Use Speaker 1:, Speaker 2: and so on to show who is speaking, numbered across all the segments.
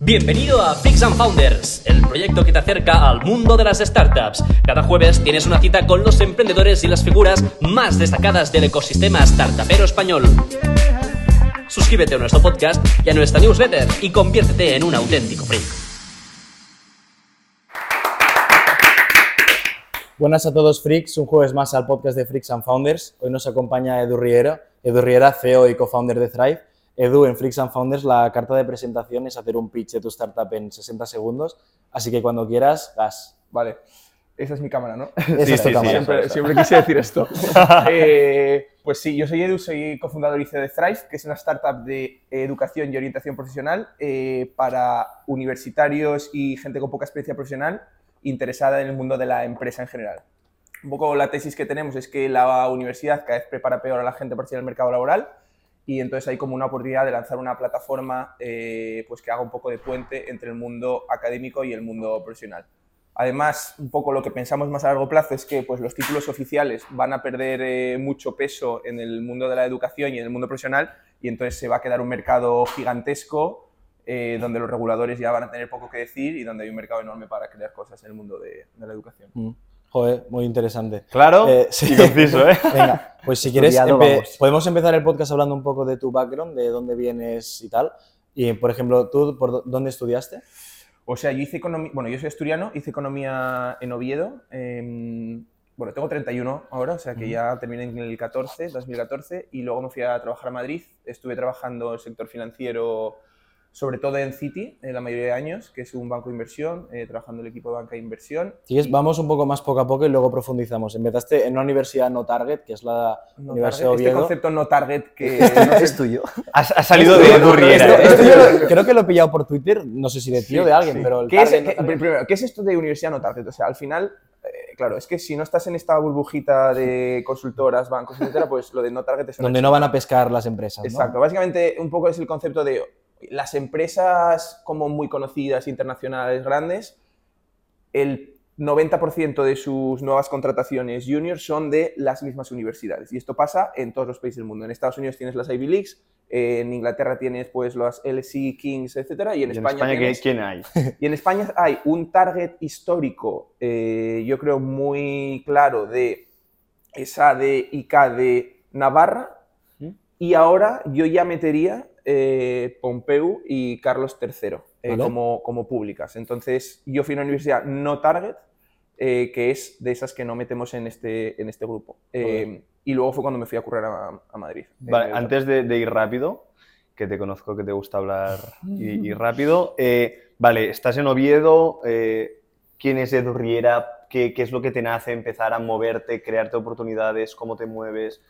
Speaker 1: Bienvenido a Freaks and Founders, el proyecto que te acerca al mundo de las startups. Cada jueves tienes una cita con los emprendedores y las figuras más destacadas del ecosistema startupero español. Suscríbete a nuestro podcast y a nuestra newsletter y conviértete en un auténtico freak.
Speaker 2: Buenas a todos, freaks. Un jueves más al podcast de Freaks and Founders. Hoy nos acompaña Edu Riera, Edu Riera, CEO y co-founder de Thrive. Edu, en Freaks and Founders la carta de presentación es hacer un pitch de tu startup en 60 segundos, así que cuando quieras, gas.
Speaker 3: Vale. Esa es mi cámara, ¿no?
Speaker 2: Esa es tu cámara.
Speaker 3: Siempre, siempre quise decir esto. Eh, pues sí, yo soy Edu, soy cofundador y CEO de Thrive, que es una startup de educación y orientación profesional eh, para universitarios y gente con poca experiencia profesional interesada en el mundo de la empresa en general. Un poco la tesis que tenemos es que la universidad cada vez prepara peor a la gente para ir al mercado laboral y entonces hay como una oportunidad de lanzar una plataforma eh, pues que haga un poco de puente entre el mundo académico y el mundo profesional. Además, un poco lo que pensamos más a largo plazo es que pues, los títulos oficiales van a perder eh, mucho peso en el mundo de la educación y en el mundo profesional y entonces se va a quedar un mercado gigantesco eh, donde los reguladores ya van a tener poco que decir y donde hay un mercado enorme para crear cosas en el mundo de, la educación.
Speaker 2: Mm. Joder, muy interesante.
Speaker 4: Claro
Speaker 2: Eh, sí.
Speaker 4: y conciso, ¿eh?
Speaker 2: Venga, pues si quieres,
Speaker 5: Estudiado,
Speaker 2: empe-
Speaker 5: vamos.
Speaker 2: podemos empezar el podcast hablando un poco de tu background, de dónde vienes y tal. Y, por ejemplo, ¿tú por dó- dónde estudiaste?
Speaker 3: O sea, yo hice economía, bueno, yo soy asturiano, hice economía en Oviedo. em, bueno, tengo 31 ahora, o sea que ya terminé en el 14, 2014, y luego me fui a trabajar a Madrid. Estuve trabajando en el sector financiero, sobre todo en Citi, en la mayoría de años, que es un banco de inversión, eh, trabajando en el equipo de banca de inversión.
Speaker 2: Vamos un poco más poco a poco y luego profundizamos. Empezaste en una universidad no target, que es la
Speaker 3: No
Speaker 2: Universidad
Speaker 3: target,
Speaker 2: de
Speaker 3: este concepto no target que no
Speaker 5: es tuyo.
Speaker 4: Ha, ha salido de Edu Riera.
Speaker 2: Esto-
Speaker 4: ¿eh?
Speaker 2: esto yo lo- creo que lo he pillado por Twitter, no sé si de ti o de alguien,
Speaker 3: Sí.
Speaker 2: pero el
Speaker 3: ¿Qué es,
Speaker 2: no
Speaker 3: qué-
Speaker 2: target-
Speaker 3: primero, ¿qué es esto de universidad no target? O sea, al final, eh, claro, es que si no estás en esta burbujita de consultoras, bancos, etcétera, pues lo de no target es
Speaker 2: donde no van a pescar las empresas. ¿no?
Speaker 3: Exacto. Básicamente, un poco es el concepto de las empresas como muy conocidas, internacionales, grandes, el 90% de sus nuevas contrataciones juniors son de las mismas universidades. Y esto pasa en todos los países del mundo. En Estados Unidos tienes las Ivy Leagues, en Inglaterra tienes pues las LSE, Kings, etcétera, y en
Speaker 4: ¿Y en
Speaker 3: España,
Speaker 4: España ¿qué-
Speaker 3: tienes-
Speaker 4: quién hay?
Speaker 3: y en España hay un target histórico, eh, yo creo, muy claro de ESADE, ICADE, Navarra.
Speaker 4: ¿Mm?
Speaker 3: Y ahora yo ya metería eh, Pompeu y Carlos III eh,
Speaker 2: Vale.
Speaker 3: como, como públicas. Entonces, yo fui a una universidad no target, eh, que es de esas que no metemos en este, en este grupo. Eh, y luego fue cuando me fui a currar a, a Madrid.
Speaker 4: Vale, antes de, de ir rápido, que te conozco que te gusta hablar y, y rápido, vale, estás en Oviedo, ¿quién es Edu Riera? ¿Qué, qué es lo que te nace empezar a moverte, crearte oportunidades? ¿Cómo te mueves?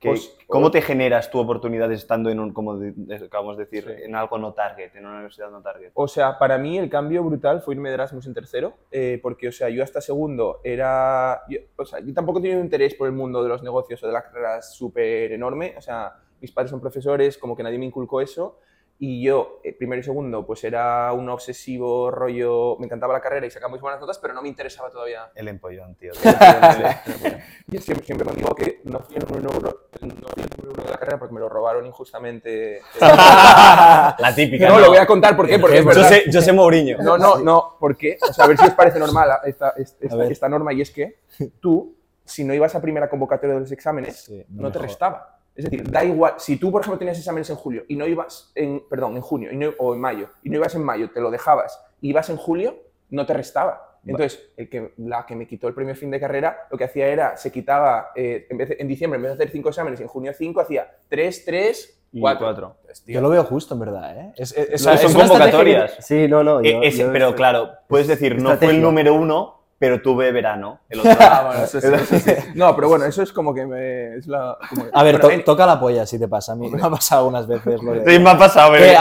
Speaker 4: ¿Qué-
Speaker 3: Pues,
Speaker 4: ¿Cómo te generas tú oportunidades estando en un, como acabamos de decir,
Speaker 3: Sí.
Speaker 4: en algo no target, en una universidad no target?
Speaker 3: O sea, para mí el cambio brutal fue irme de Erasmus en tercero, eh, porque, o sea, yo hasta segundo era... yo- o sea, yo tampoco tenía un interés por el mundo de los negocios o de la carrera súper enorme, o sea, mis padres son profesores, como que nadie me inculcó eso, y yo, eh, primero y segundo, pues era un obsesivo rollo, me encantaba la carrera y sacaba muy buenas notas, pero no me interesaba todavía.
Speaker 4: El empollón, tío.
Speaker 3: Yo siempre, siempre me digo que no fui el número uno, no fui el número uno de la carrera porque me lo robaron injustamente.
Speaker 4: La típica.
Speaker 3: no, lo voy a contar por qué, porque es verdad.
Speaker 4: José, José Mourinho.
Speaker 3: No, no, no, ¿por qué? O sea, a ver si os parece normal esta, esta, esta norma y es que tú, si no ibas a primera convocatoria de los exámenes,
Speaker 2: Sí,
Speaker 3: no,
Speaker 2: no
Speaker 3: te restaba. Es decir, da igual, si tú, por ejemplo, tenías exámenes en julio y no ibas en, perdón, en junio y no- o en mayo, y no ibas en mayo, te lo dejabas, y ibas en julio, no te restaba. Entonces, el que, la que me quitó el premio fin de carrera, lo que hacía era, se quitaba, eh, en, vez de- en diciembre, en vez de hacer cinco exámenes, y en junio cinco, hacía tres, tres,
Speaker 4: Y
Speaker 3: cuatro.
Speaker 4: cuatro.
Speaker 3: Entonces, tío,
Speaker 2: Yo lo veo justo, en verdad. ¿eh? Es, es- es-
Speaker 4: No,
Speaker 2: es
Speaker 4: son convocatorias.
Speaker 5: Sí, no, no.
Speaker 4: Eh,
Speaker 5: yo-
Speaker 4: ese-
Speaker 5: yo-
Speaker 4: pero claro, puedes decir, no fue el número uno, pero tuve verano. El otro.
Speaker 3: Ah, bueno, eso sí, eso sí. No, pero bueno, eso es como que me, es la... como-
Speaker 2: A ver, to-
Speaker 3: en-
Speaker 2: toca la polla si te pasa. A mí me ha pasado algunas veces lo de...
Speaker 4: Sí, me ha pasado, ¿verdad?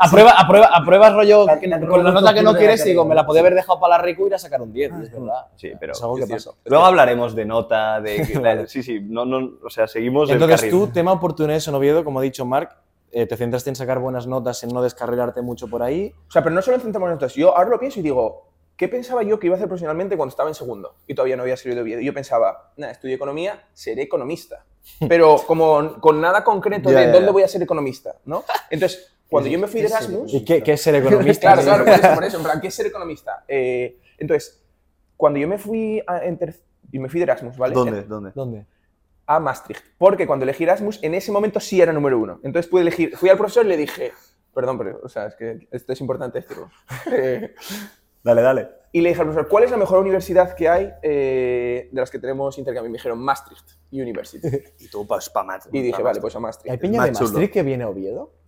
Speaker 2: a- apruebas rollo
Speaker 5: La-
Speaker 2: que-
Speaker 5: la-
Speaker 2: con la nota que no quieres y digo, me la podía haber dejado para la rico y ir a sacar un 10, y es verdad.
Speaker 4: Sí, pero
Speaker 2: Es algo que pasa.
Speaker 4: luego hablaremos de nota, de... que-
Speaker 2: Vale.
Speaker 4: Sí, sí, no, no, o sea, seguimos el
Speaker 2: Entonces
Speaker 4: carril.
Speaker 2: tú, tema oportunidades en Oviedo, como ha dicho Marc, eh, te centraste en sacar buenas notas, en no descarrilarte mucho por ahí.
Speaker 3: O sea, pero no solo en centramos en notas. Yo ahora lo pienso y digo, ¿qué pensaba yo que iba a hacer profesionalmente cuando estaba en segundo? Y todavía no había salido. Y yo pensaba, nada, estudio economía, seré economista. Pero como con nada concreto de dónde voy a ser economista, ¿no? Entonces, cuando yo me fui de
Speaker 5: ¿Qué es
Speaker 3: Erasmus...
Speaker 2: ¿Y qué, qué es ser economista?
Speaker 3: Claro, claro, por eso, por eso, en plan, ¿qué es ser economista? Eh, entonces, cuando yo me fui a, en ter- y me fui de Erasmus, ¿vale?
Speaker 4: ¿Dónde? ¿Dónde?
Speaker 2: ¿Dónde?
Speaker 3: A Maastricht. Porque cuando elegí Erasmus, en ese momento sí era número uno. Entonces pude elegir, fui al profesor y le dije, perdón, pero, o sea, es que esto es importante decirlo. Eh,
Speaker 4: Dale, dale.
Speaker 3: y le dije al profesor, ¿cuál es la mejor universidad que hay eh, de las que tenemos intercambio? Y me dijeron, Maastricht University.
Speaker 4: Y tú, pues, pa' más.
Speaker 3: Y dije, vale, pues a Maastricht.
Speaker 2: ¿Hay peña
Speaker 4: más
Speaker 2: de
Speaker 4: chulo.
Speaker 2: Maastricht que viene a Oviedo?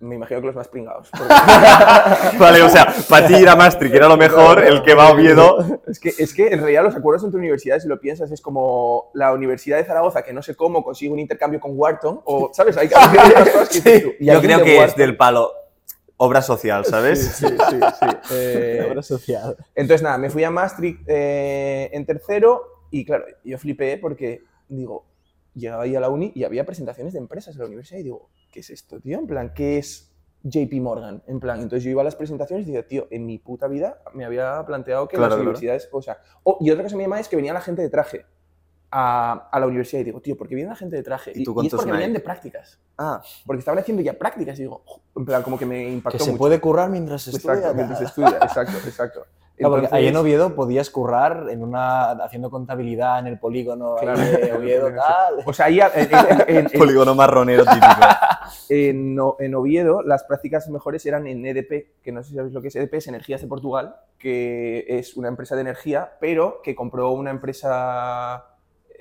Speaker 3: Me imagino que los más pringados.
Speaker 4: Vale, o sea, para ti ir a Maastricht era lo mejor, el que va a Oviedo.
Speaker 3: Es que, es que en realidad los acuerdos entre universidades, si lo piensas, es como la Universidad de Zaragoza, que no sé cómo consigue un intercambio con Wharton, o, ¿sabes? Hay hay cosas que dices tú.
Speaker 4: Yo creo que es del palo obra social, ¿sabes?
Speaker 3: Sí, sí, sí. sí. Eh,
Speaker 2: Obra social.
Speaker 3: entonces, nada, me fui a Maastricht eh, en tercero y, claro, yo flipé porque, digo, llegaba ahí a la uni y había presentaciones de empresas en la universidad y digo, ¿qué es esto, tío? En plan, ¿qué es JP Morgan? En plan, entonces yo iba a las presentaciones y digo, tío, en mi puta vida me había planteado que
Speaker 4: Claro,
Speaker 3: las
Speaker 4: claro.
Speaker 3: universidades, o sea, oh, y otra cosa que me llama es que venía la gente de traje a, a la universidad y digo, tío, ¿por qué viene la gente de traje?
Speaker 4: ¿Y tú
Speaker 3: es
Speaker 4: cuántos
Speaker 3: porque venían de prácticas,
Speaker 4: Ah,
Speaker 3: porque estaban haciendo ya prácticas y digo, en plan, como que me impactó
Speaker 2: Que se
Speaker 3: mucho.
Speaker 2: puede currar mientras se
Speaker 3: Exacto,
Speaker 2: estudia.
Speaker 3: mientras estudia, exacto, exacto.
Speaker 2: Claro, porque ahí en
Speaker 3: Entonces-
Speaker 2: Oviedo podías currar en una, haciendo contabilidad en el polígono
Speaker 3: Claro.
Speaker 2: de Oviedo, tal.
Speaker 3: O sea, ahí en, en- en-
Speaker 4: polígono marronero típico.
Speaker 3: en Oviedo las prácticas mejores eran en EDP, que no sé si sabéis lo que es EDP, es Energías de Portugal, que es una empresa de energía, pero que compró una empresa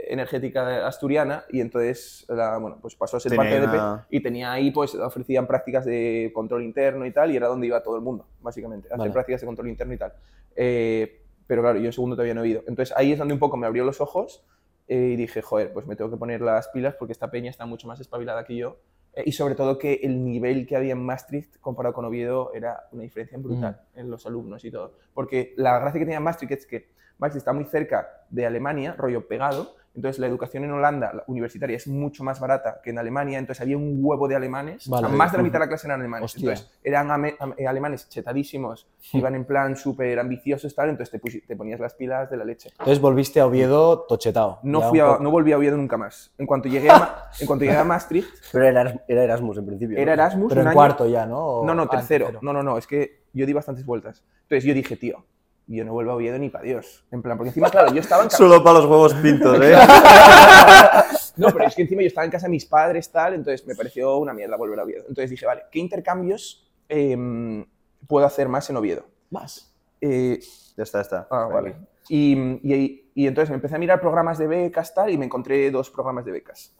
Speaker 3: energética asturiana y entonces la- bueno, pues pasó a ser
Speaker 4: Tenía
Speaker 3: parte de EDP y tenía ahí, pues ofrecían prácticas de control interno y tal, y era donde iba todo el mundo, básicamente, a hacer prácticas de control interno y tal. Eh, pero claro, yo en segundo todavía no he ido. Entonces ahí es donde un poco me abrió los ojos eh, y dije, joder, pues me tengo que poner las pilas porque esta peña está mucho más espabilada que yo. Eh, y sobre todo que el nivel que había en Maastricht comparado con Oviedo era una diferencia brutal en los alumnos y todo. Porque la gracia que tenía Maastricht es que Maastricht está muy cerca de Alemania, rollo pegado, entonces la educación en Holanda la universitaria es mucho más barata que en Alemania, entonces había un huevo de alemanes,
Speaker 2: Vale.
Speaker 3: O sea, más de la mitad de la clase eran alemanes,
Speaker 2: Hostia.
Speaker 3: entonces eran eh, alemanes chetadísimos, iban en plan súper ambiciosos, tal, entonces te, te ponías las pilas de la leche.
Speaker 2: Entonces volviste a Oviedo tochetado.
Speaker 3: No, fui a- no volví a Oviedo nunca más. En cuanto llegué a, en cuanto llegué a Maastricht,
Speaker 5: Pero era, era Erasmus en principio.
Speaker 3: era. Erasmus
Speaker 2: Pero
Speaker 3: un
Speaker 2: en
Speaker 3: año-
Speaker 2: cuarto ya, ¿no? O-
Speaker 3: No, no,
Speaker 2: ah, en
Speaker 3: tercero. No, no, no, es que yo di bastantes vueltas. Entonces yo dije, tío, yo no vuelvo a Oviedo ni para Dios. En plan, porque encima, claro, yo estaba en casa.
Speaker 4: Solo para los huevos pintos, ¿eh?
Speaker 3: No, pero es que encima yo estaba en casa de mis padres, tal, entonces me pareció una mierda volver a Oviedo. Entonces dije, vale, ¿qué intercambios em, puedo hacer más en Oviedo?
Speaker 2: Más.
Speaker 3: Eh,
Speaker 4: Ya está, ya está.
Speaker 3: Ah, vale. Y, y- y entonces me empecé a mirar programas de becas tal y me encontré dos programas de becas.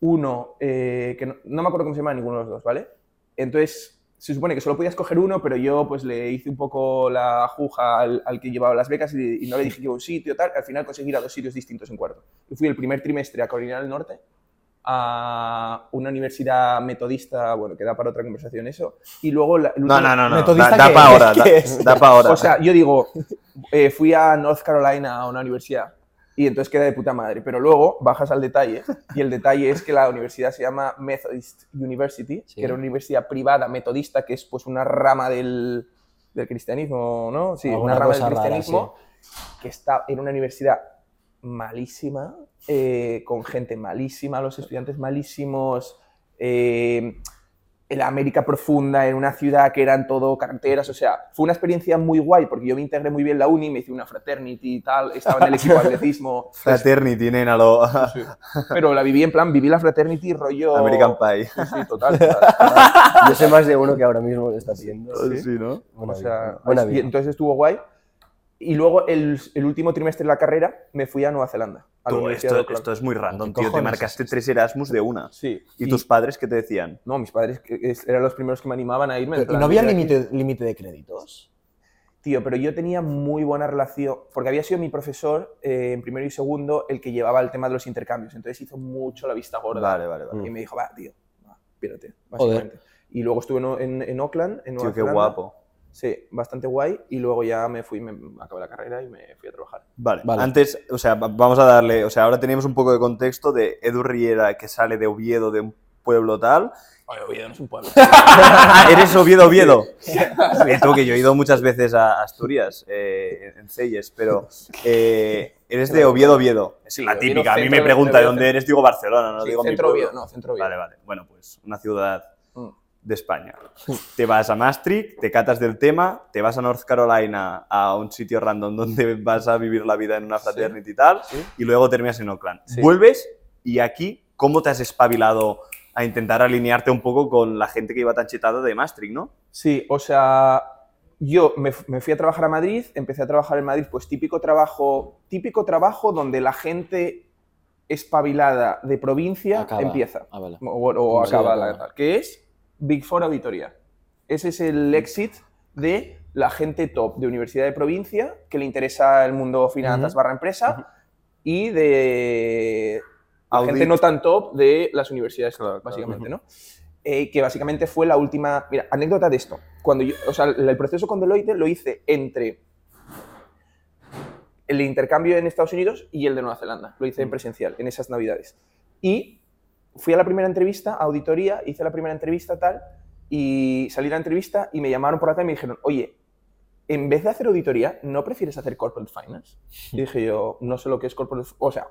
Speaker 3: Uno, eh, que no, no me acuerdo cómo se llama ninguno de los dos, ¿vale? Entonces se supone que solo podías coger uno, pero yo pues le hice un poco la juja al, al que llevaba las becas y, y no le dije que iba a un sitio tal. Al final conseguí ir a dos sitios distintos en cuarto. Y fui el primer trimestre a Carolina del Norte, a una universidad metodista, bueno, que da para otra conversación eso. Y luego la, el
Speaker 4: No, no, no, no.
Speaker 2: ¿Metodista
Speaker 4: Da, da para ahora. Da, da pa' ahora.
Speaker 3: O sea, yo digo, eh, fui a North Carolina a una universidad y entonces queda de puta madre, pero luego bajas al detalle y el detalle es que la universidad se llama Methodist University,
Speaker 2: Sí.
Speaker 3: que era una universidad privada metodista, que es pues una rama del, del cristianismo, ¿no? Sí,
Speaker 2: Alguna
Speaker 3: una rama del
Speaker 2: rara,
Speaker 3: cristianismo que está en una universidad malísima, eh, con gente malísima, los estudiantes malísimos, eh, la América profunda, en una ciudad que eran todo carreteras, o sea, fue una experiencia muy guay porque yo me integré muy bien en la uni, me hice una fraternity y tal, estaba en el equipo de atletismo,
Speaker 4: Fraternity, nena, lo...
Speaker 3: pero la viví en plan, viví la fraternity rollo...
Speaker 4: American Pie.
Speaker 3: Sí, sí, total, total, total.
Speaker 5: Yo sé más de uno que ahora mismo lo está haciendo.
Speaker 4: Sí, ¿no?
Speaker 5: Buena
Speaker 3: O sea,
Speaker 5: vida, buena
Speaker 3: y
Speaker 5: vida.
Speaker 3: entonces estuvo guay. Y luego el, el último trimestre de la carrera me fui a Nueva Zelanda.
Speaker 4: Tú, esto, es muy random,
Speaker 2: ¿Qué
Speaker 4: tío. Te marcaste
Speaker 2: es
Speaker 4: tres Erasmus de una.
Speaker 3: Sí.
Speaker 4: ¿Y, tus padres qué te decían?
Speaker 3: No, mis padres eran los primeros que me animaban a irme.
Speaker 2: ¿Y no había límite de créditos?
Speaker 3: Tío, pero yo tenía muy buena relación, porque había sido mi profesor eh, en primero y segundo el que llevaba el tema de los intercambios, entonces hizo mucho la vista gorda.
Speaker 4: Vale, vale, vale.
Speaker 3: Y me dijo, va, tío, va, pírate, básicamente. Y luego estuve en, en, en Nueva
Speaker 4: Tío, qué
Speaker 3: Zelanda.
Speaker 4: guapo.
Speaker 3: Sí, bastante guay. Y luego ya me fui, me acabé la carrera y me fui a trabajar.
Speaker 4: Vale.
Speaker 2: Vale.
Speaker 4: antes, o sea, va- vamos a darle, o sea, ahora tenemos un poco de contexto de Edu Riera que sale de Oviedo, de un pueblo tal.
Speaker 3: Oye, Oviedo no es un pueblo.
Speaker 4: eres Oviedo, Oviedo. Tú, que yo he ido muchas veces a Asturias, eh, en Celles, pero eh, eres de Oviedo, Oviedo. Es
Speaker 3: Sí,
Speaker 4: la
Speaker 3: Oviedo
Speaker 4: típica. A mí me pregunta
Speaker 3: de
Speaker 4: de dónde eres, digo Barcelona, no
Speaker 3: Sí,
Speaker 4: digo mi
Speaker 3: centro. Oviedo, no, centro Oviedo.
Speaker 4: Vale, vale. Bueno, pues una ciudad. De España. Te vas a Maastricht, te catas del tema, te vas a North Carolina, a un sitio random donde vas a vivir la vida en una fraternity y tal, y luego terminas en Oakland.
Speaker 3: Sí.
Speaker 4: Vuelves y aquí, ¿cómo te has espabilado a intentar alinearte un poco con la gente que iba tan chetada de Maastricht, no?
Speaker 3: Sí, o sea, yo me, fui a trabajar a Madrid, empecé a trabajar en Madrid, pues típico trabajo, típico trabajo donde la gente espabilada de provincia
Speaker 2: Acaba.
Speaker 3: empieza.
Speaker 2: Ah, vale.
Speaker 3: O, acaba,
Speaker 2: acaba.
Speaker 3: la que es Big Four Auditoría. Ese es el exit de la gente top de universidad de provincia que le interesa el mundo finanzas barra empresa y de la
Speaker 4: Audit.
Speaker 3: gente no tan top de las universidades,
Speaker 4: Claro, claro.
Speaker 3: básicamente, ¿no? Eh, que básicamente fue la última... Mira, anécdota de esto. Cuando yo, o sea, el el proceso con Deloitte lo hice entre el intercambio en Estados Unidos y el de Nueva Zelanda. Lo hice en presencial, en esas navidades. Y fui a la primera entrevista, a auditoría, hice la primera entrevista tal, y salí de la entrevista y me llamaron por acá y me dijeron, oye, en vez de hacer auditoría, ¿no prefieres hacer corporate finance? Y dije yo, no sé lo que es corporate O sea,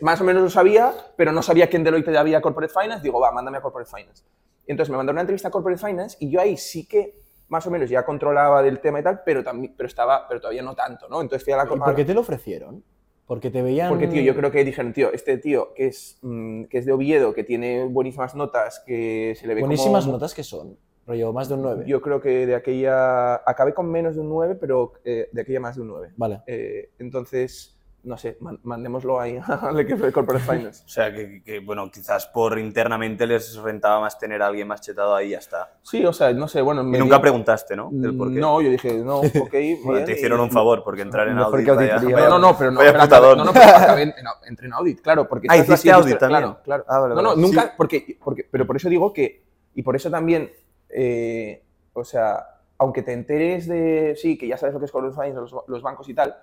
Speaker 3: más o menos lo sabía, pero no sabía que en Deloitte había corporate finance. Digo, va, mándame a corporate finance. Y entonces me mandaron una entrevista a corporate finance y yo ahí sí que más o menos ya controlaba del tema y tal, pero, también, pero, estaba, pero todavía no tanto, ¿no? Entonces fui a la...
Speaker 2: ¿Y por qué te lo ofrecieron? Porque te veían...
Speaker 3: Porque, tío, yo creo que dijeron, tío, este tío que es, mm, que es de Oviedo, que tiene buenísimas notas, que se le ve
Speaker 2: Buenísimas
Speaker 3: como...
Speaker 2: notas que son. Rollo, más de un 9.
Speaker 3: Yo creo que de aquella... Acabé con menos de un 9, pero eh, de aquella más de un 9.
Speaker 2: Vale.
Speaker 3: Eh, entonces, no sé, man- mandémoslo ahí al equipo de Corporate Finance.
Speaker 4: O sea, que, que, bueno, quizás por internamente les rentaba más tener a alguien más chetado ahí y ya está.
Speaker 3: Sí, o sea, no sé, bueno...
Speaker 4: Y nunca
Speaker 3: di-
Speaker 4: preguntaste, ¿no? Del por qué.
Speaker 3: No, yo dije, no, ok,
Speaker 4: Bueno,
Speaker 3: bien,
Speaker 4: te
Speaker 3: y-
Speaker 4: hicieron un favor porque entrar en audit. vaya- vaya-
Speaker 3: No, no, pero no.
Speaker 4: vaya
Speaker 3: pero acabé- no, no, pero acabé en, no, entré en audit, claro. Porque
Speaker 4: Ah, hiciste audit también.
Speaker 3: Claro, claro.
Speaker 4: Ah, vale,
Speaker 3: no, no,
Speaker 4: vale.
Speaker 3: nunca,
Speaker 4: Sí.
Speaker 3: porque, porque, pero por eso digo que, y por eso también, eh, o sea, aunque te enteres de, sí, que ya sabes lo que es Corporate Finance, los, los bancos y tal,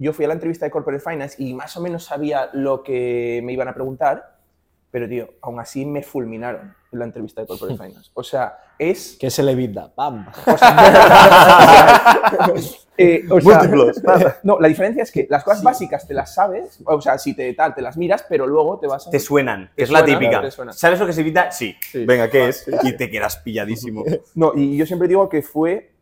Speaker 3: yo fui a la entrevista de Corporate Finance y más o menos sabía lo que me iban a preguntar, pero, tío, aún así me fulminaron en la entrevista de Corporate Finance. O sea, es...
Speaker 2: Que es el EBITDA. ¡Pam!
Speaker 3: Eh, o sea. No, la diferencia es que las cosas básicas te las sabes, o sea, si te tal, te las miras, pero luego te vas a...
Speaker 4: Te suenan, que es la típica. ¿Sabes lo que se evita? Sí.
Speaker 3: Sí.
Speaker 4: Venga, ¿qué es?
Speaker 3: Sí, sí.
Speaker 4: Y te quedas pilladísimo.
Speaker 3: No, y yo siempre digo que fue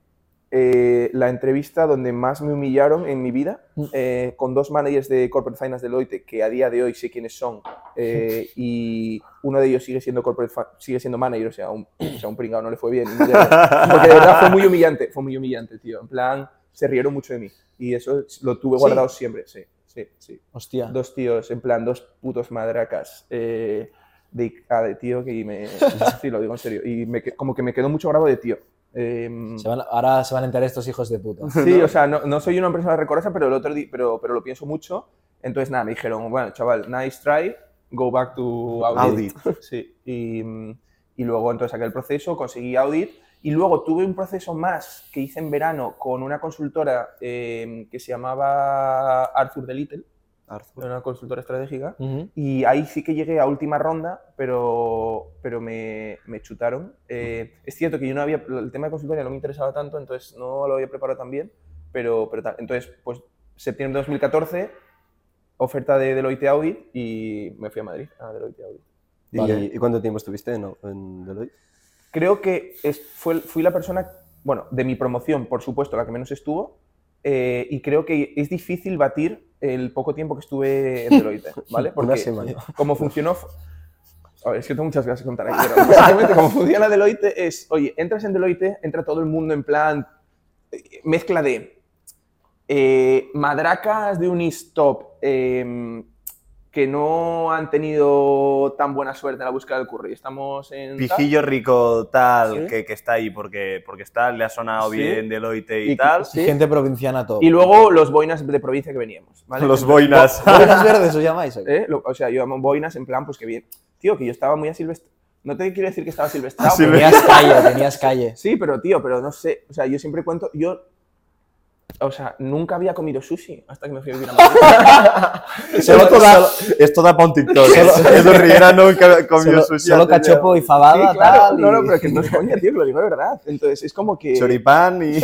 Speaker 3: eh, la entrevista donde más me humillaron en mi vida, eh, con dos managers de Corporate Finance de Deloitte, que a día de hoy sé quiénes son, eh, y uno de ellos sigue siendo corporate sigue siendo manager, o sea, un, o sea, un pringao no le fue bien. Porque de verdad fue muy humillante, fue muy humillante, tío. En plan, se rieron mucho de mí. Y eso lo tuve
Speaker 2: ¿Sí?
Speaker 3: guardado siempre, sí, sí, sí.
Speaker 2: Hostia.
Speaker 3: dos tíos, en plan, dos putos madracas eh, de, ah, de tío que me... sí, lo digo en serio. Y me como que me quedó mucho grabo de tío. Em,
Speaker 2: Se van- ahora se van a enterar estos hijos de puta.
Speaker 3: sí, o sea, no, no soy una persona recorosa, pero, el otro pero, pero lo pienso mucho. Entonces, nada, me dijeron, bueno, chaval, nice try, go back to audit. Sí, y, y luego entonces saqué el proceso, conseguí audit. Y luego tuve un proceso más que hice en verano con una consultora eh, que se llamaba Arthur de Little, una consultora estratégica.
Speaker 2: Ujú.
Speaker 3: Y ahí sí que llegué a última ronda, pero, pero me, me chutaron. Eh, es cierto que yo no había, el tema de consultoría no me interesaba tanto, entonces no lo había preparado tan bien, pero, pero tal. Entonces, pues septiembre de 2014, oferta de Deloitte Audit y me fui a Madrid, a Deloitte Audit.
Speaker 5: ¿Y,
Speaker 2: Vale.
Speaker 5: ¿Y cuánto tiempo estuviste en, en Deloitte?
Speaker 3: Creo que es, fue, fui la persona, bueno, de mi promoción, por supuesto, la que menos estuvo, eh, y creo que es difícil batir el poco tiempo que estuve en Deloitte, ¿vale?
Speaker 5: Semana.
Speaker 3: como funcionó. A ver, es que tengo muchas cosas que contar aquí, pero básicamente como funciona Deloitte es, oye, entras en Deloitte, entra todo el mundo en plan eh, mezcla de eh, madracas de un stop eh, que no han tenido tan buena suerte en la búsqueda del curry. Estamos en... tal,
Speaker 4: Pijillo rico tal
Speaker 3: Sí.
Speaker 4: que, que está ahí porque, porque está, le ha sonado
Speaker 3: Sí.
Speaker 4: bien Deloitte y,
Speaker 3: Y
Speaker 4: tal.
Speaker 3: sí.
Speaker 2: Gente provinciana top.
Speaker 3: Y luego los boinas de provincia que veníamos. ¿vale?
Speaker 4: Los
Speaker 3: Entonces,
Speaker 4: boinas.
Speaker 2: ¿Boinas verdes os llamáis? o qué?
Speaker 3: ¿eh? Lo- o sea, yo llamo boinas en plan, pues que bien. Tío, que yo estaba muy asilvestrado. No te quiero decir que estaba silvestrado.
Speaker 4: Silve-
Speaker 2: Tenías calle, tenías calle.
Speaker 3: Sí, pero tío, pero no sé. O sea, yo siempre cuento. Yo. O sea, nunca había comido sushi hasta que me fui a vivir a Madrid.
Speaker 2: Solo,
Speaker 4: esto, da,
Speaker 2: solo-
Speaker 4: esto da para un TikTok. Edu Riera nunca comió
Speaker 2: solo-
Speaker 4: sushi.
Speaker 2: solo cachopo y
Speaker 3: Sí,
Speaker 2: fabada,
Speaker 3: claro.
Speaker 2: tal.
Speaker 3: No, no, pero que no es coña, tío, lo digo de verdad. Entonces, es como que.
Speaker 4: Choripán y...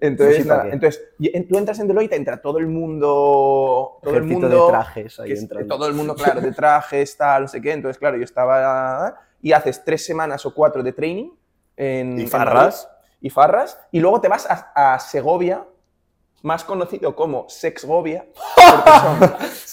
Speaker 3: Entonces,
Speaker 5: Sushi, ¿para
Speaker 3: nada, entonces, tú entras en Deloitte, entra todo el mundo. Todo el mundo.
Speaker 5: de trajes ahí entrando.
Speaker 3: todo el mundo, claro, de trajes, tal, no sé qué. Entonces, claro, yo estaba. y haces tres semanas o cuatro de training. En,
Speaker 4: ¿Y
Speaker 3: en
Speaker 4: farras?
Speaker 3: Y farras. Y luego te vas a, a Segovia, más conocido como Sexgovia.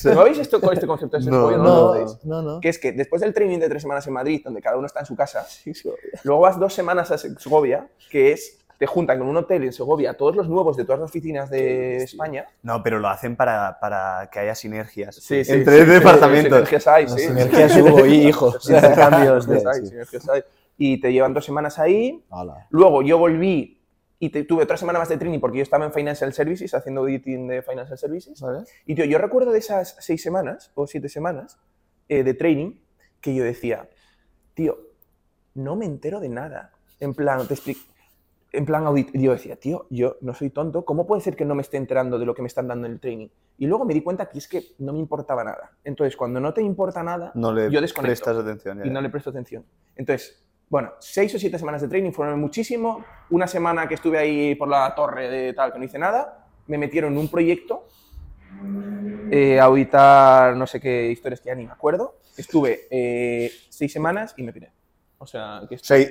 Speaker 3: son- ¿No habéis esto con este concepto de Sexgovia?
Speaker 4: No,
Speaker 3: lo
Speaker 2: No,
Speaker 3: conocéis?
Speaker 2: no, no.
Speaker 3: Que es que después del training de tres semanas en Madrid, donde cada uno está en su casa, luego vas dos semanas a Segovia, que es, te juntan con un hotel en Segovia todos los nuevos de todas las oficinas de España.
Speaker 4: No, pero lo hacen para, para que haya sinergias
Speaker 3: Sí, sí,
Speaker 4: entre
Speaker 3: sí,
Speaker 4: departamentos.
Speaker 3: Sinergias hay, sí.
Speaker 2: sinergias hubo, y, hijo. Sí.
Speaker 3: sinergias hay. Y te llevan dos semanas ahí.
Speaker 2: Hala.
Speaker 3: Luego yo volví y te- tuve otra semana más de training porque yo estaba en Financial Services, haciendo auditing de Financial Services. Y tío, yo recuerdo de esas seis semanas o siete semanas eh, de training que yo decía, tío, no me entero de nada. En plan, te explico. En plan audit, y yo decía, tío, yo no soy tonto, ¿cómo puede ser que no me esté enterando de lo que me están dando en el training? Y luego me di cuenta que es que no me importaba nada. Entonces, cuando no te importa nada,
Speaker 4: No le
Speaker 3: yo desconecto
Speaker 4: prestas atención. ya,
Speaker 3: y no le presto atención. Entonces, bueno, seis o siete semanas de training fueron muchísimo. Una semana que estuve ahí por la torre de tal, que no hice nada, me metieron en un proyecto, eh, a auditar no sé qué historias que ya ni me acuerdo. Estuve eh, seis semanas y me piré. O sea, que
Speaker 4: O sea, y-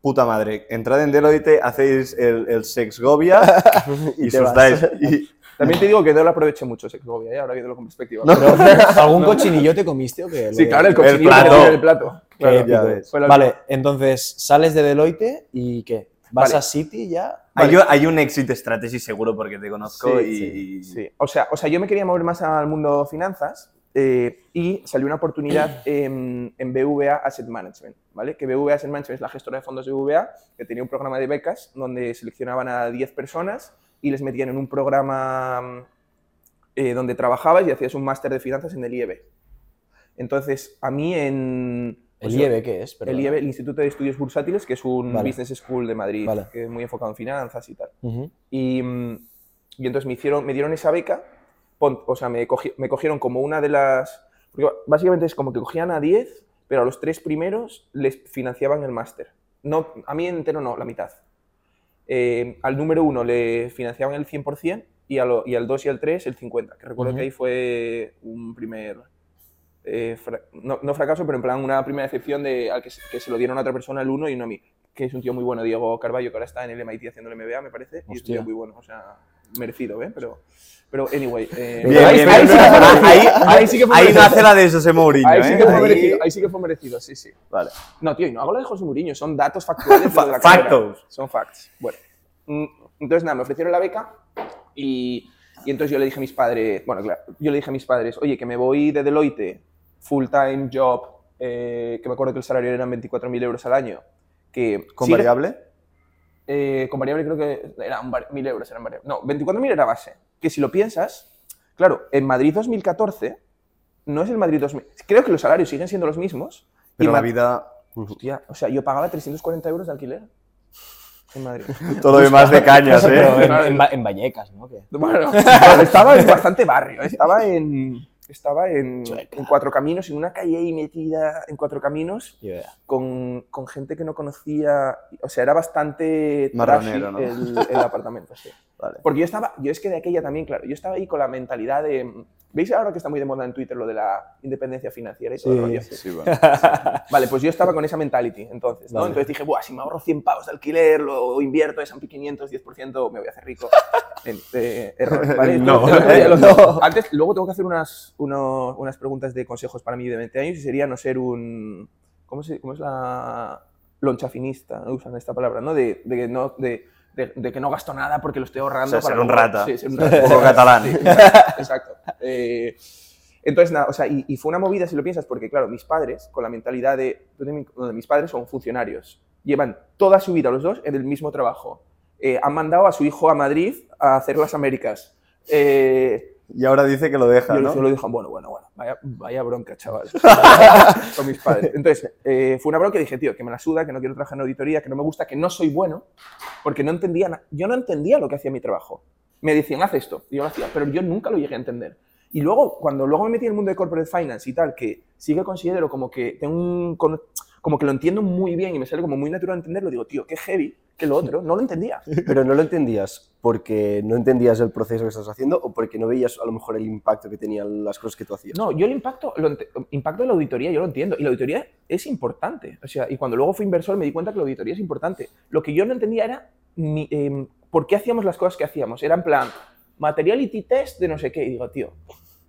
Speaker 4: puta madre, entrad en Deloitte, hacéis el, el Sexgovia y,
Speaker 2: te vas.
Speaker 4: sustáis. Y,
Speaker 3: También te digo que no lo aproveché mucho, Segovia, ¿eh? ahora viéndolo con perspectiva.
Speaker 2: Pero, ¿Algún cochinillo te comiste o qué?
Speaker 3: sí, claro, el
Speaker 4: El
Speaker 3: cochinillo que
Speaker 4: plato.
Speaker 3: el plato. Claro,
Speaker 4: ves.
Speaker 2: Vale, entonces sales de Deloitte y ¿qué? ¿Vas
Speaker 3: Vale.
Speaker 2: a City ya?
Speaker 4: hay, hay un exit strategy seguro porque te conozco
Speaker 3: Sí,
Speaker 4: y,
Speaker 3: Sí, o sea, o sea, yo me quería mover más al mundo finanzas eh, y salió una oportunidad en, en BVA Asset Management, ¿vale? Que BVA Asset Management es la gestora de fondos de BVA, que tenía un programa de becas donde seleccionaban a 10 personas y les metían en un programa eh, donde trabajabas y hacías un máster de finanzas en el IEB. Entonces, a mí en...
Speaker 2: ¿El
Speaker 3: sea,
Speaker 2: IEB qué es?
Speaker 3: El
Speaker 2: Perdona.
Speaker 3: IEB, el Instituto de Estudios Bursátiles, que es un
Speaker 2: Vale.
Speaker 3: business school de Madrid,
Speaker 2: Vale.
Speaker 3: que es muy enfocado en finanzas y tal.
Speaker 2: Ujú.
Speaker 3: Y, mm, y entonces me, hicieron, me dieron esa beca, o sea, me, cogi- me cogieron como una de las... Porque básicamente es como que cogían a 10, pero a los tres primeros les financiaban el máster. No, a mí entero no, la mitad. Eh, al número uno le financiaban el 100% y, a lo- y al 2 y al 3 el 50%, que recuerdo
Speaker 2: Ujú.
Speaker 3: que ahí fue un primer... eh, fra- no, no fracaso, pero en plan una primera excepción de al que, se- que se lo dieron a otra persona el uno y no a mí. Que es un tío muy bueno, Diego Carballo, que ahora está en el MIT haciendo el MBA, me parece. Y es un
Speaker 2: Hostia.
Speaker 3: tío muy bueno, o sea, merecido, ¿eh? Pero, pero anyway. eh,
Speaker 4: Bien,
Speaker 3: ahí,
Speaker 4: bien,
Speaker 3: ahí
Speaker 4: bien.
Speaker 3: sí que fue
Speaker 4: Ahí-
Speaker 3: sí que fue
Speaker 4: Ahí
Speaker 3: merecido.
Speaker 4: nace la de José Mourinho,
Speaker 3: Ahí sí
Speaker 4: ¿eh?
Speaker 3: que fue
Speaker 4: Ahí-
Speaker 3: merecido, ahí sí que fue merecido, sí, sí.
Speaker 4: Vale.
Speaker 3: No, tío, y no hago lo de José Mourinho, son datos factuales de la carrera.
Speaker 4: Factos.
Speaker 3: Son facts. Bueno, mm, entonces nada, me ofrecieron la beca y, y entonces yo le dije a mis padres, bueno, claro, yo le dije a mis padres, oye, que me voy de Deloitte, full time job, eh, que me acuerdo que el salario eran 24.000 euros al año, que
Speaker 4: ¿Con
Speaker 3: sigue-
Speaker 4: variable?
Speaker 3: eh, con variable creo que eran var- 1.000 euros, eran variable. No, 24.000 era base. Que si lo piensas, claro, en Madrid 2014 no es el Madrid 2000. Creo que los salarios siguen siendo los mismos. y
Speaker 4: Pero la
Speaker 3: Ma-
Speaker 4: vida...
Speaker 3: Hostia, o sea, yo pagaba 340 euros de alquiler en Madrid.
Speaker 4: Todo lo demás de cañas, ¿eh?
Speaker 2: en, en en Vallecas, ¿no?
Speaker 3: Bueno, bueno, estaba en bastante barrio. Estaba en, estaba en, en Cuatro Caminos, en una calle ahí metida en Cuatro Caminos, con, con gente que no conocía. O sea, era bastante
Speaker 4: Marronero,
Speaker 3: el, el apartamento, sí.
Speaker 4: Vale.
Speaker 3: Porque yo estaba, yo es que de aquella también, claro, yo estaba ahí con la mentalidad de. ¿Veis ahora que está muy de moda en Twitter lo de la independencia financiera y todo el
Speaker 2: Sí,
Speaker 3: rollo?
Speaker 2: sí,
Speaker 4: Sí, vale.
Speaker 3: Vale, pues yo estaba con esa mentality, entonces, ¿no?
Speaker 2: Vale.
Speaker 3: Entonces dije, Buah, si me ahorro 100 pavos de alquiler, lo invierto, S&P 500, 10%, me voy a hacer rico. En- eh, error, ¿vale?
Speaker 4: No.
Speaker 3: Entonces, el lo- Antes, luego tengo que hacer unas, uno- unas preguntas de consejos para mí de 20 años y sería no ser un... ¿Cómo, se, cómo es la...? Lonchafinista, ¿no? usan esta palabra, ¿no? De, de, no de, de- de que no gasto nada porque lo estoy ahorrando
Speaker 4: O sea,
Speaker 3: para
Speaker 4: ser un rata.
Speaker 3: Sí, ser un rata.
Speaker 4: poco catalán.
Speaker 3: Sí, exacto, exacto. Eh, entonces, nada, o sea, y, y fue una movida si lo piensas, porque claro, mis padres, con la mentalidad de, de mis padres son funcionarios, llevan toda su vida los dos en el mismo trabajo. Eh, han mandado a su hijo a Madrid a hacer las Américas. Eh,
Speaker 4: Y ahora dice que lo deja,
Speaker 3: yo
Speaker 4: ¿no?
Speaker 3: solo dije, bueno, bueno, bueno, vaya, vaya bronca, chaval. Con mis padres. Entonces, eh, fue una bronca y dije, tío, que me la suda, que no quiero trabajar en auditoría, que no me gusta, que no soy bueno, porque no entendía, yo no entendía lo que hacía mi trabajo. Me decían, haz esto, y yo lo hacía, pero yo nunca lo llegué a entender. Y luego, cuando luego me metí en el mundo de corporate finance y tal, que sí que considero como que tengo un, como que lo entiendo muy bien y me sale como muy natural entenderlo, digo, tío, qué heavy, que lo otro. No lo entendía.
Speaker 5: Pero no lo entendías porque no entendías el proceso que estás haciendo o porque no veías a lo mejor el impacto que tenían las cosas que tú hacías.
Speaker 3: No, yo el impacto, lo impacto de la auditoría yo lo entiendo. Y la auditoría es importante. O sea, y cuando luego fui inversor me di cuenta que la auditoría es importante. Lo que yo no entendía era mi- em, por qué hacíamos las cosas que hacíamos. Era en plan, materiality test de no sé qué. Y digo, tío,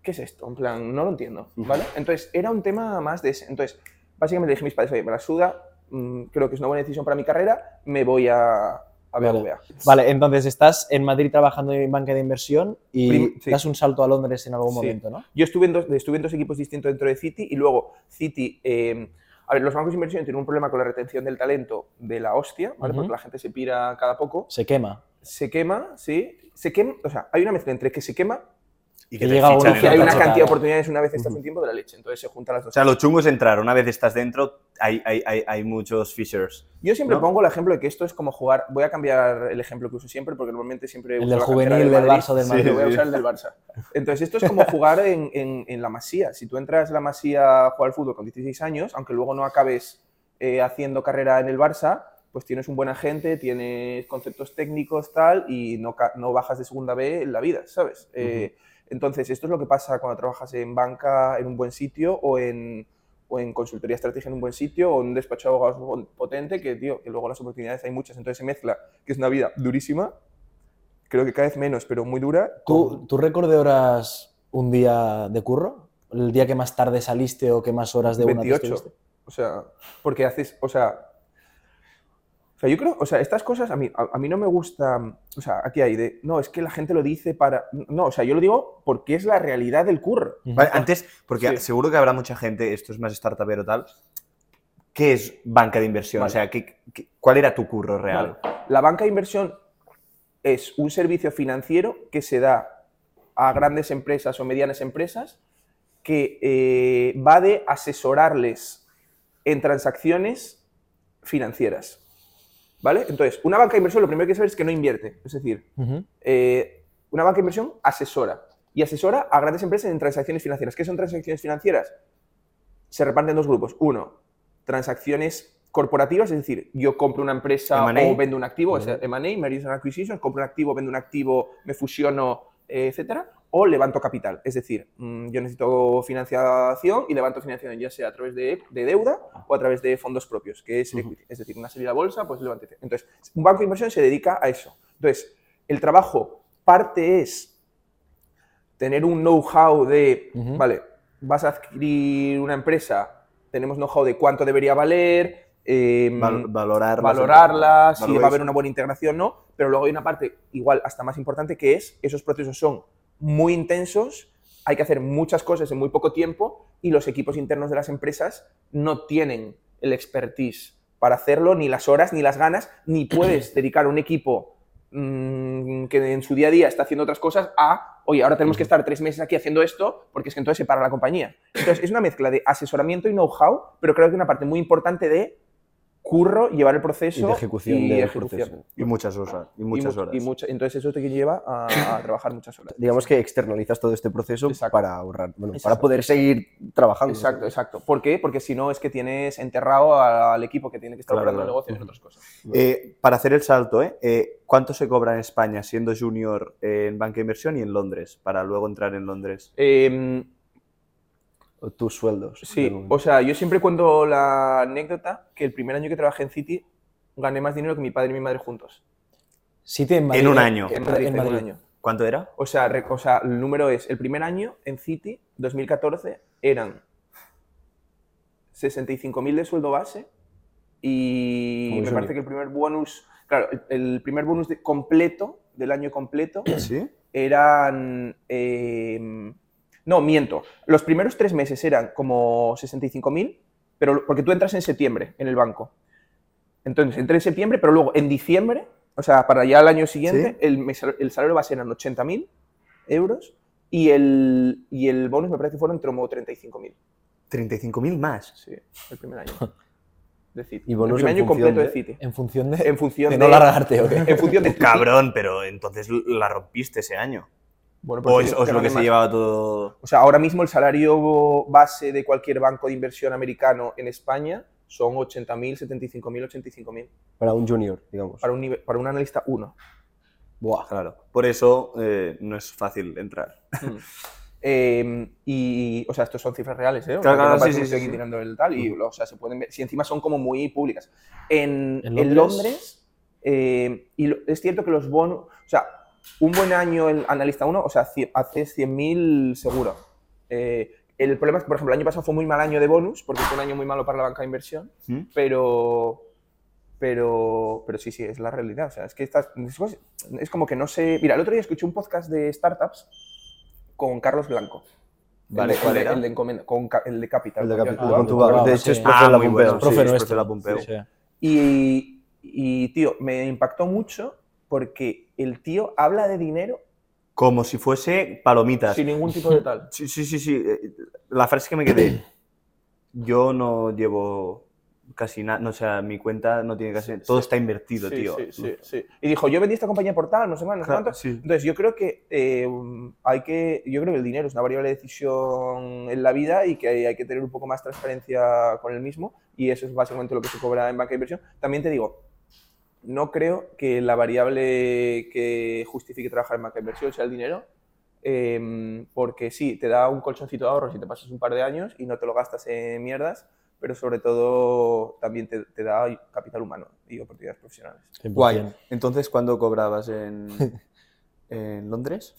Speaker 3: ¿qué es esto? En plan, no lo entiendo. ¿Vale? Entonces, era un tema más de ese. Entonces, básicamente dije a mis padres, oye, me la suda, mm, creo que es una buena decisión para mi carrera, me voy a, a
Speaker 2: Vale.
Speaker 3: BBVA.
Speaker 2: Vale, entonces estás en Madrid trabajando en banca de inversión y
Speaker 3: Prim- sí.
Speaker 2: das un salto a Londres en algún
Speaker 3: Sí.
Speaker 2: momento, ¿no?
Speaker 3: Yo estuve en, dos, estuve en dos equipos distintos dentro de Citi y luego Citi. eh, a ver, los bancos de inversión tienen un problema con la retención del talento de la hostia, ¿vale? Porque la gente se pira cada poco.
Speaker 2: Se quema.
Speaker 3: Se quema, sí. Se quema, o sea, hay una mezcla entre que se quema
Speaker 4: Y
Speaker 2: Que
Speaker 4: te
Speaker 2: llega
Speaker 4: fichan
Speaker 2: que
Speaker 3: hay una cantidad de oportunidades una vez estás un tiempo de la leche. Entonces se juntan las
Speaker 4: O
Speaker 3: dos.
Speaker 4: sea, lo chungo es entrar. Una vez estás dentro, hay, hay, hay, hay muchos fishers.
Speaker 3: Yo siempre
Speaker 4: ¿no?
Speaker 3: pongo el ejemplo de que esto es como jugar. Voy a cambiar el ejemplo que uso siempre porque normalmente siempre
Speaker 2: El del juvenil del
Speaker 3: Madrid.
Speaker 2: Barça o del
Speaker 3: Sí,
Speaker 2: Madrid.
Speaker 3: voy a usar el del Barça. Entonces, esto es como jugar en, en- en la masía. Si tú entras en la masía a jugar al fútbol con 16 años, aunque luego no acabes eh, haciendo carrera en el Barça, pues tienes un buen agente, tienes conceptos técnicos, tal, y no, no bajas de segunda B en la vida, ¿sabes? Eh, entonces, esto es lo que pasa cuando trabajas en banca en un buen sitio o en, o en consultoría estratégica en un buen sitio o en un despacho de abogados potente, que, tío, que luego las oportunidades hay muchas. Entonces se mezcla, que es una vida durísima, creo que cada vez menos, pero muy dura.
Speaker 2: ¿Tú, ¿Tú récord de horas un día de curro? ¿El día que más tarde saliste o que más horas de una te
Speaker 3: 28.
Speaker 2: estuviste?
Speaker 3: O sea, porque haces, o sea, sea, yo creo, o sea, estas cosas a mí, a, a mí no me gusta, o sea, aquí hay de, no, es que la gente lo dice para, no, o sea, yo lo digo porque es la realidad del curro.
Speaker 4: Vale, antes, porque
Speaker 3: Sí.
Speaker 4: seguro que habrá mucha gente, esto es más startupero tal. ¿Qué es banca de inversión?
Speaker 3: Vale.
Speaker 4: O sea, ¿qué, qué- cuál era tu curro real?
Speaker 3: Vale. La banca de inversión es un servicio financiero que se da a grandes empresas o medianas empresas que eh, va de asesorarles en transacciones financieras. ¿Vale? Entonces, una banca de inversión lo primero que hay que saber es que no invierte. Es decir, eh, una banca de inversión asesora. Y asesora a grandes empresas en transacciones financieras. ¿Qué son transacciones financieras? Se reparten en dos grupos. Uno, transacciones corporativas, es decir, yo compro una empresa o vendo un activo, es M&A, Mergers and Acquisitions, compro un activo, vendo un activo, me fusiono, eh, etcétera, o levanto capital, es decir, mm, yo necesito financiación y levanto financiación ya sea a través de, de deuda o a través de fondos propios, que es equity, es decir, una salida a bolsa, pues levante. Entonces, un banco de inversión se dedica a eso. Entonces, el trabajo parte es tener un know-how de, vale, vas a adquirir una empresa, tenemos know-how de cuánto debería valer, eh,
Speaker 4: Val- valorarla.
Speaker 3: valorarla, si va a haber una buena integración o no, pero luego hay una parte igual hasta más importante que es, esos procesos son muy intensos, hay que hacer muchas cosas en muy poco tiempo y los equipos internos de las empresas no tienen el expertise para hacerlo, ni las horas, ni las ganas, ni puedes dedicar un equipo mm, que en su día a día está haciendo otras cosas a, oye, ahora tenemos que estar tres meses aquí haciendo esto porque es que entonces se para la compañía. Entonces es una mezcla de asesoramiento y know-how, pero creo que una parte muy importante de curro, llevar el proceso
Speaker 5: Y de ejecución
Speaker 3: y
Speaker 5: del
Speaker 3: ejecución.
Speaker 5: proceso.
Speaker 4: Y muchas horas. Y muchas
Speaker 3: mu-
Speaker 4: horas.
Speaker 3: y mucha- entonces eso te lleva a, a trabajar muchas horas.
Speaker 5: Digamos que externalizas todo este proceso
Speaker 3: Exacto.
Speaker 5: para ahorrar, bueno,
Speaker 3: Exacto.
Speaker 5: para poder seguir trabajando.
Speaker 3: Exacto, exacto. ¿Por qué? Porque si no es que tienes enterrado al equipo que tiene que estar
Speaker 4: Claro,
Speaker 3: operando el
Speaker 4: claro.
Speaker 3: negocio en otras cosas.
Speaker 4: Eh, para hacer el salto, ¿eh? Eh, ¿cuánto se cobra en España siendo junior en banca de inversión y en Londres? Para luego entrar en Londres.
Speaker 3: Eh,
Speaker 5: O tus sueldos.
Speaker 3: Sí, o sea, yo siempre cuento la anécdota que el primer año que trabajé en City gané más dinero que mi padre y mi madre juntos.
Speaker 2: Sitio en Madrid.
Speaker 4: un año.
Speaker 3: En Madrid, en un año.
Speaker 4: ¿Cuánto era?
Speaker 3: O sea, re- o sea, el número es, el primer año en City, 2014, eran 65.000 de sueldo base y
Speaker 5: Muy
Speaker 3: me parece que el primer bonus, claro, el, el primer bonus de- completo, del año completo,
Speaker 4: Sí.
Speaker 3: eran... eh, no, miento. Los primeros tres meses eran como 65.000, pero porque tú entras en septiembre en el banco. Entonces, entré en septiembre, pero luego en diciembre, o sea, para ya el año siguiente, el, mes- el salario base eran 80.000 euros y el, y el bonus me parece que fueron como 35.000.
Speaker 4: 35.000 más.
Speaker 3: Sí, el primer año. De City.
Speaker 5: Y bonus
Speaker 3: el primer
Speaker 5: en
Speaker 3: año
Speaker 5: función
Speaker 3: completo de,
Speaker 5: de-
Speaker 3: City.
Speaker 2: En función de,
Speaker 3: En función
Speaker 2: de
Speaker 3: de,
Speaker 2: no largarte, ¿o qué?
Speaker 3: En función de
Speaker 4: Cabrón, pero entonces la rompiste ese año.
Speaker 3: Bueno, pues
Speaker 4: O es, o es lo que se llevaba todo.
Speaker 3: O sea, ahora mismo el salario base de cualquier banco de inversión americano en España son 80.000, 75.000, 85.000.
Speaker 5: Para un junior, digamos.
Speaker 3: Para un, nivel- para un analista 1.
Speaker 5: Buah.
Speaker 4: Claro. Por eso eh, no es fácil entrar.
Speaker 3: Eh, y, o sea, estos son cifras reales, ¿eh? O
Speaker 4: Claro, claro,
Speaker 3: no
Speaker 4: sí, sí,
Speaker 3: estoy
Speaker 4: sí,
Speaker 3: aquí tirando el tal. Y, o sea, se pueden ver. Si encima son como muy públicas. En,
Speaker 2: ¿En
Speaker 3: en
Speaker 2: Londres?
Speaker 3: Londres, eh, y lo- es cierto que los bonos. O sea, un buen año en analista 1, o sea, cien- haces 100.000 seguro. Eh, el problema es que, por ejemplo, el año pasado fue muy mal año de bonus, porque fue un año muy malo para la banca de inversión.
Speaker 4: ¿Mm?
Speaker 3: pero pero pero sí sí es la realidad o sea es que estas es, es como que no sé mira el otro día escuché un podcast de startups con Carlos Blanco
Speaker 4: Vale,
Speaker 3: el, de-
Speaker 4: ¿cuál
Speaker 3: el de- el de, con el de Capital
Speaker 5: El de
Speaker 3: con
Speaker 5: Capital, con.
Speaker 3: Tuba,
Speaker 5: De hecho, es profe
Speaker 4: Ah,
Speaker 5: de la
Speaker 4: muy
Speaker 5: Pompeu.
Speaker 4: bueno,
Speaker 2: Profe
Speaker 4: sí, es
Speaker 2: nuestro.
Speaker 4: profe de la Pompeu.
Speaker 2: Sí, sí.
Speaker 3: y y tío me impactó mucho porque el tío habla de dinero
Speaker 4: Como si fuese palomitas.
Speaker 3: sin ningún tipo de tal
Speaker 4: Sí, sí, sí, sí. eh, La frase que me quedé. Yo no llevo casi nada, no, o sea, mi cuenta no tiene casi... Todo está invertido,
Speaker 3: Sí,
Speaker 4: tío.
Speaker 3: sí, sí, sí. Y dijo, yo vendí esta compañía por tal, no sé más, no sé
Speaker 4: Claro,
Speaker 3: cuánto.
Speaker 4: sí.
Speaker 3: Entonces, yo creo que eh, hay que, yo creo que el dinero es una variable de decisión en la vida y que hay, hay que tener un poco más transparencia con el mismo y eso es básicamente lo que se cobra en banca de inversión. También te digo, no creo que la variable que justifique trabajar en banca de inversión sea el dinero, eh, porque sí, te da un colchoncito de ahorro si te pasas un par de años y no te lo gastas en mierdas, pero sobre todo también te, te da capital humano y oportunidades profesionales.
Speaker 2: 100%.
Speaker 4: Guay. Entonces, ¿cuándo cobrabas en, en Londres?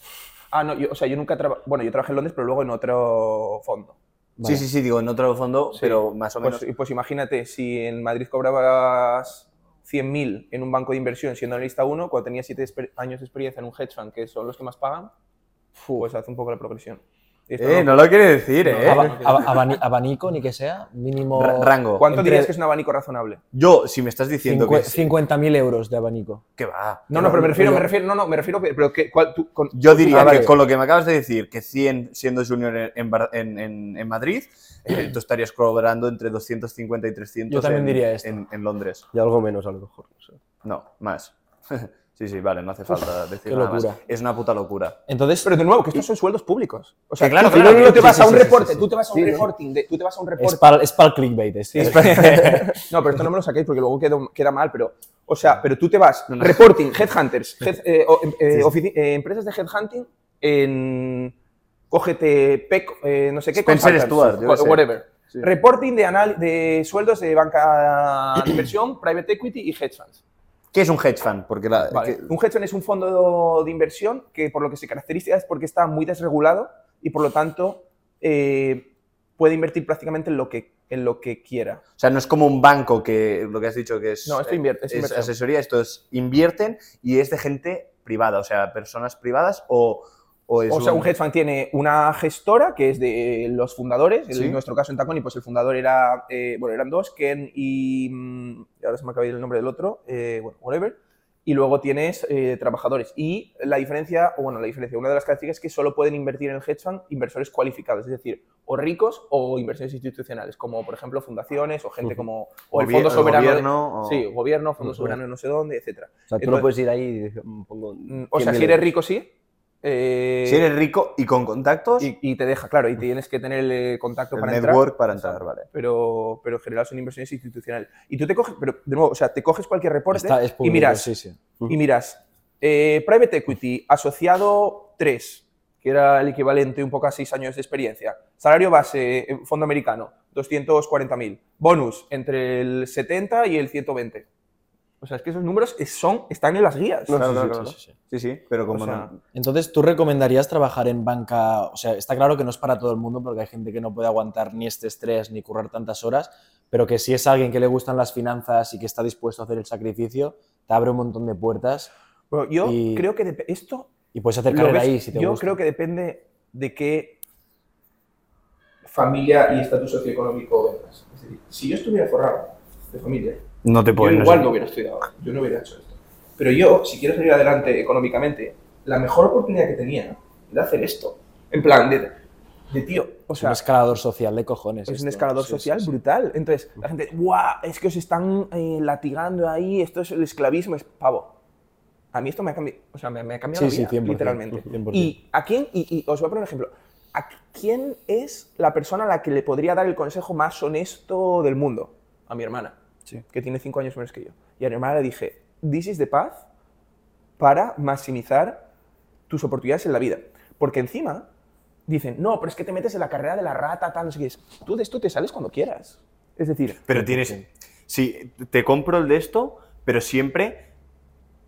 Speaker 3: Ah, no, yo, o sea, yo nunca trabajé, bueno, yo trabajé en Londres, pero luego en otro fondo.
Speaker 2: Vale.
Speaker 4: Sí, sí, sí, digo, en otro fondo,
Speaker 3: Sí.
Speaker 4: pero más o menos...
Speaker 3: Pues, pues imagínate, si en Madrid cobrabas 100.000 en un banco de inversión siendo analista 1, cuando tenías 7 años de experiencia en un hedge fund, que son los que más pagan, pues hace un poco la progresión.
Speaker 4: Eh,
Speaker 3: no-
Speaker 4: lo quiere decir,
Speaker 3: No,
Speaker 4: eh.
Speaker 2: Aba- aba- abani- abanico, ni que sea, mínimo.
Speaker 4: Ra- rango.
Speaker 3: ¿Cuánto
Speaker 2: entre-
Speaker 3: dirías que es un abanico razonable?
Speaker 4: Yo, si me estás diciendo que...
Speaker 2: Cincue- 50.000 euros de abanico.
Speaker 4: que va.
Speaker 3: No, no, pero me refiero,
Speaker 2: yo-
Speaker 3: me refiero, no, no, me refiero, pero que, ¿cuál, tú, con-
Speaker 4: Yo diría
Speaker 2: Ah, vale.
Speaker 4: que con lo que me acabas de decir, que 100 siendo junior en, en en- en- en Madrid, eh, tú estarías cobrando entre 250 y 300
Speaker 2: Yo también
Speaker 4: en,
Speaker 2: diría esto.
Speaker 4: en, en Londres.
Speaker 5: Y algo menos a lo mejor. no sé.
Speaker 4: No, más. sí, sí, vale, no hace falta decir
Speaker 2: qué
Speaker 4: nada más. Es una puta locura.
Speaker 2: Entonces,
Speaker 3: Pero de nuevo, que estos son sueldos públicos. O sea,
Speaker 4: claro,
Speaker 3: tú,
Speaker 4: claro,
Speaker 3: no, no te vas
Speaker 4: sí,
Speaker 3: a un
Speaker 4: sí, sí,
Speaker 3: reporte,
Speaker 4: sí.
Speaker 3: tú te vas a un reporting, de- tú te vas a un
Speaker 2: es
Speaker 3: reporting.
Speaker 2: para es el clickbait. este.
Speaker 3: No, pero esto no me lo saquéis porque luego quedo- queda mal, pero, o sea, pero tú te vas,
Speaker 4: No, no.
Speaker 3: reporting, headhunters, head- eh, eh, eh, empresas de headhunting en, cógete PEC, eh, no sé qué,
Speaker 4: Spencer Stuart, yo sé.
Speaker 3: whatever.
Speaker 4: Sí.
Speaker 3: Reporting de, anal- de sueldos de banca de inversión, private equity y hedge funds.
Speaker 4: ¿Qué es un hedge fund? Porque la,
Speaker 3: Vale.
Speaker 4: que-
Speaker 3: Un hedge fund es un fondo de inversión que por lo que se caracteriza es porque está muy desregulado y por lo tanto eh, puede invertir prácticamente en lo que, en lo que quiera.
Speaker 4: o sea, no es como un banco que lo que has dicho que es,
Speaker 3: No, esto invierte, es
Speaker 4: es asesoría, esto es invierten y es de gente privada, o sea, personas privadas o, o es
Speaker 3: O sea, un hedge fund tiene una gestora que es de los fundadores.
Speaker 4: Sí.
Speaker 3: En nuestro caso en Taconi, pues el fundador era, eh, bueno, eran dos, Ken y, mm, y ahora se me acaba de ir el nombre del otro, eh, bueno, whatever. Y luego tienes eh, trabajadores. Y la diferencia, o bueno, la diferencia, una de las características es que solo pueden invertir en el hedge fund inversores cualificados, es decir, o ricos o inversiones institucionales, como por ejemplo fundaciones o gente como, o el Fondo
Speaker 4: el
Speaker 3: Soberano. de-
Speaker 4: gobierno, o-
Speaker 3: Sí, gobierno, Fondo. Soberano de no sé dónde, etcétera.
Speaker 5: O sea, tú
Speaker 3: Entonces-
Speaker 5: no puedes ir ahí y "Mm, pongo.
Speaker 3: O sea,
Speaker 5: 100.000
Speaker 3: si eres
Speaker 5: euros".
Speaker 3: rico, sí. Eh,
Speaker 4: Si eres rico y con contactos,
Speaker 3: y, y te deja, claro, y tienes que tener el eh, contacto
Speaker 4: el
Speaker 3: para
Speaker 4: network
Speaker 3: entrar.
Speaker 4: para entrar, vale.
Speaker 3: Pero, pero en general son inversiones institucionales. Y tú te coges, pero de nuevo, o sea, te coges cualquier reporte
Speaker 2: Está- es
Speaker 3: y miras,
Speaker 2: sí, sí.
Speaker 3: y miras eh, Private Equity asociado 3, que era el equivalente un poco a 6 años de experiencia. Salario base, fondo americano, 240.000. Bonus, entre el 70 y el 120. O sea, es que esos números son, están en las guías.
Speaker 4: Claro,
Speaker 2: Sí,
Speaker 4: claro,
Speaker 2: sí,
Speaker 4: claro.
Speaker 2: sí, sí, sí.
Speaker 4: Sí, sí, pero como
Speaker 3: O sea,
Speaker 4: no...
Speaker 2: Entonces, ¿tú recomendarías trabajar en banca? O sea, está claro que no es para todo el mundo porque hay gente que no puede aguantar ni este estrés ni currar tantas horas, pero que si es alguien que le gustan las finanzas y que está dispuesto a hacer el sacrificio, te abre un montón de puertas
Speaker 3: Bueno, yo
Speaker 2: Y-
Speaker 3: creo que esto
Speaker 2: y puedes hacer carrera
Speaker 3: ves-
Speaker 2: ahí si te
Speaker 3: yo
Speaker 2: gusta.
Speaker 3: creo que depende de qué familia y estatus socioeconómico vengas. Es decir, si yo estuviera forrado de familia,
Speaker 4: No te
Speaker 3: yo
Speaker 4: pueden...
Speaker 3: igual no hubiera estudiado, yo no hubiera hecho esto. Pero yo, si quiero salir adelante económicamente, la mejor oportunidad que tenía era hacer esto. En plan, de, de tío, o
Speaker 2: Es
Speaker 3: sea,
Speaker 2: un escalador social de cojones.
Speaker 3: es un escalador
Speaker 2: Sí,
Speaker 3: social
Speaker 2: sí, sí.
Speaker 3: brutal. Entonces, la gente, ¡guau! Es que os están eh, latigando ahí, esto es el esclavismo, es pavo. A mí esto me ha cambiado, o sea, me, me ha cambiado
Speaker 2: Sí,
Speaker 3: la
Speaker 2: sí,
Speaker 3: vida,
Speaker 2: 100%,
Speaker 3: literalmente.
Speaker 2: 100%.
Speaker 3: Y a quién, y, y os voy a poner un ejemplo. ¿A quién es la persona a la que le podría dar el consejo más honesto del mundo? a mi hermana,
Speaker 2: Sí.
Speaker 3: que tiene cinco años menos que yo. Y a mi hermana le dije, this is the path para maximizar tus oportunidades en la vida. Porque encima dicen, no, pero es que te metes en la carrera de la rata, tal, no sé qué es. Tú de esto te sales cuando quieras. Es decir,
Speaker 4: Pero tienes. Sí, te compro el de esto, pero siempre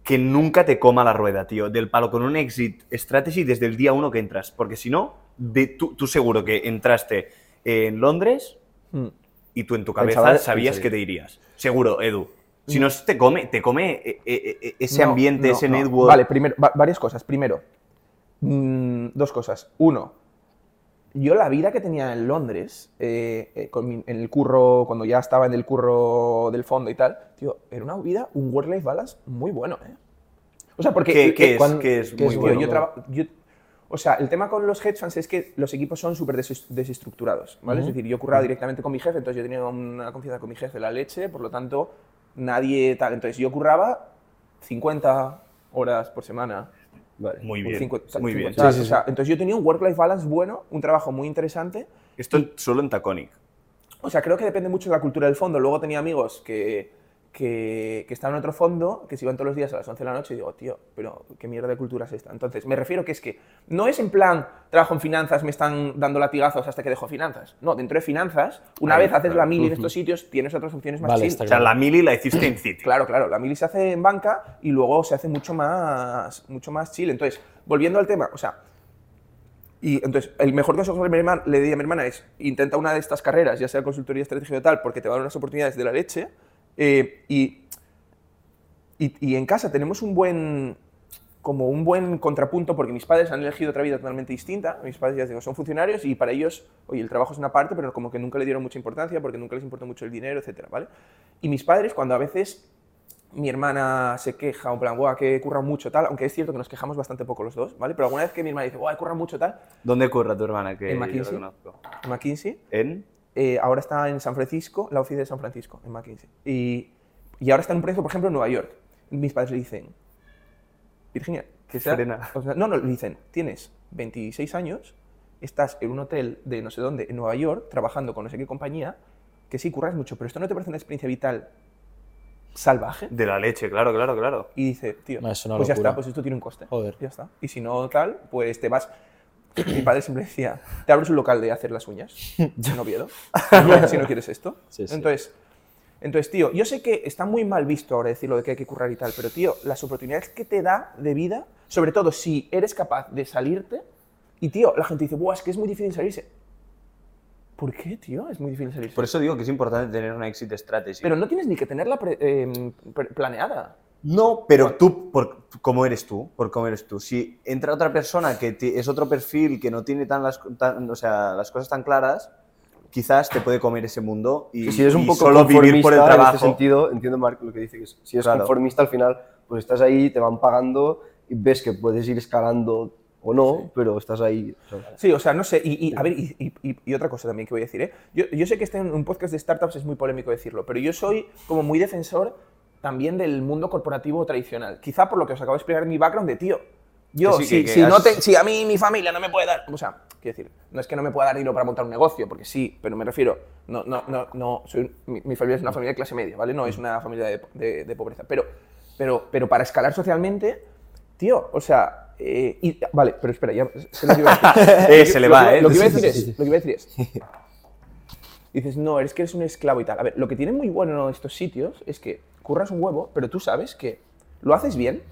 Speaker 4: que nunca te coma la rueda, tío. Del palo con un exit strategy desde el día uno que entras. Porque si no, de- tú, tú seguro que entraste en Londres
Speaker 3: mm,
Speaker 4: y tú en tu cabeza sabías que te irías. Seguro, Edu. Si no, te come, te come eh, eh, eh, ese
Speaker 3: No,
Speaker 4: ambiente,
Speaker 3: no,
Speaker 4: ese
Speaker 3: no.
Speaker 4: network.
Speaker 3: Vale, primero, va- varias cosas. Primero, mm, dos cosas. Uno, yo la vida que tenía en Londres, eh, eh, con mi- en el curro, cuando ya estaba en el curro del fondo y tal, tío, era una vida, un work-life balance muy bueno, ¿eh? O sea, porque...
Speaker 4: ¿Qué- qué es?
Speaker 3: cuando-
Speaker 4: ¿Qué es muy bueno?
Speaker 3: yo yo- o sea, el tema con los hedge funds es que los equipos son súper des- desestructurados, ¿vale? Es decir, yo curraba directamente con mi jefe, entonces yo tenía una confianza con mi jefe, la leche, por lo tanto, nadie tal. Entonces yo curraba 50 horas por semana.
Speaker 5: Vale.
Speaker 4: Muy bien,
Speaker 3: cincu-
Speaker 4: muy bien.
Speaker 3: 50,
Speaker 2: Sí, sí,
Speaker 3: o sea, entonces yo tenía un work-life balance bueno, un trabajo muy interesante.
Speaker 4: Esto solo en Taconic.
Speaker 3: O sea, creo que depende mucho de la cultura del fondo. Luego tenía amigos que, que, que estaban en otro fondo, que se iban todos los días a las 11 de la noche y digo, tío, pero qué mierda de cultura es esta. Entonces, me refiero que es que no es en plan, trabajo en finanzas, me están dando latigazos hasta que dejo finanzas. No, dentro de finanzas, una
Speaker 4: Ahí,
Speaker 3: vez haces
Speaker 4: claro.
Speaker 3: la mili en estos sitios, tienes otras opciones más
Speaker 2: Vale,
Speaker 3: chill.
Speaker 4: O sea, la mili la hiciste en City.
Speaker 3: Claro, claro, la mili se hace en banca y luego se hace mucho más, mucho más chill. Entonces, volviendo al tema, o sea, y entonces, el mejor consejo que mi hermana- le di a mi hermana es, intenta una de estas carreras, ya sea consultoría estratégica o tal, porque te va a dar unas oportunidades de la leche. Eh, y, y, y en casa tenemos un buen, como un buen contrapunto, porque mis padres han elegido otra vida totalmente distinta. Mis padres, ya digo, son funcionarios y para ellos, oye, el trabajo es una parte, pero como que nunca le dieron mucha importancia porque nunca les importó mucho el dinero, etcétera, ¿vale? Y mis padres, cuando a veces mi hermana se queja, en plan, guau, que curra mucho tal, aunque es cierto que nos quejamos bastante poco los dos, ¿vale? Pero alguna vez que mi hermana dice, guau, curra mucho tal,
Speaker 4: ¿Dónde curra tu hermana? Que
Speaker 3: En
Speaker 4: yo
Speaker 3: McKinsey.
Speaker 4: conozco.
Speaker 3: en McKinsey,
Speaker 4: ¿En?
Speaker 3: Eh, ahora está en San Francisco, la oficina de San Francisco, en McKinsey. Y, y ahora está en un proyecto, por ejemplo, en Nueva York. Mis padres le dicen, Virginia, que sea... O sea, no, no, le dicen, tienes 26 años, estás en un hotel de no sé dónde, en Nueva York, trabajando con no sé qué compañía, que sí, curras mucho, pero esto no te parece una experiencia vital salvaje.
Speaker 4: De la leche, claro, claro, claro.
Speaker 3: Y dice, tío,
Speaker 2: No,
Speaker 3: pues ya
Speaker 2: locura.
Speaker 3: está, pues esto tiene un coste.
Speaker 2: Joder.
Speaker 3: Ya está. Y si no tal, pues te vas. Mi padre siempre decía, te abres un local de hacer las uñas en Oviedo, si no quieres esto.
Speaker 2: Sí, sí.
Speaker 3: Entonces, entonces, tío, yo sé que está muy mal visto ahora decirlo de que hay que currar y tal, pero, tío, las oportunidades que te da de vida, sobre todo si eres capaz de salirte, y, tío, la gente dice, Buah, es que es muy difícil salirse. ¿Por qué, tío? Es muy difícil salirse.
Speaker 4: Por eso digo que es importante tener una exit strategy.
Speaker 3: Pero no tienes ni que tenerla pre- eh, pre- planeada.
Speaker 4: No, pero tú, por cómo eres tú, por cómo eres tú. Si entra otra persona que es otro perfil, que no tiene tan las, tan- o sea, las cosas tan claras, quizás te puede comer ese mundo y,
Speaker 5: si eres un poco
Speaker 4: solo vivir por el
Speaker 5: conformista
Speaker 4: trabajo.
Speaker 5: en este sentido, entiendo Marc lo que dice, que es- si eres
Speaker 4: Claro.
Speaker 5: conformista al final, pues estás ahí, te van pagando y ves que puedes ir escalando o no, pero estás ahí.
Speaker 3: Sí, o sea, no sé. Y, y, a ver, y, y- y- y otra cosa también que voy a decir, ¿eh? Yo, yo sé que este en un podcast de startups es muy polémico decirlo, pero yo soy como muy defensor también del mundo corporativo tradicional. Quizá por lo que os acabo de explicar mi background de tío. Yo,
Speaker 4: Que sí,
Speaker 3: si,
Speaker 4: que- que
Speaker 3: si no te- si a mí mi familia no me puede dar. O sea, quiero decir, no es que no me pueda dar dinero para montar un negocio, porque sí, pero me refiero. No, no, no, no. Soy, mi, mi familia es una familia de clase media, ¿vale? No es una familia de, de- de pobreza. Pero, pero, pero para escalar socialmente, tío, o sea. eh, y- vale, pero espera, ya que iba a decir.
Speaker 4: Eh, se le va, ¿eh?
Speaker 3: Lo que iba a decir es, lo que iba a decir es, dices, no, es que eres un esclavo y tal. A ver, lo que tiene muy bueno estos sitios es que curras un huevo, pero tú sabes que lo haces bien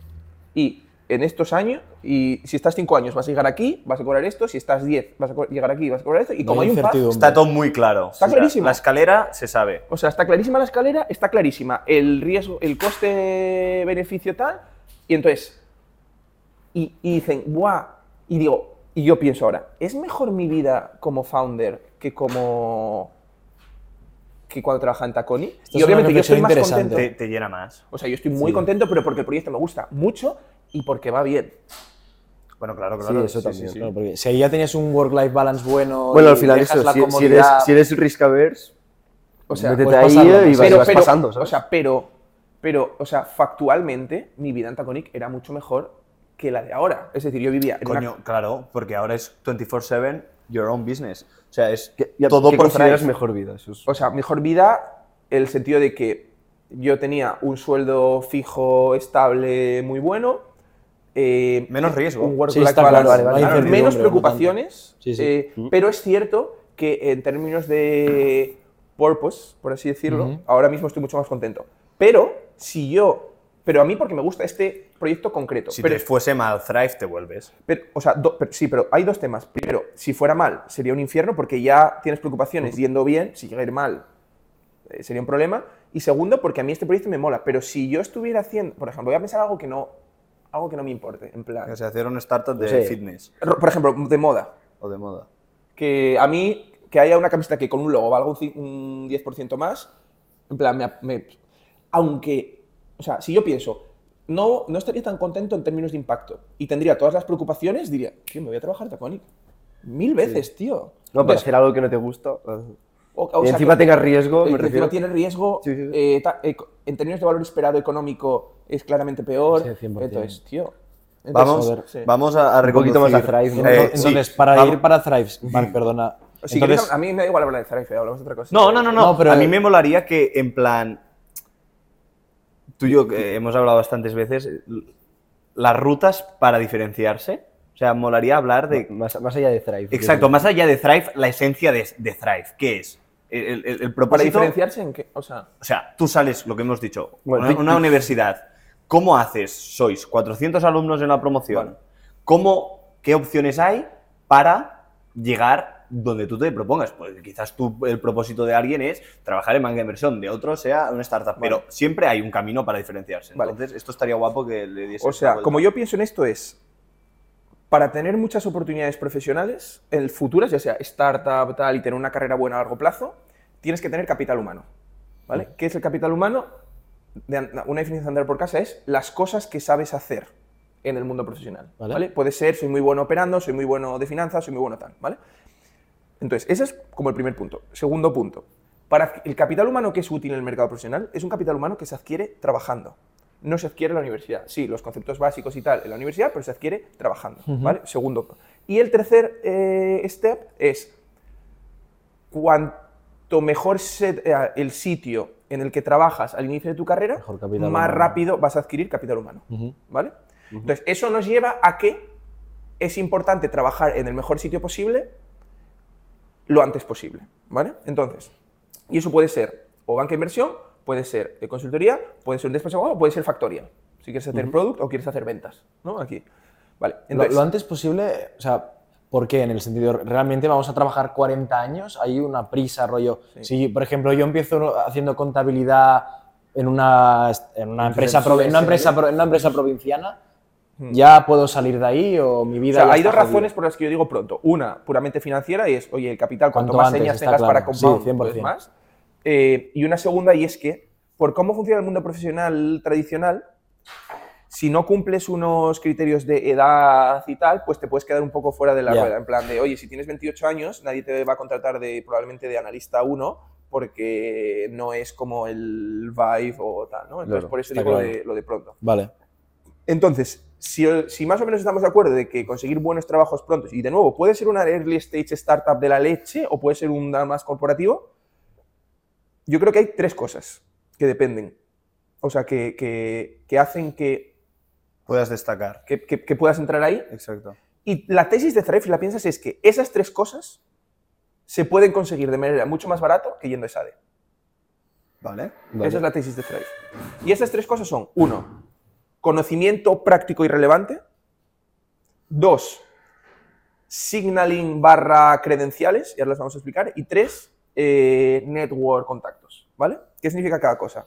Speaker 3: y en estos años, y si estás cinco años vas a llegar aquí, vas a cobrar esto, si estás 10 vas a llegar aquí, vas a cobrar esto, y
Speaker 2: No
Speaker 3: como
Speaker 2: hay
Speaker 3: hay un.
Speaker 4: Está todo muy claro.
Speaker 3: Está
Speaker 4: O sea,
Speaker 3: clarísimo.
Speaker 4: La escalera se sabe.
Speaker 3: o sea, está clarísima la escalera, está clarísima el riesgo, el coste-beneficio tal, y entonces, y, y dicen, ¡buah! Y digo, y yo pienso ahora, ¿es mejor mi vida como founder que como que cuando trabajaba en Taconi?
Speaker 2: Esta
Speaker 3: y
Speaker 2: es una
Speaker 3: obviamente yo estoy más
Speaker 2: interesante.
Speaker 3: contento.
Speaker 4: Te, te llena más.
Speaker 3: O sea, yo estoy muy contento, pero porque el proyecto me gusta mucho y porque va bien.
Speaker 4: Bueno, claro,
Speaker 5: Sí,
Speaker 4: claro.
Speaker 5: eso también.
Speaker 2: Claro, porque si ahí ya tenías un work-life balance bueno.
Speaker 5: Bueno,
Speaker 2: y
Speaker 5: al final
Speaker 2: dejas
Speaker 5: eso,
Speaker 2: la
Speaker 5: si, si
Speaker 2: comodidad,
Speaker 5: eres, si eres risk averse,
Speaker 3: O sea,
Speaker 5: métete ahí
Speaker 2: pasarlo,
Speaker 5: y vas,
Speaker 3: pero,
Speaker 5: vas
Speaker 3: pero-
Speaker 5: pasando, ¿sabes?
Speaker 3: O sea, pero, pero, o sea, factualmente, mi vida en Taconic era mucho mejor que la de ahora. Es decir, yo vivía en una-
Speaker 4: Coño, claro, porque ahora es 24-7 your own business. O sea, es
Speaker 5: ¿Qué, ya-
Speaker 4: todo
Speaker 5: ¿qué
Speaker 4: por
Speaker 5: consideras mejor vida? Eso es-
Speaker 3: O sea, mejor vida el sentido de que yo tenía un sueldo fijo, estable, muy bueno. eh,
Speaker 4: Menos riesgo.
Speaker 3: un work
Speaker 2: Sí, está claro, incertidumbre,
Speaker 3: menos
Speaker 2: no
Speaker 3: preocupaciones,
Speaker 2: Sí, sí.
Speaker 3: eh, pero es cierto que en términos de purpose, por así decirlo, ahora mismo estoy mucho más contento. Pero si yo, pero a mí porque me gusta este proyecto concreto,
Speaker 4: Si
Speaker 3: pero,
Speaker 4: te fuese mal Thrive, te vuelves.
Speaker 3: pero, o sea, do- pero- sí, pero hay dos temas. Primero, si fuera mal, sería un infierno porque ya tienes preocupaciones yendo bien. Si llega a ir mal, eh, sería un problema. Y segundo, porque a mí este proyecto me mola. Pero si yo estuviera haciendo, por ejemplo, voy a pensar algo que no, algo que no me importe, en plan,
Speaker 4: O sea, hacer una startup de fitness
Speaker 3: por ejemplo, de moda.
Speaker 4: o de moda.
Speaker 3: Que a mí, que haya una camiseta que con un logo valga un, un 10% más, en plan, me, me- aunque, o sea, si yo pienso, no, no estaría tan contento en términos de impacto y tendría todas las preocupaciones, diría, tío, me voy a trabajar Taconic. Mil veces, tío.
Speaker 5: No, para
Speaker 3: Entonces,
Speaker 5: hacer algo que no te gusta.
Speaker 3: o- o
Speaker 5: y
Speaker 3: sea,
Speaker 5: encima
Speaker 3: que-
Speaker 5: tengas riesgo,
Speaker 3: eh,
Speaker 5: me refiero.
Speaker 3: encima tiene riesgo,
Speaker 5: Sí, sí, sí.
Speaker 3: eh, ta- eh, en términos de valor esperado económico es claramente peor.
Speaker 2: Sí, 100%.
Speaker 3: Entonces, tío. entonces,
Speaker 4: Vamos,
Speaker 3: joder, sí.
Speaker 4: vamos a, a
Speaker 5: Un poquito más a Thrive, ¿no?
Speaker 4: Eh,
Speaker 2: Entonces,
Speaker 4: sí,
Speaker 2: para
Speaker 4: vamos-
Speaker 2: ir para Thrive, vale, perdona.
Speaker 3: Si
Speaker 2: Entonces,
Speaker 3: a mí me da igual hablar de Zarife, hablamos de otra cosa.
Speaker 4: No, no, no, no.
Speaker 2: No, pero-
Speaker 4: A mí me molaría que, en plan. Tú y yo hemos hablado bastantes veces. Las rutas para diferenciarse. O sea, molaría hablar de.
Speaker 5: Más, más allá de Thrive.
Speaker 4: Exacto, más allá de Thrive, la esencia de, de Thrive. ¿Qué es? El, el- el
Speaker 3: Para diferenciarse en qué, o sea,
Speaker 4: O sea, tú sales, lo que hemos dicho,
Speaker 5: Bueno,
Speaker 4: una, universidad. ¿Cómo haces? Sois 400 alumnos en la promoción. ¿Cómo, ¿Qué opciones hay para llegar donde tú te propongas? Pues quizás tú, el propósito de alguien es trabajar en banca de inversión, de otro sea una startup, pero siempre hay un camino para diferenciarse.
Speaker 3: Vale.
Speaker 4: Entonces, esto estaría guapo que le diese
Speaker 3: o sea, como yo pienso en esto es, para tener muchas oportunidades profesionales, en futuras, ya sea startup, tal, y tener una carrera buena a largo plazo, tienes que tener capital humano. ¿Vale? ¿Qué es el capital humano? De una definición de andar por casa es las cosas que sabes hacer en el mundo profesional.
Speaker 2: Vale.
Speaker 3: ¿vale? Puede ser, soy muy bueno operando, soy muy bueno de finanzas, soy muy bueno tal. ¿vale? Entonces, ese es como el primer punto. Segundo punto. Para el capital humano que es útil en el mercado profesional es un capital humano que se adquiere trabajando. No se adquiere en la universidad. Sí, los conceptos básicos y tal en la universidad, pero se adquiere trabajando. ¿vale? Segundo. Y el tercer eh, step es cuanto mejor se- eh, el sitio en el que trabajas al inicio de tu carrera, más
Speaker 2: humano.
Speaker 3: rápido vas a adquirir capital humano. ¿Vale? Entonces, eso nos lleva a que es importante trabajar en el mejor sitio posible lo antes posible. ¿Vale? Entonces, y eso puede ser o banca de inversión, puede ser de consultoría, puede ser un despacho de abogados, puede ser factoría. Si quieres hacer product o quieres hacer ventas. ¿No? Aquí. Vale.
Speaker 2: Lo,
Speaker 3: Entonces,
Speaker 2: lo antes posible, o sea, ¿por qué? En el sentido, ¿realmente vamos a trabajar 40 años? ¿Hay una prisa, rollo? Si, por ejemplo, yo empiezo haciendo contabilidad en una, en una, empresa, en una,
Speaker 3: sí,
Speaker 2: empresa,
Speaker 3: sí.
Speaker 2: en una empresa provinciana, ¿ya puedo salir de ahí o mi
Speaker 3: O
Speaker 2: vida
Speaker 3: sea,
Speaker 2: ya
Speaker 3: hay dos
Speaker 2: jodida?
Speaker 3: razones por las que yo digo pronto. Una, puramente financiera, y es, oye, el capital, cuanto,
Speaker 2: Cuanto
Speaker 3: más
Speaker 2: antes,
Speaker 3: señas tengas para compound,
Speaker 2: Sí, 100%.
Speaker 3: pues más. Eh, y una segunda, y es que, por cómo funciona el mundo profesional tradicional, si no cumples unos criterios de edad y tal, pues te puedes quedar un poco fuera de la
Speaker 2: Ya.
Speaker 3: rueda. En plan de, oye, si tienes 28 años, nadie te va a contratar de probablemente de analista 1 porque no es como el vibe o tal, ¿no? Entonces,
Speaker 2: Claro,
Speaker 3: por eso digo lo,
Speaker 2: claro.
Speaker 3: de, lo de pronto.
Speaker 2: Vale.
Speaker 3: Entonces, si, si más o menos estamos de acuerdo de que conseguir buenos trabajos pronto, y de nuevo, puede ser una early stage startup de la leche o puede ser un más corporativo, yo creo que hay tres cosas que dependen. O sea, que, que- que hacen que,
Speaker 4: Puedas destacar.
Speaker 3: que- que- puedas entrar ahí.
Speaker 4: Exacto.
Speaker 3: Y la tesis de Thrive, si la piensas, es que esas tres cosas se pueden conseguir de manera mucho más barato que yendo a SADE.
Speaker 4: Vale.
Speaker 5: Vale.
Speaker 3: Esa es la tesis de Thrive. Y esas tres cosas son, uno, conocimiento práctico y relevante. Dos, signaling barra credenciales, y ahora las vamos a explicar. Y tres, eh, network contactos. ¿Vale? ¿Qué significa cada cosa?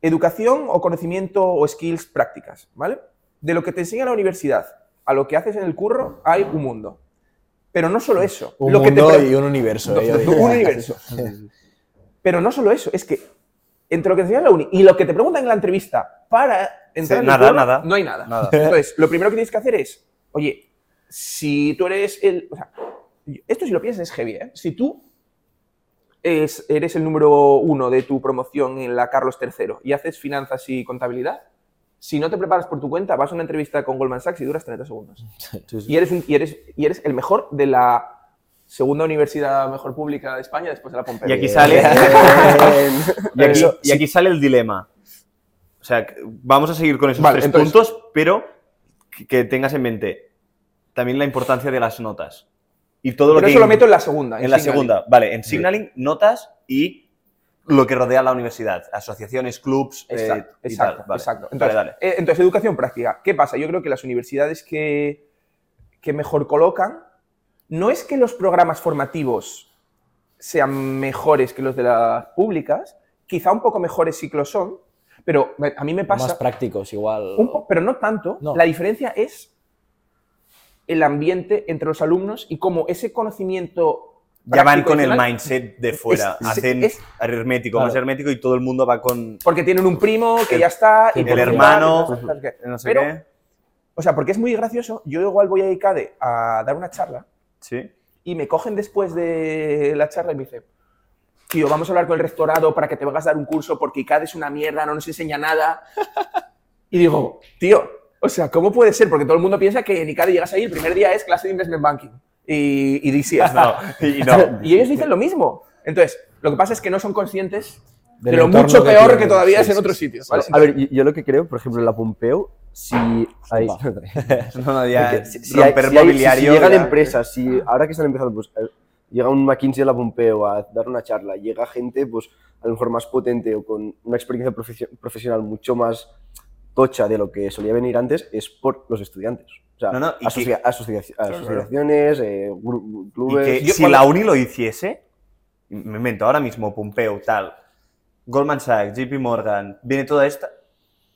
Speaker 3: Educación o conocimiento o skills prácticas. ¿Vale? De lo que te enseña la universidad a lo que haces en el curro hay un mundo. Pero no solo eso.
Speaker 2: Un
Speaker 3: lo que te
Speaker 2: mundo y un universo.
Speaker 3: un universo. Pero no solo eso, es que entre lo que te enseñan en la uni y lo que te preguntan en la entrevista para entrar
Speaker 4: Sí,
Speaker 3: en el
Speaker 4: nada, nada.
Speaker 3: no hay nada.
Speaker 4: Nada.
Speaker 3: Entonces, lo primero que tienes que hacer es, oye, si tú eres el... O sea, esto si lo piensas es heavy, ¿eh? Si tú es- eres el número uno de tu promoción en la Carlos III y haces finanzas y contabilidad, si no te preparas por tu cuenta, vas a una entrevista con Goldman Sachs y duras 30 segundos. Y, eres un- y, eres, y eres el mejor de la segunda universidad mejor pública de España después de la Pompeu.
Speaker 4: Y aquí sale. Y, aquí, y aquí sale el dilema. O sea, vamos a seguir con esos
Speaker 3: Vale,
Speaker 4: tres
Speaker 3: entonces-
Speaker 4: puntos, pero que, tengas en mente también la importancia de las notas. Y todo lo
Speaker 3: Pero
Speaker 4: que.
Speaker 3: eso lo meto en la segunda.
Speaker 4: en la
Speaker 3: signaling.
Speaker 4: segunda. Vale, en signaling, notas y lo que rodea la universidad. Asociaciones, clubs. eh,
Speaker 3: Exacto,
Speaker 4: y
Speaker 3: exacto,
Speaker 4: tal. Vale.
Speaker 3: exacto.
Speaker 4: Vale,
Speaker 3: Entonces,
Speaker 4: dale.
Speaker 3: eh, entonces, educación práctica. ¿Qué pasa? Yo creo que las universidades que, que mejor colocan, no es que los programas formativos sean mejores que los de las públicas, quizá un poco mejores sí que lo son, pero a mí me
Speaker 2: Más
Speaker 3: pasa,
Speaker 2: prácticos, igual.
Speaker 3: un po- pero no tanto.
Speaker 2: No.
Speaker 3: La diferencia es el ambiente entre los alumnos y cómo ese conocimiento...
Speaker 4: Ya van con el mindset de fuera.
Speaker 3: es-
Speaker 4: Hacen
Speaker 3: es-
Speaker 4: hermético,
Speaker 2: Claro.
Speaker 4: más hermético y todo el mundo va con.
Speaker 3: Porque tienen un primo que
Speaker 4: El-
Speaker 3: ya está... y
Speaker 2: el
Speaker 4: hermano,
Speaker 3: no sé- no sé qué.
Speaker 4: No sé
Speaker 3: Pero-
Speaker 4: qué.
Speaker 3: O sea, porque es muy gracioso. Yo igual voy a ICADE a dar una charla
Speaker 4: Sí.
Speaker 3: y me cogen después de la charla y me dicen, tío, vamos a hablar con el rectorado para que te vengas a dar un curso porque ICADE es una mierda, no nos enseña nada. Y digo, tío, o sea, ¿cómo puede ser? Porque todo el mundo piensa que en ICADE llegas ahí, el primer día es clase de Investment Banking y, y DCS.
Speaker 4: No, y no.
Speaker 3: Y ellos dicen lo mismo. Entonces, lo que pasa es que no son conscientes de lo mucho peor que todavía es en otros sitios. ¿vale?
Speaker 5: A ver, yo, yo lo que creo, por ejemplo, en la Pompeu, si hay,
Speaker 4: No, no, ya,
Speaker 5: Porque si, si hay-
Speaker 4: romper
Speaker 5: si hay-
Speaker 4: mobiliario.
Speaker 5: si llegan
Speaker 4: ya-
Speaker 5: empresas, si ahora que están empezando, pues eh, llega un McKinsey a la Pompeo a dar una charla, llega gente, pues a lo mejor más potente o con una experiencia profesio- profesional mucho más tocha de lo que solía venir antes, es por los estudiantes. O sea,
Speaker 4: No, no,
Speaker 5: asocia- asociaciones, eh,
Speaker 4: Y
Speaker 5: clubes.
Speaker 4: que
Speaker 3: Yo
Speaker 4: si
Speaker 3: cuando-
Speaker 4: la uni lo hiciese, me invento ahora mismo, Pompeu, tal, Goldman Sachs, JP Morgan, viene toda esta.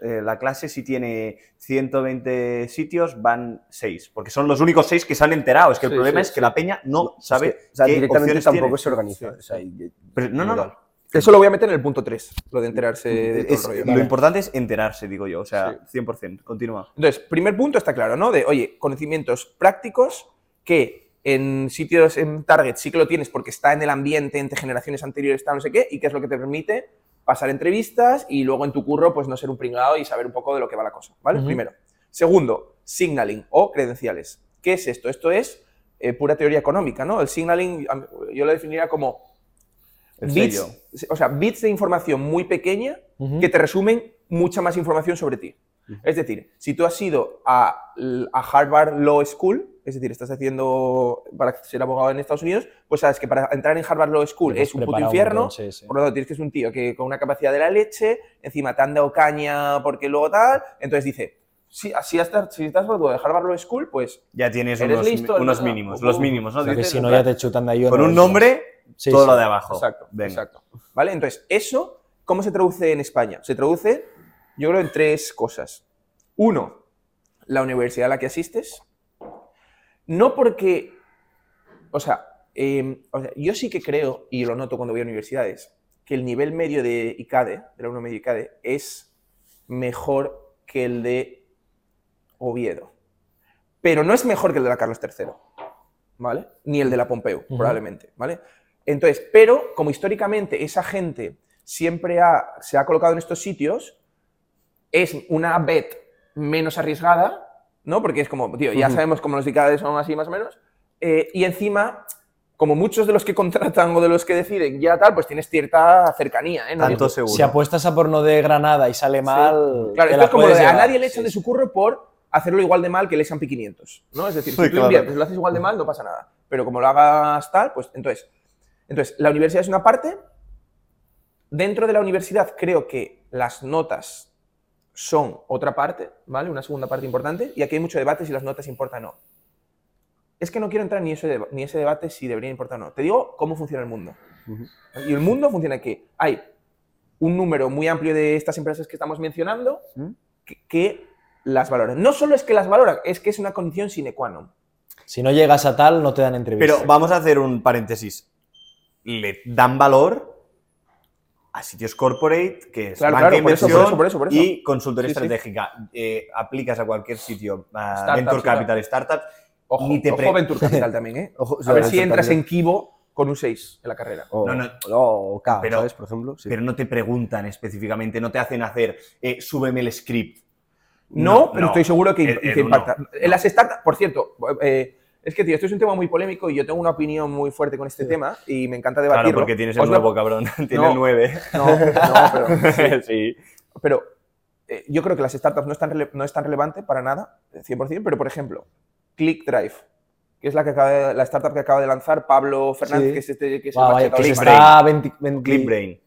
Speaker 4: Eh, la clase si tiene 120 sitios, van 6, porque son los únicos 6 que se han enterado. Es que el
Speaker 3: Sí,
Speaker 4: problema
Speaker 3: sí,
Speaker 4: es que la peña no
Speaker 5: Es
Speaker 4: sabe
Speaker 5: que, o sea,
Speaker 4: qué
Speaker 5: directamente tampoco
Speaker 4: tiene.
Speaker 5: se organiza. o sea, y-
Speaker 4: Pero no, no, no.
Speaker 3: Eso lo voy a meter en el punto 3, lo de enterarse de todo
Speaker 4: Es-
Speaker 3: el rollo.
Speaker 4: lo importante es enterarse, digo yo. O sea, 100%. Continúa.
Speaker 3: Entonces, primer punto está claro, ¿no? De, oye, conocimientos prácticos que en sitios, en Target sí que lo tienes porque está en el ambiente entre generaciones anteriores, está no sé qué, y que es lo que te permite pasar entrevistas y luego en tu curro, pues no ser un pringado y saber un poco de lo que va la cosa, ¿vale? Primero. Segundo, signaling o credenciales. ¿Qué es esto? Esto es eh, pura teoría económica, ¿no? El signaling yo lo definiría como bits, o sea, bits de información muy pequeña que te resumen mucha más información sobre ti. Es decir, si tú has ido a Harvard Law School, es decir, estás haciendo para ser abogado en Estados Unidos, pues sabes que para entrar en Harvard Law School es un puto infierno,
Speaker 2: montón, sí, sí.
Speaker 3: por lo tanto tienes que ser un tío que con una capacidad de la leche, encima te han dado caña porque luego tal, entonces dice, si, si, estás, si estás graduado de Harvard Law School, pues
Speaker 4: Ya tienes
Speaker 3: Eres
Speaker 4: unos,
Speaker 3: listo,
Speaker 4: unos
Speaker 3: ¿no?
Speaker 4: mínimos. Los mínimos, ¿no?
Speaker 2: O sea, que
Speaker 4: Dices,
Speaker 2: si no ya te chutan de ahí.
Speaker 4: Con
Speaker 2: no
Speaker 4: un
Speaker 2: es-
Speaker 4: nombre,
Speaker 2: Sí,
Speaker 4: todo
Speaker 2: sí.
Speaker 4: lo de abajo.
Speaker 3: Exacto,
Speaker 4: Venga.
Speaker 3: exacto. ¿Vale? Entonces, eso, ¿cómo se traduce en España? Se traduce, yo creo, en tres cosas. Uno, la universidad a la que asistes. No porque, o sea, eh, o sea, yo sí que creo, y lo noto cuando voy a universidades, que el nivel medio de ICADE, de la 1 medio ICADE, es mejor que el de Oviedo. Pero no es mejor que el de la Carlos III, ¿vale? Ni el de la Pompeu, probablemente, ¿vale? Entonces, pero como históricamente esa gente siempre ha- se ha colocado en estos sitios, es una bet menos arriesgada, ¿no? Porque es como, tío, ya sabemos cómo los ICADE son así más o menos, eh, y encima, como muchos de los que contratan o de los que deciden ya tal, pues tienes cierta cercanía, ¿eh? No-
Speaker 4: Tanto seguro.
Speaker 2: Si apuestas a porno de Granada y sale mal.
Speaker 3: Claro, esto es como lo de a nadie le echan
Speaker 2: Sí,
Speaker 3: de su curro por hacerlo igual de mal que el S&P 500, ¿no? Es decir,
Speaker 4: Sí,
Speaker 3: si tú
Speaker 4: claro.
Speaker 3: inviertes lo haces igual de mal, no pasa nada. Pero como lo hagas tal, pues entonces... Entonces, la universidad es una parte. Dentro de la universidad creo que las notas son otra parte, ¿vale? Una segunda parte importante. Y aquí hay mucho debate si las notas importan o no. Es que no quiero entrar ni, ese ni ese debate si deberían importar o no. Te digo cómo funciona el mundo. Y el mundo funciona que hay un número muy amplio de estas empresas que estamos mencionando que, que las valoran. No solo es que las valoran, es que es una condición sine qua non.
Speaker 2: Si no llegas a tal, no te dan entrevista.
Speaker 4: Pero vamos a hacer un paréntesis. Le dan valor a sitios corporate, que es
Speaker 3: Claro,
Speaker 4: banca
Speaker 3: claro,
Speaker 4: inversión
Speaker 3: por eso, por eso, por eso.
Speaker 4: y consultoría
Speaker 3: Sí, sí.
Speaker 4: estratégica. Eh, aplicas a cualquier sitio, a
Speaker 3: Startups
Speaker 4: Venture. Capital, Startups,
Speaker 3: Ojo,
Speaker 4: Ni te
Speaker 3: ojo Venture Capital también, ¿eh?
Speaker 5: Ojo,
Speaker 3: A ver si entras en Kibo con un 6 en la carrera.
Speaker 5: O,
Speaker 4: No, no.
Speaker 5: o K,
Speaker 4: Pero-
Speaker 5: ¿sabes? Por ejemplo. Sí.
Speaker 4: pero no te preguntan específicamente, no te hacen hacer, eh, súbeme el script.
Speaker 3: No, pero estoy seguro que,
Speaker 4: Edu,
Speaker 3: que
Speaker 4: no,
Speaker 3: impacta. En las startups, por cierto, eh, Es que, tío, esto es un tema muy polémico y yo tengo una opinión muy fuerte con este tema y me encanta
Speaker 4: Claro,
Speaker 3: debatirlo.
Speaker 4: porque tienes el nuevo, cabrón. Tienes
Speaker 3: No.
Speaker 4: el 9.
Speaker 3: No, no, pero,
Speaker 4: sí.
Speaker 3: pero eh, yo creo que las startups no es, tan rele- no es tan relevante para nada, 100%, pero por ejemplo, ClickDrive, que es la, que acaba de- la startup que acaba de lanzar Pablo Fernández,
Speaker 2: Sí.
Speaker 3: que es, este, que es el
Speaker 2: vaya, que se está 20, 20
Speaker 4: Clipbrain.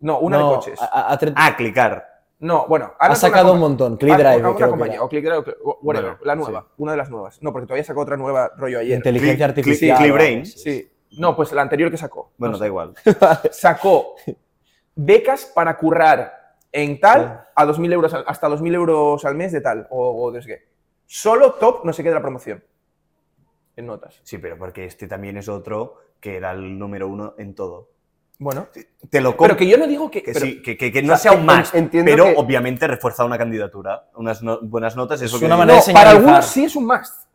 Speaker 3: No, una
Speaker 2: no,
Speaker 3: de coches.
Speaker 2: a- a- a tre-
Speaker 4: Ah, clicar.
Speaker 3: No, bueno.
Speaker 2: ha
Speaker 3: ahora
Speaker 2: sacado un montón.
Speaker 3: Ah,
Speaker 2: ClickDrive,
Speaker 3: una
Speaker 2: creo
Speaker 3: compañía, o Click- o whatever,
Speaker 4: Bueno,
Speaker 3: la nueva, una de las nuevas. No, porque todavía sacó otra nueva rollo ayer.
Speaker 2: Inteligencia
Speaker 4: Click-
Speaker 2: artificial.
Speaker 4: Click- Clickbrain.
Speaker 3: Sí. No, pues la anterior que sacó.
Speaker 4: Bueno,
Speaker 3: No
Speaker 4: da igual.
Speaker 3: Sacó becas para currar en tal a 2.000 euros, hasta 2.000 euros al mes de tal, o, o desde qué. Solo top no sé qué de la promoción. En notas.
Speaker 4: Sí, pero porque este también es otro que era el número uno en todo.
Speaker 3: Bueno.
Speaker 4: Te lo
Speaker 3: Pero que yo no digo que...
Speaker 4: Que
Speaker 3: pero-
Speaker 4: sí, que, que- que
Speaker 5: o
Speaker 4: no
Speaker 5: sea,
Speaker 4: sea un más, pero
Speaker 5: que-
Speaker 4: obviamente refuerza una candidatura, unas no- buenas notas, eso
Speaker 2: Es
Speaker 4: que
Speaker 2: una manera
Speaker 3: no,
Speaker 2: de
Speaker 3: para algunos sí es un must.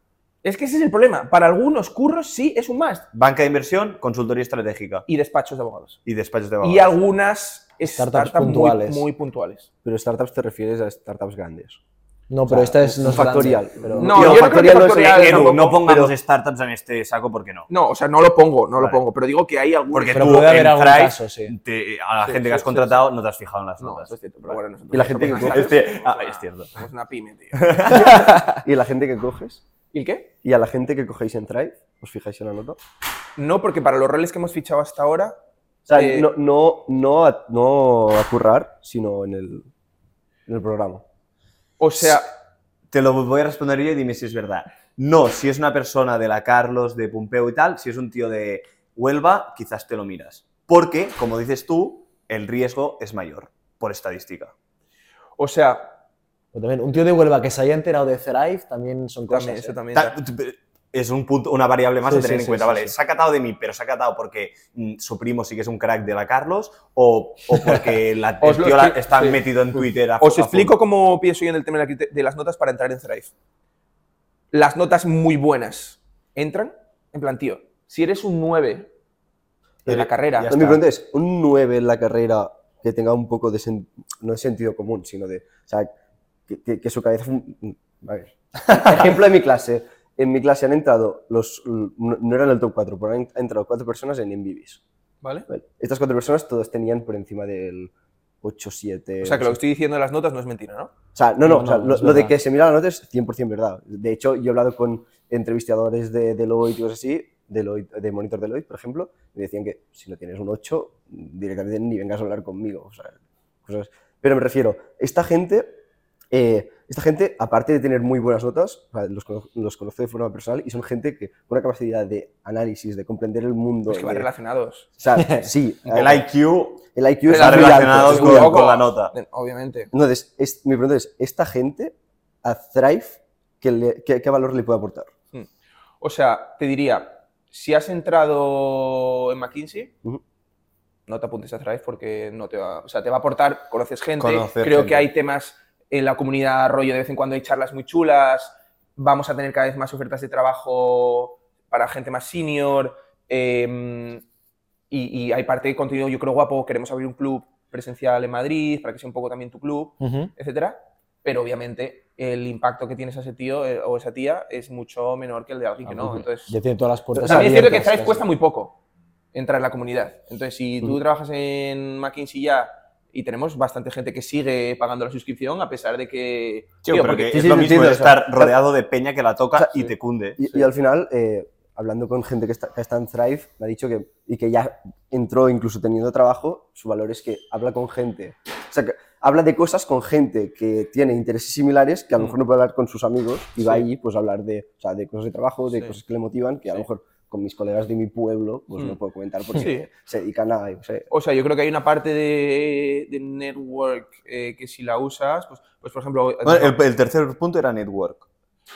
Speaker 3: Es que ese es el problema. Para algunos curros sí es un must.
Speaker 4: Banca de inversión, consultoría estratégica
Speaker 3: Y despachos de abogados.
Speaker 4: y despachos de abogados.
Speaker 3: Y algunas
Speaker 2: Startups
Speaker 3: startups, muy-
Speaker 2: puntuales.
Speaker 3: Muy, puntuales.
Speaker 5: Pero startups te refieres a startups grandes.
Speaker 2: No, pero esta es no es
Speaker 5: factorial.
Speaker 2: pero-
Speaker 3: No, yo no
Speaker 5: factorial no es-
Speaker 3: factorial tampoco,
Speaker 4: no pongamos
Speaker 3: pero-
Speaker 4: startups en este saco porque no.
Speaker 3: No, o sea, no lo pongo, no lo pongo. Pero digo que hay algunos...
Speaker 4: Porque
Speaker 2: Pero
Speaker 4: tú
Speaker 2: puede haber
Speaker 4: en
Speaker 2: algún
Speaker 4: Thrive,
Speaker 2: caso, sí.
Speaker 4: te- a la
Speaker 3: Sí,
Speaker 4: gente
Speaker 3: sí,
Speaker 4: que has
Speaker 3: sí,
Speaker 4: contratado no te has fijado en las
Speaker 3: No,
Speaker 4: notas.
Speaker 3: es cierto, pero bueno,
Speaker 5: Y la gente que-
Speaker 4: Este-
Speaker 3: startup,
Speaker 4: ah, es cierto.
Speaker 3: Somos una pyme, tío.
Speaker 5: ¿Y a la gente que coges?
Speaker 3: ¿Y el qué?
Speaker 5: ¿Y a la gente que cogéis en Thrive? ¿Os fijáis en la nota?
Speaker 3: No, porque para los roles que hemos fichado hasta ahora...
Speaker 5: O sea,
Speaker 3: Eh,
Speaker 5: no, no, no, a, no a currar, sino en el, en el programa.
Speaker 3: O sea,
Speaker 4: Te lo voy a responder yo y dime si es verdad. No, si es una persona de la Carlos, de Pompeo y tal, si es un tío de Huelva, quizás te lo miras. Porque, como dices tú, el riesgo es mayor, por estadística.
Speaker 3: o sea,
Speaker 2: Pero también, un tío de Huelva que se haya enterado de Thrive también son cosas.
Speaker 3: también, eso
Speaker 2: ¿eh?
Speaker 3: también...
Speaker 4: Ta- Es un punto, una variable más
Speaker 2: Sí,
Speaker 4: a tener
Speaker 2: sí,
Speaker 4: en cuenta.
Speaker 2: sí,
Speaker 4: vale,
Speaker 2: sí.
Speaker 4: se ha catado de mí, pero se ha catado porque mm, su primo sí que es un crack de la Carlos o, o porque la, el tío la- está
Speaker 3: sí.
Speaker 4: metido en Twitter. a-
Speaker 3: Os
Speaker 4: a
Speaker 3: explico cómo pienso yo en el tema de, la crite- de las notas para entrar en Thrive. Las notas muy buenas entran, en plan, tío, si eres un 9 en
Speaker 4: Pero
Speaker 3: la carrera,
Speaker 5: No, mi pregunta es, un 9 en la carrera que tenga un poco de, sen- no de sentido común, sino de, o sea, que, que- que su cabeza... A ver, ejemplo de mi clase. En mi clase han entrado, los, no no eran el top 4, pero han entrado cuatro personas en Invivis.
Speaker 3: ¿vale?
Speaker 5: ¿vale? Estas cuatro personas todos tenían por encima del 8, 7...
Speaker 3: O sea, que lo que estoy diciendo de las notas no es mentira, ¿no?
Speaker 5: O sea, no, no,
Speaker 2: No,
Speaker 5: o sea,
Speaker 2: no,
Speaker 5: lo, de que se mira la nota es 100% verdad. De hecho, yo he hablado con entrevistadores de Deloitte y cosas así, Deloitte, de Monitor Deloitte, por ejemplo, y me decían que si no tienes un 8, directamente ni vengas a hablar conmigo. O sea, cosas- Pero me refiero, esta gente, eh, esta gente, aparte de tener muy buenas notas, los, los conozco de forma personal y son gente que con una capacidad de análisis, de comprender el mundo.
Speaker 3: Es que van
Speaker 5: de-
Speaker 3: relacionados.
Speaker 5: o sea, sí,
Speaker 4: El IQ
Speaker 5: el IQ es
Speaker 4: está relacionado
Speaker 5: alto.
Speaker 4: con, la nota.
Speaker 3: Obviamente.
Speaker 5: Entonces, es- mi pregunta es, ¿esta gente a Thrive qué, le- qué- qué valor le puede aportar?
Speaker 3: O sea, te diría, si has entrado en McKinsey, no te apuntes a Thrive porque no te va, o sea, te va a aportar, conoces gente,
Speaker 4: Conocer
Speaker 3: creo
Speaker 4: gente.
Speaker 3: que hay temas en la comunidad rollo, de vez en cuando hay charlas muy chulas, vamos a tener cada vez más ofertas de trabajo para gente más senior, eh, y, y hay parte de contenido, yo creo, guapo, queremos abrir un club presencial en Madrid para que sea un poco también tu club,
Speaker 2: Ujú.
Speaker 3: etcétera. Pero obviamente el impacto que tienes a ese tío eh, o esa tía es mucho menor que el de alguien que no. Entonces,
Speaker 2: Ya tiene todas las puertas
Speaker 3: también es cierto que
Speaker 2: casi.
Speaker 3: cuesta muy poco entrar en la comunidad. Entonces, si tú trabajas en McKinsey ya y tenemos bastante gente que sigue pagando la suscripción a pesar de que...
Speaker 4: Sí,
Speaker 3: Tío, porque-
Speaker 5: sí,
Speaker 4: es
Speaker 5: sí,
Speaker 4: lo mismo de estar rodeado de peña que la toca
Speaker 5: o sea,
Speaker 4: y te cunde.
Speaker 5: Y, y al final, eh, hablando con gente que está, que está en Thrive, me ha dicho que, y que ya entró incluso teniendo trabajo, su valor es que habla con gente. O sea, que habla de cosas con gente que tiene intereses similares que a lo mejor no puede hablar con sus amigos y va allí pues a hablar de, o sea, de cosas de trabajo, de cosas que le motivan, que a lo mejor con mis colegas de mi pueblo pues
Speaker 3: Mm.
Speaker 5: no puedo comentar porque
Speaker 3: Sí.
Speaker 5: se dedican a, yo sé,
Speaker 3: O sea, yo creo que hay una parte de, de network eh, que si la usas, pues, pues por ejemplo...
Speaker 4: Bueno, el, el tercer punto era network.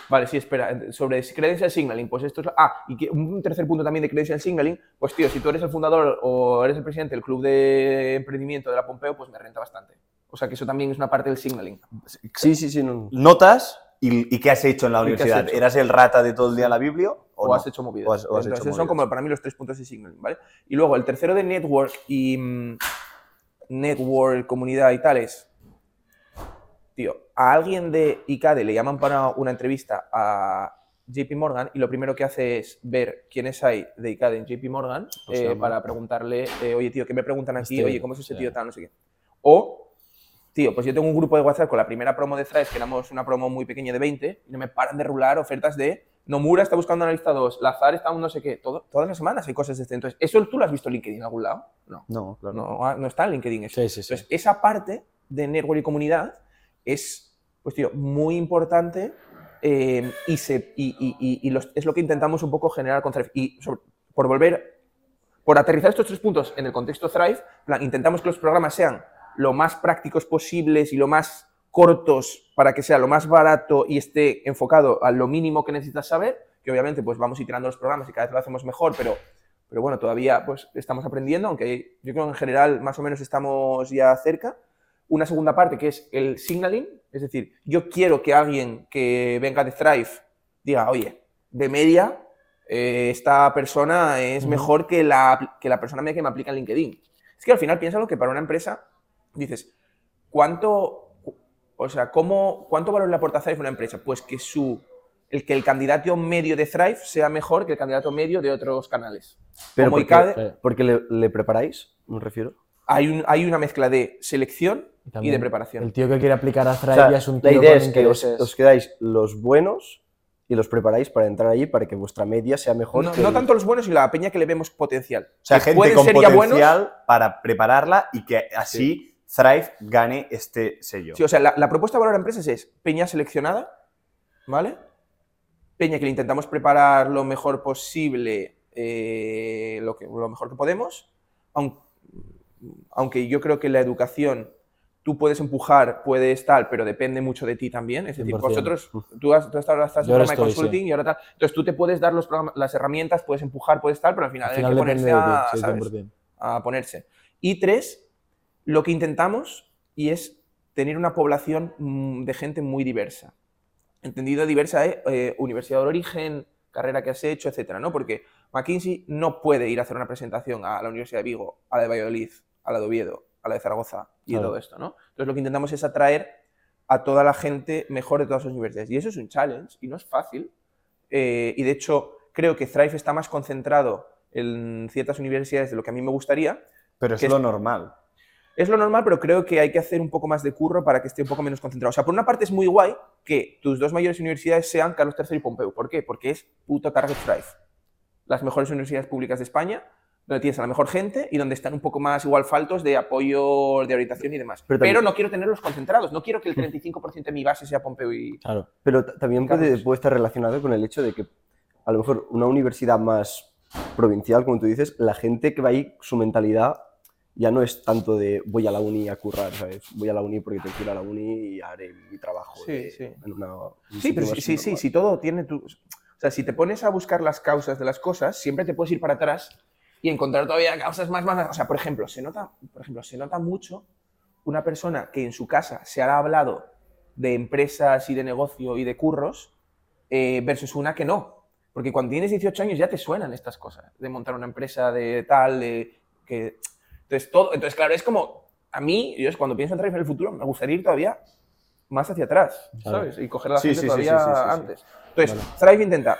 Speaker 3: Vale, sí, espera. Sobre credential signaling, pues esto es. Ah, y que un tercer punto también de credential signaling, pues tío, si tú eres el fundador o eres el presidente del club de emprendimiento de la Pompeo, pues me renta bastante. O sea que eso también es una parte del signaling.
Speaker 5: Sí, sí, sí. No.
Speaker 4: Notas y, y qué has hecho en la
Speaker 3: ¿Y qué has
Speaker 4: universidad. ¿Eras el rata de todo el día en la Biblia? ¿O,
Speaker 3: O,
Speaker 4: no?
Speaker 3: has hecho movidas.
Speaker 4: O has- o has hecho
Speaker 3: Entonces, son
Speaker 4: movidas.
Speaker 3: como para mí los tres puntos de signaling, ¿vale? Y luego el tercero de network y mm, network, comunidad y tales. Tío, a alguien de ICADE le llaman para una entrevista a JP Morgan y lo primero que hace es ver quiénes hay de ICADE en JP Morgan
Speaker 2: Pues
Speaker 3: eh, para preguntarle, eh, oye tío, ¿qué me preguntan aquí?
Speaker 2: Este,
Speaker 3: oye, ¿cómo es
Speaker 2: sí.
Speaker 3: tío tal? No sé qué. O, tío, pues yo tengo un grupo de WhatsApp con la primera promo de Thrive, que éramos una promo muy pequeña de 20, y no me paran de rular ofertas de Nomura está buscando analista 2, Lazar está un no sé qué. Todo, todas las semanas hay cosas de este. Entonces, ¿eso tú lo has visto en LinkedIn en algún lado? No.
Speaker 4: No, claro.
Speaker 3: No, no está en LinkedIn eso.
Speaker 2: Sí, sí, sí.
Speaker 3: Entonces, esa parte de network y comunidad es, pues, tío, muy importante eh, y, se, y, y- y- y los- es lo que intentamos un poco generar con Thrive. Y sobre- por volver, por aterrizar estos tres puntos en el contexto Thrive, plan, intentamos que los programas sean lo más prácticos posibles y lo más cortos para que sea lo más barato y esté enfocado a lo mínimo que necesitas saber, que obviamente pues vamos iterando los programas y cada vez lo hacemos mejor, pero, pero bueno, todavía pues estamos aprendiendo, aunque yo creo que en general más o menos estamos ya cerca. Una segunda parte que es el signaling, es decir, yo quiero que alguien que venga de Thrive diga, oye, de media, eh, esta persona es mejor que la, que la persona media que me aplica en LinkedIn. Es que al final piénsalo que para una empresa dices, ¿cuánto, o sea, cómo, cuánto valor le aporta Thrive a una empresa? Pues que su, el que el candidato medio de Thrive sea mejor que el candidato medio de otros canales.
Speaker 5: Pero
Speaker 3: Como
Speaker 5: porque,
Speaker 3: ICADE,
Speaker 5: porque le, le preparáis, me refiero.
Speaker 3: hay, un- hay una mezcla de selección y, de preparación.
Speaker 2: El tío que quiere aplicar a
Speaker 5: O
Speaker 2: Thrive
Speaker 5: sea,
Speaker 2: ya es un
Speaker 5: la
Speaker 2: tío
Speaker 5: idea
Speaker 2: con
Speaker 5: es que os, os quedáis los buenos y los preparáis para entrar allí para que vuestra media sea mejor.
Speaker 3: No,
Speaker 5: que
Speaker 3: no
Speaker 5: el-
Speaker 3: tanto los buenos y la peña que le vemos potencial.
Speaker 4: O sea,
Speaker 3: Que
Speaker 4: gente con
Speaker 3: ya buenos.
Speaker 4: potencial para prepararla y que así Thrive gane este sello.
Speaker 3: Sí, o sea, la, la propuesta de valor a empresas es peña seleccionada, ¿vale? Peña que le intentamos preparar lo mejor posible, eh, lo, que, lo mejor que podemos, aun- aunque yo creo que la educación tú puedes empujar, puedes tal, pero depende mucho de ti también. Es decir,
Speaker 2: 100%.
Speaker 3: vosotros, tú, has, tú hasta ahora estás en programa de consulting y ahora tal. Entonces tú te puedes dar los las herramientas, puedes empujar, puedes tal, pero al final,
Speaker 2: Al final
Speaker 3: hay que
Speaker 2: depende
Speaker 3: ponerse
Speaker 2: de
Speaker 3: a,
Speaker 2: ti, sí,
Speaker 3: ¿sabes?
Speaker 2: 100%.
Speaker 3: a ponerse. Y tres, lo que intentamos y es tener una población mm, de gente muy diversa. Entendido diversa es eh, universidad de origen, carrera que has hecho, etcétera, ¿no? Porque McKinsey no puede ir a hacer una presentación a la Universidad de Vigo, a la de Valladolid, a la de Oviedo, a la de Zaragoza y
Speaker 2: Claro.
Speaker 3: todo esto, ¿no? Entonces lo que intentamos es atraer a toda la gente mejor de todas las universidades. Y eso es un challenge y no es fácil. Eh, y de hecho, creo que Thrive está más concentrado en ciertas universidades de lo que a mí me gustaría,
Speaker 4: Pero es lo normal.
Speaker 3: Es lo normal, pero creo que hay que hacer un poco más de curro para que esté un poco menos concentrado. O sea, por una parte es muy guay que tus dos mayores universidades sean Carlos III y Pompeu. ¿Por qué? Porque es puto target drive. Las mejores universidades públicas de España, donde tienes a la mejor gente y donde están un poco más igual faltos de apoyo, de orientación y demás.
Speaker 5: Pero
Speaker 3: no quiero tenerlos concentrados. No quiero que el 35% de mi base sea Pompeu y...
Speaker 2: Claro.
Speaker 5: Pero ta- también puede, puede estar relacionado con el hecho de que a lo mejor una universidad más provincial, como tú dices, la gente que va ahí, su mentalidad ya no es tanto de voy a la uni a currar, ¿sabes? Voy a la uni porque tengo que ir a la uni y haré mi trabajo
Speaker 3: Sí,
Speaker 5: de-
Speaker 3: sí.
Speaker 5: en una... un
Speaker 3: Sí, pero sí, sí, sí, si todo tiene tu... O sea, si te pones a buscar las causas de las cosas, siempre te puedes ir para atrás y encontrar todavía causas más, más, más- O sea, por ejemplo, se nota, por ejemplo, se nota mucho una persona que en su casa se ha hablado de empresas y de negocio y de curros eh, versus una que no. Porque cuando tienes 18 años ya te suenan estas cosas, de montar una empresa, de tal, de que... Entonces, todo, entonces claro, es como, a mí, yo cuando pienso en Thrive en el futuro, me gustaría ir todavía más hacia atrás. ¿sabes? Y coger a la
Speaker 4: Sí,
Speaker 3: gente
Speaker 4: sí,
Speaker 3: todavía
Speaker 4: sí,
Speaker 3: antes. Entonces, Thrive intenta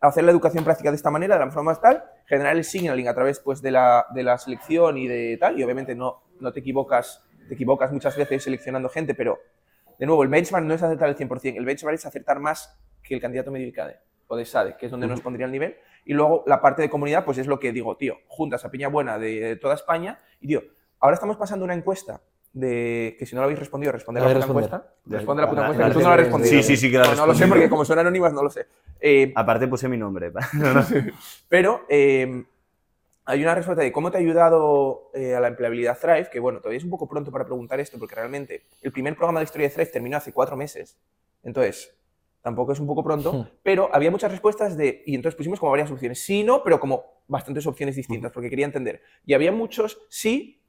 Speaker 3: hacer la educación práctica de esta manera, de la forma más tal, generar el signaling a través pues, de, la, de la selección y de tal, y obviamente no, no te equivocas, te equivocas muchas veces seleccionando gente, pero de nuevo, el benchmark no es acertar el 100%, el benchmark es acertar más que el candidato medio ICADE o de SADE, que es donde nos pondría el nivel, y luego la parte de comunidad, pues es lo que digo, tío, juntas a Peña Buena de toda España, y tío, ahora estamos pasando una encuesta de que si no lo habéis respondido, responder
Speaker 2: La
Speaker 3: puta encuesta. Responde la puta encuesta, que tú no la has respondido.
Speaker 4: Sí, sí, sí que la
Speaker 3: No lo sé porque como son anónimas no lo sé. Eh,
Speaker 4: Aparte puse mi nombre.
Speaker 3: pero eh, hay una respuesta de cómo te ha ayudado eh, a la empleabilidad Thrive, que bueno, todavía es un poco pronto para preguntar esto, porque realmente el primer programa de historia de Thrive terminó hace cuatro meses. Entonces, tampoco es un poco pronto,
Speaker 2: Hmm.
Speaker 3: pero había muchas respuestas de, y entonces pusimos como varias opciones. Sí, no, pero como bastantes opciones distintas, porque quería entender. Y había muchos sí,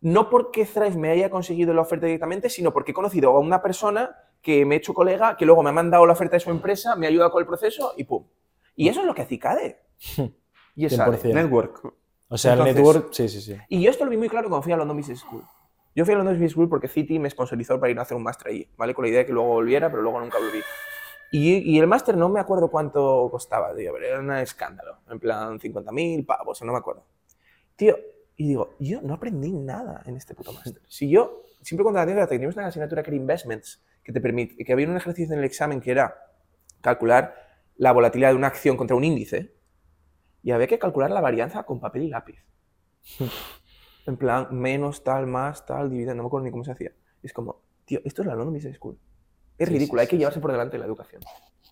Speaker 3: no porque Thrive me haya conseguido la oferta directamente, sino porque he conocido a una persona que me he hecho colega, que luego me ha mandado la oferta de su empresa, me ha ayudado con el proceso y pum. Y eso es lo que hace ICADE. Y es.
Speaker 2: 100%.
Speaker 4: Network.
Speaker 2: O sea,
Speaker 3: Entonces-
Speaker 2: el network, sí, sí, sí.
Speaker 3: Y yo esto lo vi muy claro cuando fui a London Business School. Yo fui a London Business School porque Citi me sponsorizó para ir a hacer un máster allí, ¿vale? Con la idea de que luego volviera, pero luego nunca volví. Y, y el máster no me acuerdo cuánto costaba, tío, pero era un escándalo. En plan, 50.000 pavos, no me acuerdo. Tío, y digo, yo no aprendí nada en este puto máster. Si yo, siempre cuando la tenía, teníamos una asignatura que era Investments, que te permite, que había un ejercicio en el examen que era calcular la volatilidad de una acción contra un índice, y había que calcular la varianza con papel y lápiz. En plan, menos, tal, más, tal, dividido, no me acuerdo ni cómo se hacía. Y es como, tío, esto es la London Business School. Es ridículo, hay que llevarse por delante la educación.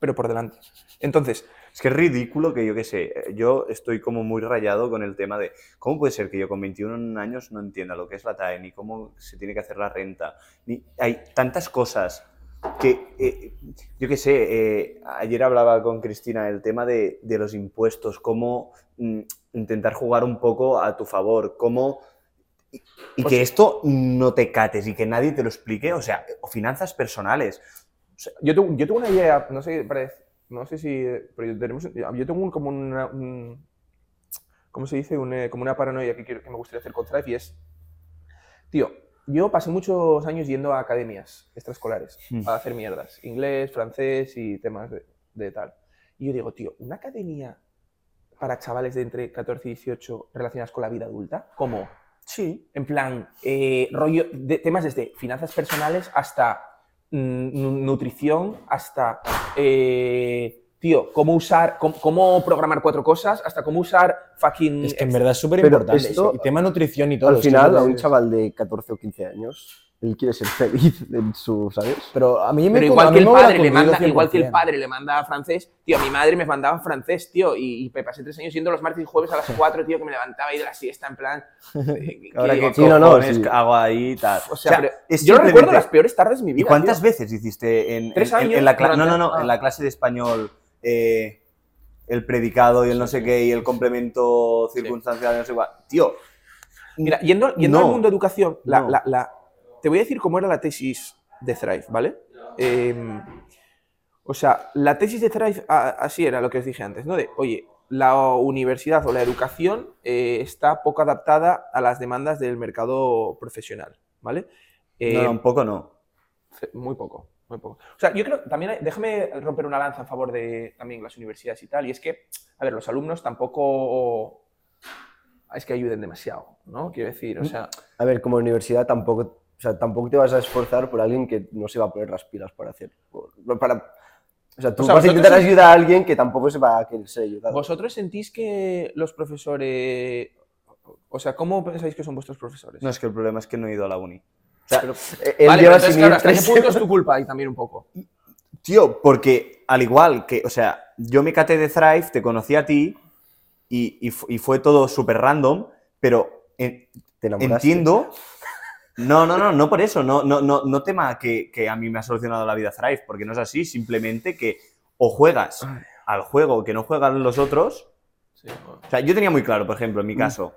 Speaker 3: Pero por delante. Entonces,
Speaker 4: Es que es ridículo que yo qué sé, eh, yo estoy como muy rayado con el tema de cómo puede ser que yo con 21 años no entienda lo que es la TAE, ni cómo se tiene que hacer la renta, ni hay tantas cosas que, eh, yo qué sé, eh, ayer hablaba con Cristina el tema de, de los impuestos, cómo mm, intentar jugar un poco a tu favor, cómo... Y, y que esto no te cates y que nadie te lo explique, o sea, o finanzas personales.
Speaker 3: yo tengo, yo tengo una idea, no sé, parece- no sé si, pero yo, tenemos, yo tengo un, como una, un- ¿cómo se dice? Un, eh, como una paranoia que, quiero, que me gustaría hacer con Thrive y es, tío, yo pasé muchos años yendo a academias extraescolares
Speaker 4: Hmm.
Speaker 3: a hacer mierdas, inglés, francés y temas de, de tal. Y yo digo, tío, una academia para chavales de entre 14 y 18 relacionadas con la vida adulta, ¿cómo?
Speaker 4: Sí.
Speaker 3: En plan, eh, rollo de temas desde finanzas personales hasta mm, nu- nutrición, hasta, eh, tío, cómo usar, cómo, cómo programar cuatro cosas, hasta cómo usar fucking...
Speaker 2: Es que en verdad es súper importante.
Speaker 5: esto-
Speaker 2: Y tema nutrición y todo.
Speaker 5: Al final, a un chaval de 14 o 15 años, él quiere ser feliz en su, ¿sabes?
Speaker 2: Pero a mí me
Speaker 3: Pero igual
Speaker 2: a
Speaker 3: que, el padre le manda, igual que el
Speaker 2: 100%.
Speaker 3: padre le manda francés, tío, mi madre me mandaba francés, tío, y, y me pasé tres años yendo los martes y jueves a las 4, tío, que me levantaba ahí de la siesta, en plan... eh,
Speaker 4: Ahora
Speaker 3: que-
Speaker 5: Sí, no, no, sí.
Speaker 4: hago ahí y tal.
Speaker 3: o sea, pero
Speaker 4: es
Speaker 3: yo recuerdo las peores tardes de mi vida.
Speaker 4: ¿Y cuántas
Speaker 3: tío.
Speaker 4: veces hiciste en,
Speaker 3: Tres
Speaker 4: en- en- en
Speaker 3: años
Speaker 4: la clase? No, no, no,
Speaker 3: ah.
Speaker 4: en la clase de español eh, el predicado y el no sé qué y el complemento circunstancial, no sé cuál. Tío,
Speaker 3: Mira, yendo, yendo
Speaker 4: No.
Speaker 3: al mundo de educación, la,
Speaker 4: No.
Speaker 3: la- la- te voy a decir cómo era la tesis de Thrive, ¿vale? Eh, o sea, la tesis de Thrive a- así era lo que os dije antes, ¿no? De, oye, la universidad o la educación eh, está poco adaptada a las demandas del mercado profesional, ¿vale? Eh,
Speaker 4: no, no, un poco no.
Speaker 3: muy poco, muy poco. O sea, yo creo, también, hay- déjame romper una lanza a favor de también las universidades y tal, y es que, a ver, los alumnos tampoco es que ayuden demasiado, ¿no? Quiero decir, o sea,
Speaker 5: A ver, como universidad tampoco, o sea, tampoco te vas a esforzar por alguien que no se va a poner las pilas para hacer. Para, o sea, tú
Speaker 3: O sea,
Speaker 5: vas a intentar ayudar a alguien que tampoco se va a querer ser ayudado.
Speaker 3: ¿Vosotros sentís que los profesores... O sea, ¿cómo pensáis que son vuestros profesores?
Speaker 4: No, es que el problema es que no he ido a la uni.
Speaker 3: Pero-
Speaker 5: Eh, Él
Speaker 3: vale,
Speaker 5: lleva
Speaker 3: pero entonces,
Speaker 5: sin
Speaker 3: claro,
Speaker 5: ir
Speaker 3: ¿hasta qué
Speaker 5: tres
Speaker 3: punto es tu culpa ahí también un poco?
Speaker 4: Tío, porque al igual que, o sea, yo me caté de Thrive, te conocí a ti y, y fu- y fue todo súper random, pero en- entiendo. No, no, no, no por eso, no, no, no, no tema que, que a mí me ha solucionado la vida Thrive, porque no es así, simplemente que o juegas al juego que no juegan los otros. O sea, yo tenía muy claro, por ejemplo, en mi caso,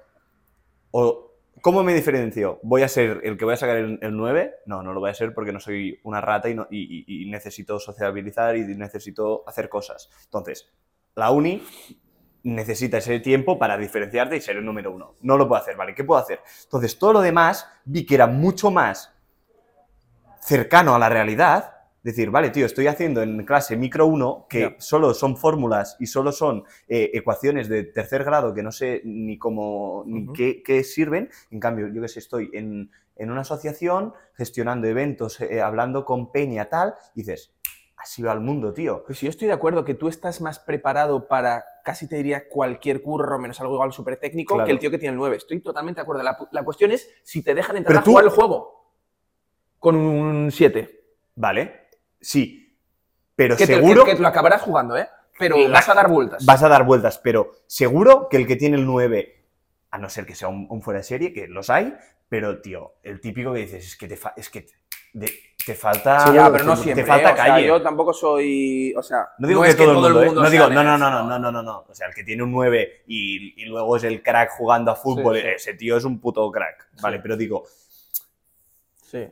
Speaker 4: o ¿cómo me diferencio? ¿Voy a ser el que voy a sacar el, el 9? No, no lo voy a ser porque no soy una rata y, no- y- y- y necesito sociabilizar y necesito hacer cosas. Entonces, la uni necesita ese tiempo para diferenciarte y ser el número uno. No lo puedo hacer, ¿vale? ¿Qué puedo hacer? Entonces, todo lo demás vi que era mucho más cercano a la realidad. Decir, vale, tío, estoy haciendo en clase micro 1 que solo son fórmulas y solo son eh, ecuaciones de tercer grado que no sé ni cómo ni qué sirven. En cambio, yo que sé, estoy en, en una asociación gestionando eventos, eh, hablando con Peña, tal, y dices, así va el mundo, tío.
Speaker 3: Pues yo estoy de acuerdo que tú estás más preparado para, casi te diría, cualquier curro, menos algo igual súper técnico,
Speaker 4: Claro.
Speaker 3: que el tío que tiene el 9. Estoy totalmente de acuerdo. La, la cuestión es si te dejan entrar
Speaker 4: Pero
Speaker 3: a
Speaker 4: tú-
Speaker 3: jugar el juego con un 7.
Speaker 4: ¿Vale? Sí. Pero
Speaker 3: Que, te-
Speaker 4: seguro
Speaker 3: que, que lo acabarás jugando, ¿eh? Pero
Speaker 4: La-
Speaker 3: vas a dar vueltas.
Speaker 4: vas a dar vueltas, pero seguro que el que tiene el 9, a no ser que sea un, un fuera de serie, que los hay, pero tío, el típico que dices, es que te, fa- es que te, de- te falta...
Speaker 3: Sí, ya, pero no
Speaker 4: te
Speaker 3: siempre.
Speaker 4: falta
Speaker 3: ¿eh? O sea,
Speaker 4: calle.
Speaker 3: yo tampoco soy. O sea,
Speaker 4: No digo
Speaker 3: es
Speaker 4: que, todo, el mundo, ¿eh? No
Speaker 3: sea
Speaker 4: digo,
Speaker 3: de
Speaker 4: no, no, no, no, no, no, no, no. O sea, el que tiene un 9 y, y luego es el crack jugando a fútbol,
Speaker 3: Sí, sí.
Speaker 4: ese tío es un puto crack. Vale,
Speaker 3: Sí.
Speaker 4: pero digo,
Speaker 3: Sí.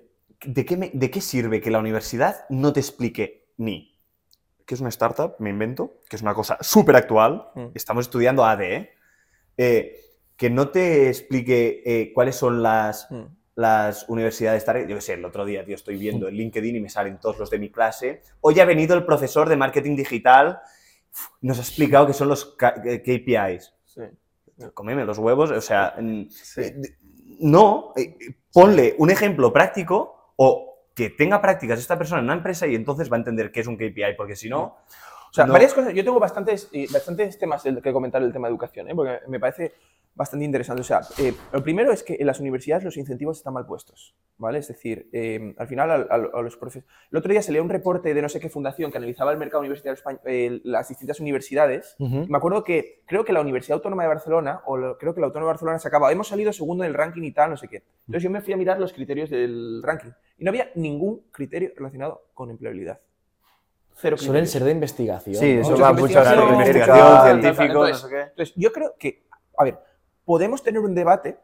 Speaker 4: ¿de qué, me- ¿de qué sirve que la universidad no te explique ni qué es una startup, me invento, que es una cosa súper actual,
Speaker 3: Mm.
Speaker 4: estamos estudiando AD, ¿eh? Eh, que no te explique eh, cuáles son las,
Speaker 3: Mm.
Speaker 4: Las universidades target. Yo qué sé, el otro día, tío, estoy viendo en LinkedIn y me salen todos los de mi clase. Hoy ha venido el profesor de marketing digital, nos ha explicado qué son los K- eh, KPIs.
Speaker 3: Sí.
Speaker 4: Comeme los huevos, o sea, mm, eh, no, eh, ponle un ejemplo práctico o que tenga prácticas esta persona en una empresa y entonces va a entender qué es un KPI, porque si no,
Speaker 3: O sea,
Speaker 4: No.
Speaker 3: varias cosas. Yo tengo bastantes, y bastantes temas que comentar el tema de educación, ¿eh? porque me parece bastante interesante. O sea, eh, lo primero es que en las universidades los incentivos están mal puestos, ¿vale? Es decir, eh, al final al- al- a, los profesores... El otro día se leía un reporte de no sé qué fundación que analizaba el mercado universitario español, las distintas universidades.
Speaker 2: Ujú.
Speaker 3: Me acuerdo que creo que la Universidad Autónoma de Barcelona, o lo- creo que la Autónoma de Barcelona se acaba, hemos salido segundo en el ranking y tal, no sé qué. Entonces yo me fui a mirar los criterios del ranking y no había ningún criterio relacionado con empleabilidad. Cero
Speaker 2: Suelen
Speaker 3: criterios.
Speaker 2: ser de investigación.
Speaker 5: Sí,
Speaker 2: ¿no?
Speaker 5: eso va mucho a la
Speaker 4: investigación, científicos,
Speaker 3: Entonces,
Speaker 4: no sé qué.
Speaker 3: entonces, yo creo que, a ver, podemos tener un debate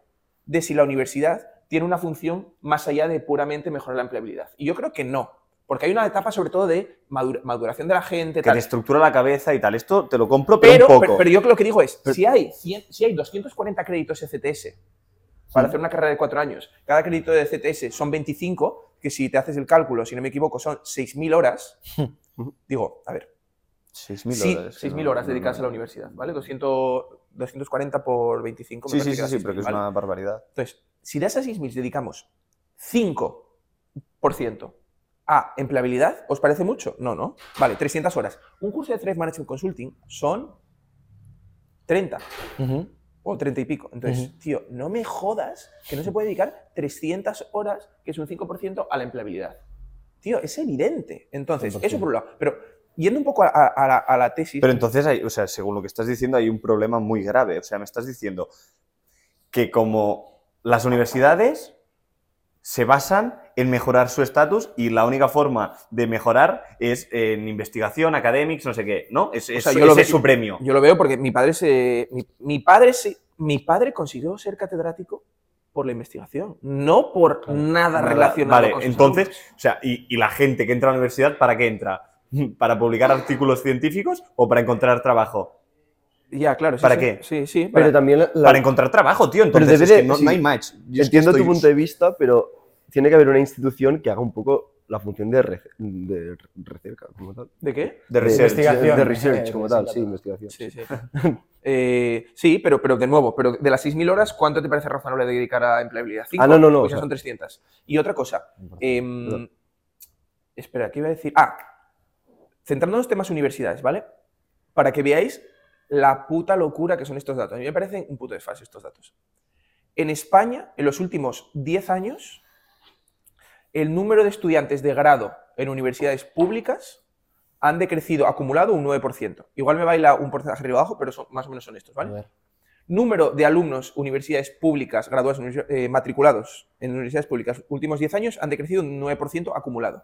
Speaker 3: de si la universidad tiene una función más allá de puramente mejorar la empleabilidad. Y yo creo que no, porque hay una etapa sobre todo de madura- maduración de la gente,
Speaker 4: que
Speaker 3: tal.
Speaker 4: te estructura la cabeza y tal. Esto te lo compro, pero,
Speaker 3: Pero,
Speaker 4: un poco.
Speaker 3: pero, pero yo lo que digo es, si hay, 100 si hay 240 créditos ECTS para hacer una carrera de cuatro años, cada crédito de ECTS son 25, que si te haces el cálculo, si no me equivoco, son 6.000 horas, digo, a ver,
Speaker 4: 6.000
Speaker 3: sí,
Speaker 4: horas.
Speaker 3: 6.000
Speaker 4: no,
Speaker 3: horas
Speaker 4: no,
Speaker 3: dedicadas
Speaker 4: no.
Speaker 3: a la universidad, ¿vale? 200, 240 por 25. me
Speaker 4: Sí, sí, sí, pero que es
Speaker 3: 6.000, ¿vale?
Speaker 4: una barbaridad.
Speaker 3: Entonces, si de esas 6.000 dedicamos 5% a empleabilidad, ¿os parece mucho? No, no. Vale, 300 horas. Un curso de Threat Management Consulting son 30
Speaker 2: Ujú.
Speaker 3: O 30 y pico. Entonces, tío, no me jodas que no se puede dedicar 300 horas, que es un 5% a la empleabilidad. Tío, es evidente. Entonces,
Speaker 2: 100%.
Speaker 3: eso por un lado. Pero yendo un poco a, a- a la, a la tesis...
Speaker 4: Pero entonces, hay, o sea, según lo que estás diciendo, hay un problema muy grave. O sea, me estás diciendo que como las universidades se basan en mejorar su estatus y la única forma de mejorar es en investigación, academics, no sé qué, ¿no? Es, es-
Speaker 3: sea, yo lo
Speaker 4: ese
Speaker 3: veo-
Speaker 4: es su premio.
Speaker 3: Yo lo veo porque mi padre se, mi, mi padre se- mi padre consiguió ser catedrático por la investigación, no por nada
Speaker 4: Vale,
Speaker 3: relacionado
Speaker 4: Vale,
Speaker 3: con sus
Speaker 4: entonces,
Speaker 3: alumnos.
Speaker 4: o sea, y, y la gente que entra a la universidad, ¿para qué entra? ¿Para publicar artículos científicos o para encontrar trabajo?
Speaker 3: ya, claro, sí,
Speaker 4: ¿para
Speaker 3: sí,
Speaker 4: qué?
Speaker 3: Sí, sí,
Speaker 5: Pero
Speaker 3: para-
Speaker 5: también la-
Speaker 4: Para encontrar trabajo, tío. Entonces, es que no,
Speaker 5: sí.
Speaker 4: no hay match. Yo es que
Speaker 5: Entiendo tu punto de vista, pero tiene que haber una institución que haga un poco la función de, de recerca, como tal.
Speaker 3: ¿De qué?
Speaker 4: De research.
Speaker 2: investigación.
Speaker 5: De research,
Speaker 2: Eh,
Speaker 5: como tal, sí, investigación.
Speaker 3: Sí, sí. Eh, sí, pero, pero de nuevo, pero de las 6.000 horas, ¿cuánto te parece razonable dedicar a empleabilidad? ¿Cinco?
Speaker 5: Ah, no, no, no,
Speaker 3: Pues ya
Speaker 5: o sea-
Speaker 3: son 300. Y otra cosa, em, espera, ¿qué iba a decir? Ah, centrándonos en temas universidades, ¿vale? Para que veáis la puta locura que son estos datos. A mí me parecen un puto desfase estos datos. En España, en los últimos 10 años, el número de estudiantes de grado en universidades públicas han decrecido acumulado un 9%. Igual me baila un porcentaje arriba abajo, pero son, más o menos son estos, ¿vale? Número de alumnos, universidades públicas, graduados, eh, matriculados en universidades públicas, últimos 10 años han decrecido un 9% acumulado.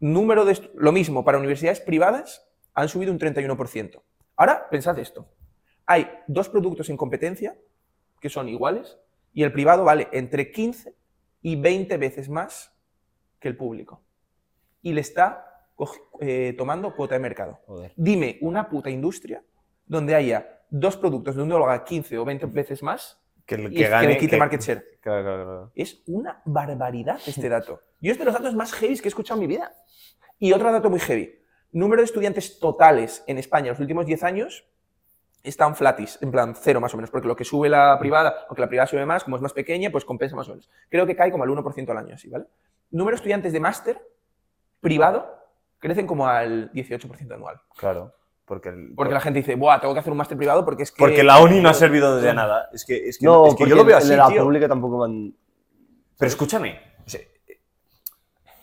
Speaker 3: Número de, lo mismo, para universidades privadas han subido un 31%. Ahora, pensad esto. Hay dos productos en competencia que son iguales y el privado vale entre 15 y 20 veces más que el público. Y le está eh, tomando cuota de mercado.
Speaker 2: Joder.
Speaker 3: Dime una puta industria donde haya dos productos donde uno lo haga 15 o 20 veces más
Speaker 4: que,
Speaker 3: y
Speaker 4: que gane.
Speaker 3: que le quite
Speaker 4: que-
Speaker 3: market share.
Speaker 4: Claro, claro, claro.
Speaker 3: Es una barbaridad este dato. Yo es de los datos más heavy que he escuchado en mi vida. Y otro dato muy heavy. Número de estudiantes totales en España en los últimos 10 años están flatis, en plan cero más o menos, porque lo que sube la privada, aunque la privada sube más, como es más pequeña, pues compensa más o menos. Creo que cae como al 1% al año, así, ¿vale? Número de estudiantes de máster privado crecen como al 18% anual.
Speaker 4: Claro. Porque, el-
Speaker 3: Porque la gente dice, Buah, tengo que hacer un máster privado porque es que...
Speaker 4: porque la ONI no ha servido de nada. Es que, es que,
Speaker 5: No,
Speaker 4: es que yo lo veo así,
Speaker 5: de la
Speaker 4: tío.
Speaker 5: pública tampoco van...
Speaker 4: Pero escúchame.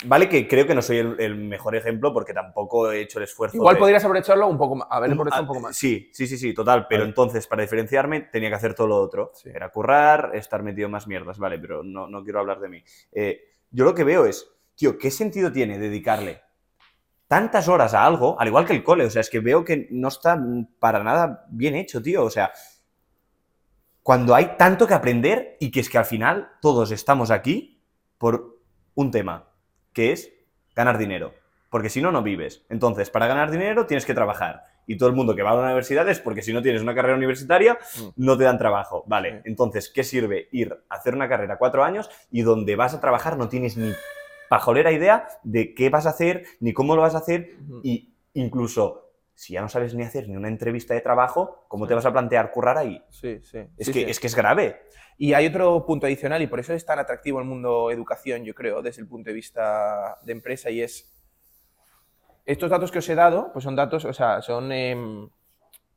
Speaker 4: Vale que creo que no soy el, el mejor ejemplo porque tampoco he hecho el esfuerzo.
Speaker 3: Igual
Speaker 4: de-
Speaker 3: podrías aprovecharlo un poco más, haber aprovechado un poco más.
Speaker 4: Sí, sí, sí, sí, total. Pero entonces, para diferenciarme, tenía que hacer todo lo otro.
Speaker 3: Sí.
Speaker 4: Era currar, estar metido en más mierdas, vale, pero no, no quiero hablar de mí. Eh, yo lo que veo es, tío, ¿qué sentido tiene dedicarle tantas horas a algo, al igual que el cole? O sea, es que veo que no está para nada bien hecho, tío. O sea, cuando hay tanto que aprender y que es que al final todos estamos aquí por un tema, que es ganar dinero. Porque si no, no vives. Entonces, para ganar dinero tienes que trabajar. Y todo el mundo que va a la universidad es porque si no tienes una carrera universitaria,
Speaker 3: Mm.
Speaker 4: no te dan trabajo. Vale, entonces, ¿qué sirve ir a hacer una carrera cuatro años y donde vas a trabajar no tienes ni pajolera idea de qué vas a hacer, ni cómo lo vas a hacer? Y incluso, si ya no sabes ni hacer ni una entrevista de trabajo, ¿cómo te vas a plantear currar ahí?
Speaker 3: Sí, sí.
Speaker 4: Es,
Speaker 3: Sí,
Speaker 4: que,
Speaker 3: sí.
Speaker 4: es que es grave.
Speaker 3: Y hay otro punto adicional, y por eso es tan atractivo el mundo educación, yo creo, desde el punto de vista de empresa, y es. Estos datos que os he dado, pues son datos, o sea, son. em,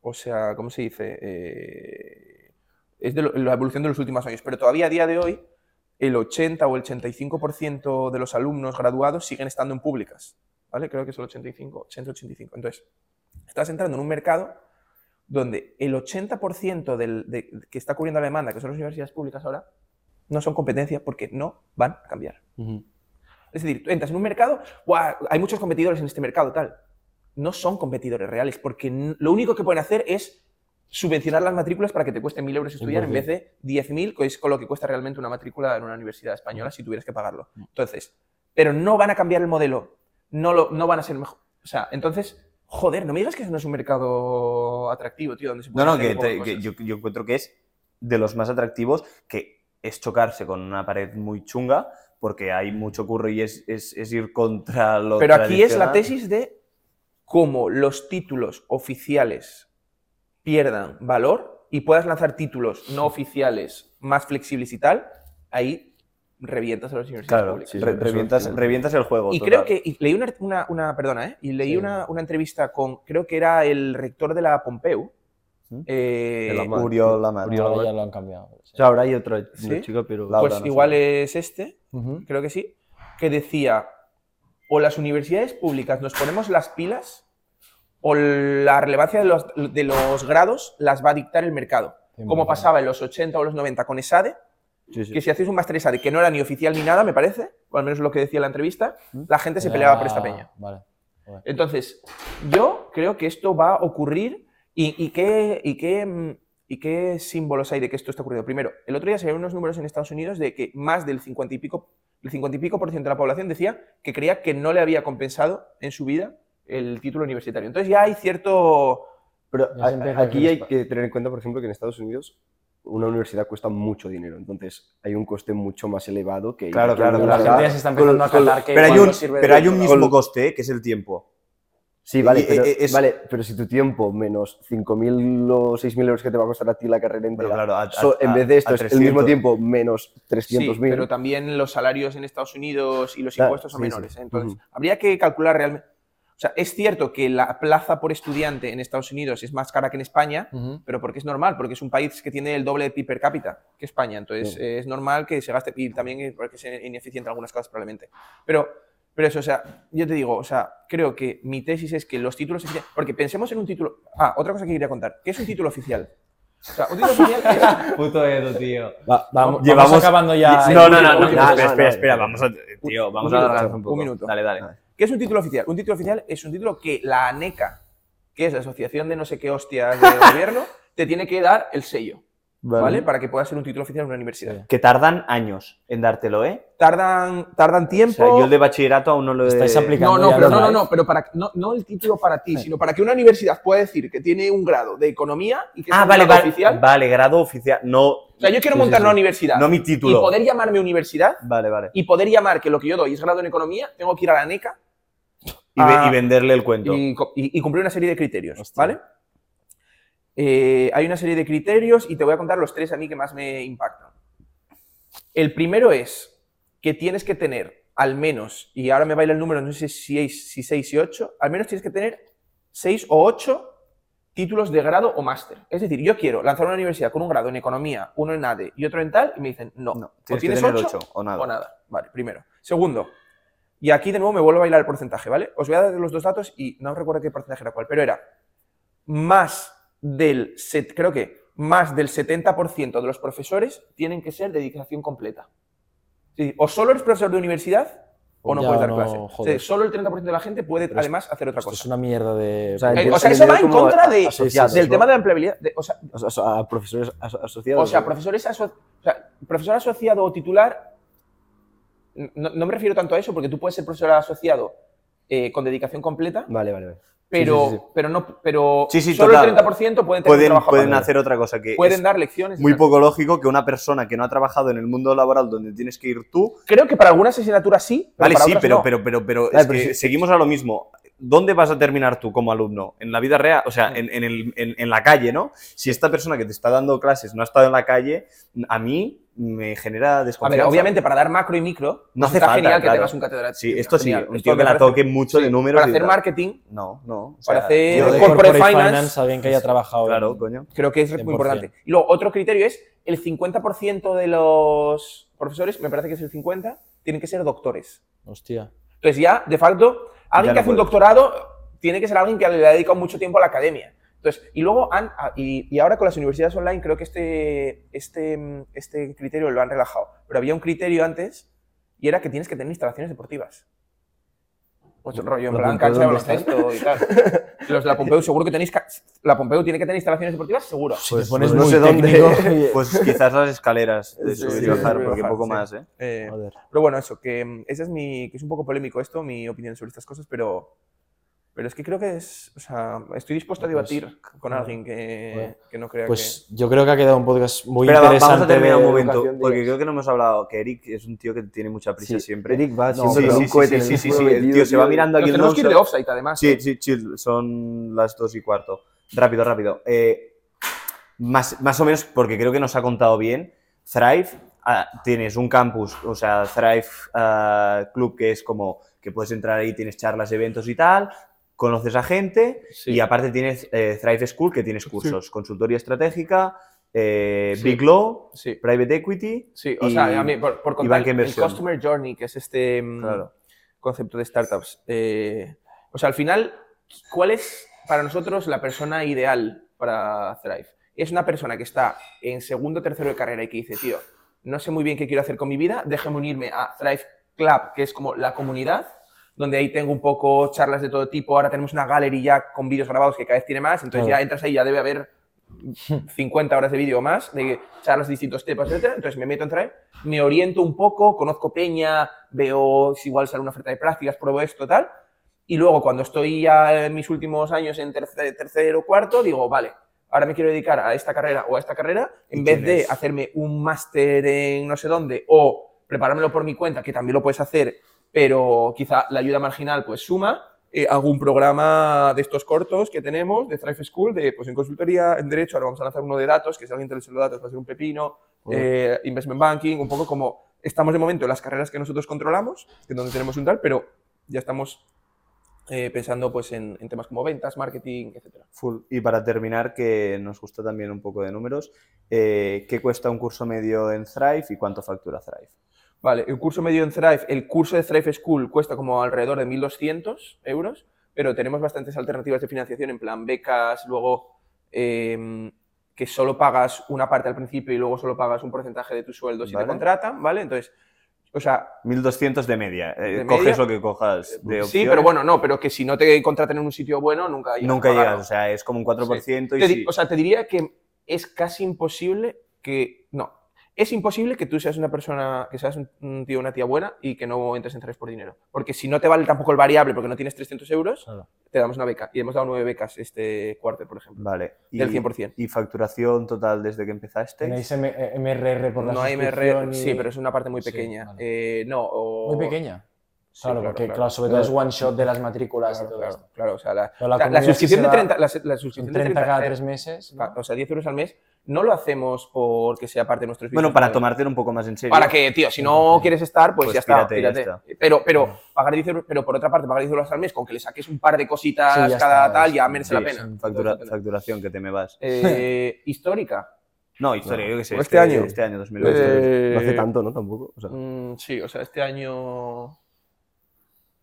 Speaker 3: o sea, ¿cómo se dice? Eh, es de lo- la evolución de los últimos años, pero todavía a día de hoy, el 80 o el 85% de los alumnos graduados siguen estando en públicas, ¿vale? Creo que es el 85, 80-85. Entonces, estás entrando en un mercado donde el 80% del, de, que está cubriendo la demanda, que son las universidades públicas ahora, no son competencia porque no van a cambiar. Es decir, tú entras en un mercado, "Buah, hay muchos competidores en este mercado, tal. No son competidores reales porque lo único que pueden hacer es subvencionar las matrículas para que te cuesten 1.000 euros estudiar en vez de 10.000, que es con lo que cuesta realmente una matrícula en una universidad española si tuvieras que pagarlo. Entonces, pero no van a cambiar el modelo, no, lo, no van a ser mejor. O sea, entonces, joder, no me digas que eso no es un mercado atractivo, tío, donde se
Speaker 4: No,
Speaker 3: pueden
Speaker 4: no,
Speaker 3: hacer
Speaker 4: que, te- yo, yo encuentro que es de los más atractivos, que es chocarse con una pared muy chunga, porque hay mucho curro y es, es- es ir contra lo
Speaker 3: Pero aquí es la tesis de cómo los títulos oficiales pierdan valor y puedas lanzar títulos no oficiales más flexibles y tal, ahí revientas a las universidades
Speaker 4: Claro,
Speaker 3: públicas.
Speaker 5: sí,
Speaker 4: re- revientas, revientas el juego.
Speaker 3: Y
Speaker 4: total.
Speaker 3: creo que y leí una, una- una- perdona, ¿eh? Y leí
Speaker 2: Sí.
Speaker 3: una, una entrevista con, creo que era el rector de la Pompeu.
Speaker 4: ¿Mm?
Speaker 3: eh,
Speaker 5: De la Mar-
Speaker 4: Uriol Lamar.
Speaker 5: Uriol
Speaker 2: Ahora
Speaker 5: Lamar.
Speaker 2: ya lo han cambiado.
Speaker 5: O sea, ahora hay
Speaker 3: ¿Sí?
Speaker 5: chica, pero...
Speaker 4: Laura,
Speaker 3: pues
Speaker 4: no sé.
Speaker 3: igual es este,
Speaker 2: Ujú.
Speaker 3: creo que sí, que decía, o las universidades públicas nos ponemos las pilas, o la relevancia de los, de los grados las va a dictar el mercado. Como
Speaker 2: 100%.
Speaker 3: pasaba en los 80 o los 90 con ESADE,
Speaker 5: Sí, sí.
Speaker 3: que si hacías un máster ESADE que no era ni oficial ni nada, me parece, o al menos lo que decía la entrevista, la gente se peleaba por esta peña.
Speaker 2: Vale.
Speaker 3: Entonces, yo creo que esto va a ocurrir y, y qué, y, qué, mm, y qué símbolos hay de que esto está ocurriendo. Primero, el otro día se unos números en Estados Unidos de que más del 50 y pico, el 50 y pico por ciento de la población decía que creía que no le había compensado en su vida el título universitario. Entonces ya hay cierto...
Speaker 5: Pero a- a- aquí hay que tener en cuenta, por ejemplo, que en Estados Unidos una universidad cuesta mucho dinero. Entonces hay un coste mucho más elevado que...
Speaker 4: Claro,
Speaker 5: que
Speaker 4: claro,
Speaker 2: La gente ya se está empezando a catar que
Speaker 4: Pero hay un,
Speaker 2: no sirve
Speaker 4: pero hay un mismo coste, que es el tiempo.
Speaker 5: Sí, vale,
Speaker 4: Y-
Speaker 5: pero,
Speaker 4: es-
Speaker 5: vale, pero si tu tiempo menos 5.000 o 6.000 euros que te va a costar a ti la carrera entera,
Speaker 4: claro, a-
Speaker 5: so-
Speaker 4: a-
Speaker 5: en vez de
Speaker 4: a
Speaker 5: esto es el
Speaker 4: 300.
Speaker 5: mismo tiempo menos
Speaker 3: Sí,
Speaker 5: 300.000.
Speaker 3: pero también los salarios en Estados Unidos y los
Speaker 5: Claro,
Speaker 3: impuestos son
Speaker 5: sí, sí.
Speaker 3: menores. ¿eh? Entonces, habría que calcular realmente... O sea, es cierto que la plaza por estudiante en Estados Unidos es más cara que en España,
Speaker 2: Ujú.
Speaker 3: pero porque es normal, porque es un país que tiene el doble de PIB per cápita que España. Entonces,
Speaker 5: Sí.
Speaker 3: eh, es normal que se gaste, y también porque es ineficiente en algunas cosas probablemente. Pero, pero eso, o sea, yo te digo, o sea, creo que mi tesis es que los títulos oficiales, porque pensemos en un título, ah, otra cosa que quería contar, ¿qué es un título oficial? O sea, un título oficial es,
Speaker 6: Puto Edu, tío.
Speaker 2: Va- vamos,
Speaker 4: Llevamos-
Speaker 2: vamos acabando ya.
Speaker 4: No, no, no, no, no, espera,
Speaker 5: no,
Speaker 4: espera,
Speaker 5: no.
Speaker 4: espera, vamos a, tío, vamos
Speaker 3: Un
Speaker 4: a
Speaker 3: minuto,
Speaker 4: un poco.
Speaker 3: un minuto.
Speaker 4: Dale, dale.
Speaker 3: ¿Qué es un título oficial? Un título oficial es un título que la ANECA, que es la Asociación de no sé qué hostias del gobierno, te tiene que dar el sello, ¿vale? Para que pueda ser un título oficial en una universidad.
Speaker 4: Que tardan años en dártelo, ¿eh?
Speaker 3: Tardan, tardan
Speaker 4: O
Speaker 3: tiempo.
Speaker 4: sea, yo el de bachillerato aún no lo.
Speaker 2: Estáis aplicando
Speaker 3: No, no, pero no, no, no, pero para, no, no el título para ti, sino para que una universidad pueda decir que tiene un grado de economía y que es
Speaker 4: Ah,
Speaker 3: un
Speaker 4: vale,
Speaker 3: grado
Speaker 4: vale.
Speaker 3: oficial.
Speaker 4: Vale, grado oficial. No,
Speaker 3: O sea, yo quiero
Speaker 4: Sí,
Speaker 3: montar
Speaker 4: sí.
Speaker 3: una universidad
Speaker 4: no mi
Speaker 3: y
Speaker 4: título.
Speaker 3: poder llamarme universidad
Speaker 4: Vale, vale.
Speaker 3: y poder llamar que lo que yo doy es grado en economía, tengo que ir a la ANECA
Speaker 4: Y,
Speaker 3: Ah,
Speaker 4: y venderle el cuento.
Speaker 3: y, co- y- y cumplir una serie de criterios,
Speaker 2: Hostia.
Speaker 3: ¿vale? Eh, hay una serie de criterios y te voy a contar los tres a mí que más me impactan. El primero es que tienes que tener al menos, y ahora me baila el número, no sé si es si 6 y 8, al menos tienes que tener 6 o 8 títulos de grado o máster. Es decir, yo quiero lanzar una universidad con un grado en economía, uno en ADE y otro en tal, y me dicen, no,
Speaker 4: No,
Speaker 3: o
Speaker 4: tienes tener
Speaker 3: 8
Speaker 4: ocho, o nada.
Speaker 3: o nada. Vale, primero. Segundo, y aquí de nuevo me vuelvo a bailar el porcentaje, ¿vale? Os voy a dar los dos datos y no recuerdo qué porcentaje era cuál, pero era más del, set- creo que más del 70% de los profesores tienen que ser dedicación completa. Sí, o solo eres profesor de universidad o no
Speaker 2: Ya,
Speaker 3: puedes dar
Speaker 2: no,
Speaker 3: clase. O sea, solo el 30% de la gente puede
Speaker 2: Pero
Speaker 3: además hacer otra
Speaker 2: Esto es
Speaker 3: cosa.
Speaker 2: una mierda de.
Speaker 5: O sea, entiendo-
Speaker 3: o sea, eso va en contra de,
Speaker 5: asociados,
Speaker 3: del
Speaker 5: ¿no?
Speaker 3: tema de la empleabilidad. de- o sea,
Speaker 5: O profesores aso- asociados.
Speaker 3: o sea, profesores aso- o sea, profesor asociado o titular, no, no me refiero tanto a eso, porque tú puedes ser profesor asociado eh, con dedicación completa,
Speaker 5: Vale, vale, vale.
Speaker 3: pero,
Speaker 4: sí, sí.
Speaker 3: pero no, pero
Speaker 4: Sí, sí,
Speaker 3: solo
Speaker 4: total.
Speaker 3: el 30% pueden tener
Speaker 4: Pueden,
Speaker 3: trabajo
Speaker 4: pueden hacer otra cosa que
Speaker 3: pueden dar lecciones.
Speaker 4: muy poco lógico que una persona que no ha trabajado en el mundo laboral donde tienes que ir tú
Speaker 3: Creo que para algunas asignaturas sí, pero
Speaker 4: Vale,
Speaker 3: para
Speaker 4: sí,
Speaker 3: otras
Speaker 4: pero,
Speaker 3: no.
Speaker 4: pero, pero, pero
Speaker 5: Vale,
Speaker 4: es
Speaker 5: pero
Speaker 4: que
Speaker 5: sí-
Speaker 4: seguimos a lo mismo. ¿Dónde vas a terminar tú como alumno? ¿En la vida real? O sea, en, en el- en- en la calle, ¿no? Si esta persona que te está dando clases no ha estado en la calle, a mí me genera
Speaker 3: A
Speaker 4: desconfianza.
Speaker 3: ver, obviamente para dar macro y micro
Speaker 4: No
Speaker 3: pues
Speaker 4: hace
Speaker 3: está
Speaker 4: falta,
Speaker 3: genial que tengas un catedrático.
Speaker 4: Sí, esto sí,
Speaker 3: Genial.
Speaker 4: un
Speaker 3: Esto
Speaker 4: tío que la toque mucho
Speaker 3: sí,
Speaker 4: de números.
Speaker 3: Para hacer
Speaker 4: tal.
Speaker 3: marketing,
Speaker 4: No, no. o
Speaker 3: para hacer corporate
Speaker 2: corporate
Speaker 3: finance,
Speaker 2: finance, alguien que haya trabajado en-
Speaker 4: Claro, coño.
Speaker 3: creo que es
Speaker 2: 100%.
Speaker 3: muy importante. Y luego, otro criterio es el 50% de los profesores, me parece que es el 50, tienen que ser doctores.
Speaker 2: Hostia.
Speaker 3: Entonces ya, de facto, alguien que
Speaker 4: no
Speaker 3: hace un doctorado tiene que ser alguien que le ha dedicado mucho tiempo a la academia. Entonces, y luego, han, ah, y, y ahora con las universidades online creo que este, este, mm, este criterio lo han relajado. Pero había un criterio antes y era que tienes que tener instalaciones deportivas. Pues rollo, en
Speaker 5: ¿La
Speaker 3: plan cancha de
Speaker 5: dónde
Speaker 3: baloncesto y tal. Los de la Pompeu, seguro que tenéis... La Pompeu tiene que tener instalaciones deportivas, seguro.
Speaker 2: Si
Speaker 4: Pues-
Speaker 2: te pones
Speaker 4: pues no
Speaker 2: muy
Speaker 4: sé dónde.
Speaker 2: técnico,
Speaker 4: Pues quizás las escaleras de
Speaker 3: Sí,
Speaker 4: subir
Speaker 3: sí,
Speaker 4: y bajar,
Speaker 3: y
Speaker 4: porque
Speaker 3: bajar,
Speaker 4: poco
Speaker 3: sí.
Speaker 4: más, ¿eh?
Speaker 3: Eh,
Speaker 2: Joder.
Speaker 3: pero bueno, eso, que mm, ese es mi... que es un poco polémico esto, mi opinión sobre estas cosas, pero... Pero es que creo que es... O sea, estoy dispuesto a
Speaker 2: Pues,
Speaker 3: debatir con alguien que,
Speaker 2: bueno,
Speaker 3: que no crea
Speaker 2: Pues yo creo que ha quedado un podcast muy
Speaker 4: va-
Speaker 2: interesante.
Speaker 4: vamos a terminar un momento, porque creo que no hemos hablado, que Eric es un tío que tiene mucha prisa
Speaker 5: Sí,
Speaker 4: siempre.
Speaker 5: Eric va
Speaker 2: No,
Speaker 5: siempre
Speaker 4: sí,
Speaker 5: con
Speaker 4: sí,
Speaker 5: un cohete
Speaker 4: sí, sí,
Speaker 5: el
Speaker 4: sí, el tío se va mirando
Speaker 3: que...
Speaker 4: aquí
Speaker 3: tenemos que ir de offside, además.
Speaker 4: Sí,
Speaker 3: ¿eh?
Speaker 4: sí, chill, son las dos y cuarto. Rápido, rápido. Eh, más, más o menos, porque creo que nos ha contado bien, Thrive, ah, tienes un campus, o sea, Thrive ah, Club, que es como que puedes entrar ahí, tienes charlas, eventos y tal, conoces a gente,
Speaker 3: Sí.
Speaker 4: y aparte tienes eh, Thrive School, que tienes cursos, consultoría estratégica, eh,
Speaker 3: Sí.
Speaker 4: Big Law,
Speaker 3: Sí.
Speaker 4: Private Equity.
Speaker 3: Sí, o
Speaker 4: y-
Speaker 3: sea, a mí, por, por contar, el. Customer Journey, que es este mm,
Speaker 4: Claro.
Speaker 3: concepto de startups. eh, o sea, al final, ¿cuál es para nosotros la persona ideal para Thrive? Es una persona que está en segundo o tercero de carrera y que dice, tío, no sé muy bien qué quiero hacer con mi vida, déjame unirme a Thrive Club, que es como la comunidad, donde ahí tengo un poco charlas de todo tipo. Ahora tenemos una gallery ya con vídeos grabados que cada vez tiene más, entonces ya entras ahí, ya debe haber 50 horas de vídeo o más, de charlas de distintos temas, etc. Entonces me meto en Thrive, me oriento un poco, conozco Peña, veo si igual sale una oferta de prácticas, pruebo esto, tal. Y luego cuando estoy ya en mis últimos años en terce- tercero o cuarto, digo, vale, ahora me quiero dedicar a esta carrera o a esta carrera, en
Speaker 4: ¿Y
Speaker 3: vez de hacerme un máster en no sé dónde o preparármelo por mi cuenta, que también lo puedes hacer, pero quizá la ayuda marginal pues suma, eh, un programa de estos cortos que tenemos, de Thrive School, de, pues en consultoría, en derecho, ahora vamos a lanzar uno de datos, que si alguien interesa los datos va a ser un pepino, eh, investment banking, un poco como estamos de momento en las carreras que nosotros controlamos, que es donde tenemos un tal, pero ya estamos eh, pensando pues en, en temas como ventas, marketing, etcétera.
Speaker 4: Full. Y para terminar, que nos gusta también un poco de números, eh, ¿qué cuesta un curso medio en Thrive y cuánto factura Thrive?
Speaker 3: Vale, el curso medio en Thrive, el curso de Thrive School cuesta como alrededor de 1.200 euros, pero tenemos bastantes alternativas de financiación, en plan becas, luego eh, que solo pagas una parte al principio y luego solo pagas un porcentaje de tu sueldo si
Speaker 4: Vale.
Speaker 3: te contratan, ¿vale? Entonces, o sea,
Speaker 4: 1200 de media. Eh,
Speaker 3: ¿De
Speaker 4: coges
Speaker 3: media?
Speaker 4: lo que cojas de
Speaker 3: sí,
Speaker 4: opciones.
Speaker 3: pero bueno, no, pero que si no te contratan en un sitio bueno, nunca llegas.
Speaker 4: Nunca
Speaker 3: a
Speaker 4: llegas, o sea, es como un 4% y
Speaker 3: Te
Speaker 4: sí.
Speaker 3: O sea, te diría que es casi imposible que. No. Es imposible que tú seas una persona, que seas un- un tío o una tía buena y que no entres en Thrive por dinero. Porque si no te vale tampoco el variable porque no tienes 300 euros,
Speaker 2: Claro.
Speaker 3: te damos una beca. Y hemos dado nueve becas este cuarto, por ejemplo.
Speaker 4: Vale. Y,
Speaker 3: Del 100%.
Speaker 4: ¿Y facturación total desde que empezaste?
Speaker 2: ¿Tenéis M- eh, MRR por la
Speaker 3: No hay
Speaker 2: suscripción
Speaker 3: MR,
Speaker 2: y-
Speaker 3: sí, pero es una parte muy
Speaker 2: Sí,
Speaker 3: pequeña.
Speaker 2: vale.
Speaker 3: Eh, no, o-
Speaker 2: Muy pequeña.
Speaker 3: Sí,
Speaker 2: claro,
Speaker 3: claro,
Speaker 2: porque
Speaker 3: claro.
Speaker 2: claro, sobre todo es one shot de las matrículas y todo
Speaker 3: claro,
Speaker 2: esto.
Speaker 3: claro, o sea, la,
Speaker 2: la
Speaker 3: o sea, la
Speaker 2: comunidad sí
Speaker 3: suscripción de
Speaker 2: da
Speaker 3: 30, la, la
Speaker 2: Son
Speaker 3: suscripción
Speaker 2: 30
Speaker 3: de 30
Speaker 2: cada tres meses. ¿no?
Speaker 3: o sea, 10 euros al mes, no lo hacemos porque sea parte de nuestros
Speaker 4: Bueno, para tomártelo un poco más en serio.
Speaker 3: Para que, tío, si no quieres estar, pues,
Speaker 4: Pues
Speaker 3: ya, está,
Speaker 4: pírate, ya
Speaker 3: pírate.
Speaker 4: está.
Speaker 3: Pero, pero, pagar 10 euros, pero por otra parte, pagar 10 euros al mes con que le saques un par de cositas
Speaker 2: Sí, ya
Speaker 3: cada
Speaker 2: está,
Speaker 3: tal,
Speaker 2: es-
Speaker 3: ya merece la pena.
Speaker 4: factura- facturación, que te me vas.
Speaker 3: Eh, histórica.
Speaker 4: No, historia, yo qué sé.
Speaker 3: ¿O este año?
Speaker 4: Este año, 2020.
Speaker 3: Eh,
Speaker 5: No hace tanto, ¿no? Tampoco. O sea,
Speaker 3: mm, sí, o sea, este año.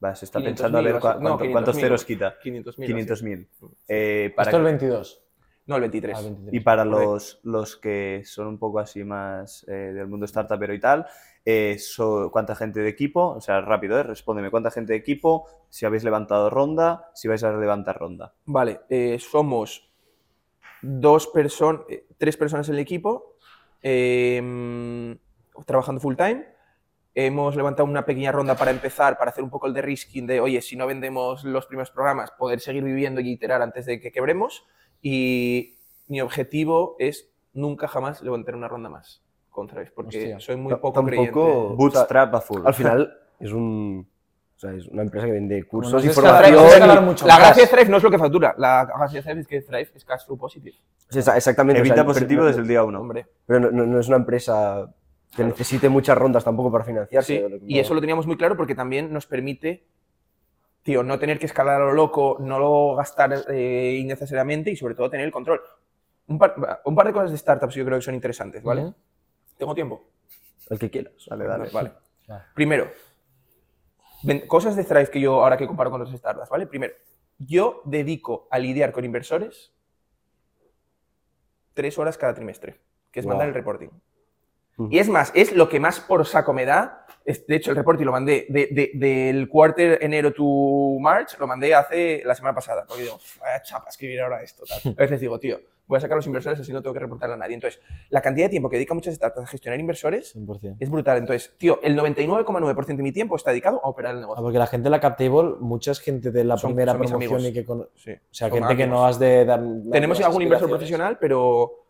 Speaker 4: Va, se está
Speaker 3: 500.000
Speaker 4: pensando a ver cua-
Speaker 3: no,
Speaker 4: cuánto- cuántos
Speaker 3: 500.000.
Speaker 4: ceros quita.
Speaker 3: 500.000.
Speaker 4: 500.000. Eh, para
Speaker 2: Esto el
Speaker 4: que-
Speaker 2: 22.
Speaker 3: No, el 23.
Speaker 2: Ah, 23.
Speaker 4: Y para los, los que son un poco así más eh, del mundo startup pero y tal, eh, so- ¿cuánta gente de equipo? O sea, rápido, ¿eh? respóndeme, ¿cuánta gente de equipo? Si habéis levantado ronda, si vais a levantar ronda.
Speaker 3: Vale, eh, somos dos personas, tres personas en el equipo, trabajando full time. Hemos levantado una pequeña ronda para empezar, para hacer un poco el de risking de, oye, si no vendemos los primeros programas, poder seguir viviendo y iterar antes de que quebremos. Y mi objetivo es nunca jamás levantar una ronda más con Thrive, porque
Speaker 2: Hostia.
Speaker 3: soy muy poco
Speaker 5: tampoco-
Speaker 3: creyente.
Speaker 4: Bootstrap a full.
Speaker 5: Al final es un. O sea, es una empresa que vende cursos
Speaker 2: no
Speaker 5: y formación.
Speaker 2: mucho
Speaker 3: la gracia de Thrive no es lo que factura, la gracia de Thrive es que Thrive es cash flow positive.
Speaker 5: Sí, exactamente. o sea,
Speaker 4: Evita positivo desde el día uno.
Speaker 3: Hombre.
Speaker 5: Pero no, no- no es una empresa que necesite muchas rondas tampoco para financiarse.
Speaker 3: Sí, y eso lo teníamos muy claro porque también nos permite, tío, no tener que escalar a lo loco, no lo gastar eh, innecesariamente y sobre todo tener el control. Un par, un par de cosas de startups yo creo que son interesantes, ¿vale? Tengo tiempo.
Speaker 5: El que quieras.
Speaker 4: Dale, dale.
Speaker 3: Vale.
Speaker 2: Vale.
Speaker 3: Primero, cosas de Thrive que yo ahora que comparo con otras startups, ¿vale? Primero, yo dedico a lidiar con inversores tres horas cada trimestre, que es
Speaker 5: Wow.
Speaker 3: mandar el reporting. Y es más, es lo que más por saco me da. De hecho, el reporting lo mandé de- de- del quarter enero to March, lo mandé hace la semana pasada. Porque digo, vaya chapa escribir ahora esto. Tal. A veces digo, tío, voy a sacar a los inversores así no tengo que reportarle a nadie. Entonces, la cantidad de tiempo que dedica muchas startups a gestionar inversores
Speaker 2: 100%.
Speaker 3: es brutal. Entonces, tío, el 99,9% de mi tiempo está dedicado a operar el
Speaker 2: Ah,
Speaker 3: negocio.
Speaker 2: porque la gente de la Captable, mucha gente de la
Speaker 3: Son-
Speaker 2: primera
Speaker 3: son
Speaker 2: promoción y que cono-
Speaker 3: Sí.
Speaker 2: o sea, gente que
Speaker 3: amigos.
Speaker 2: no has de dar.
Speaker 3: Tenemos algún inversor profesional, pero,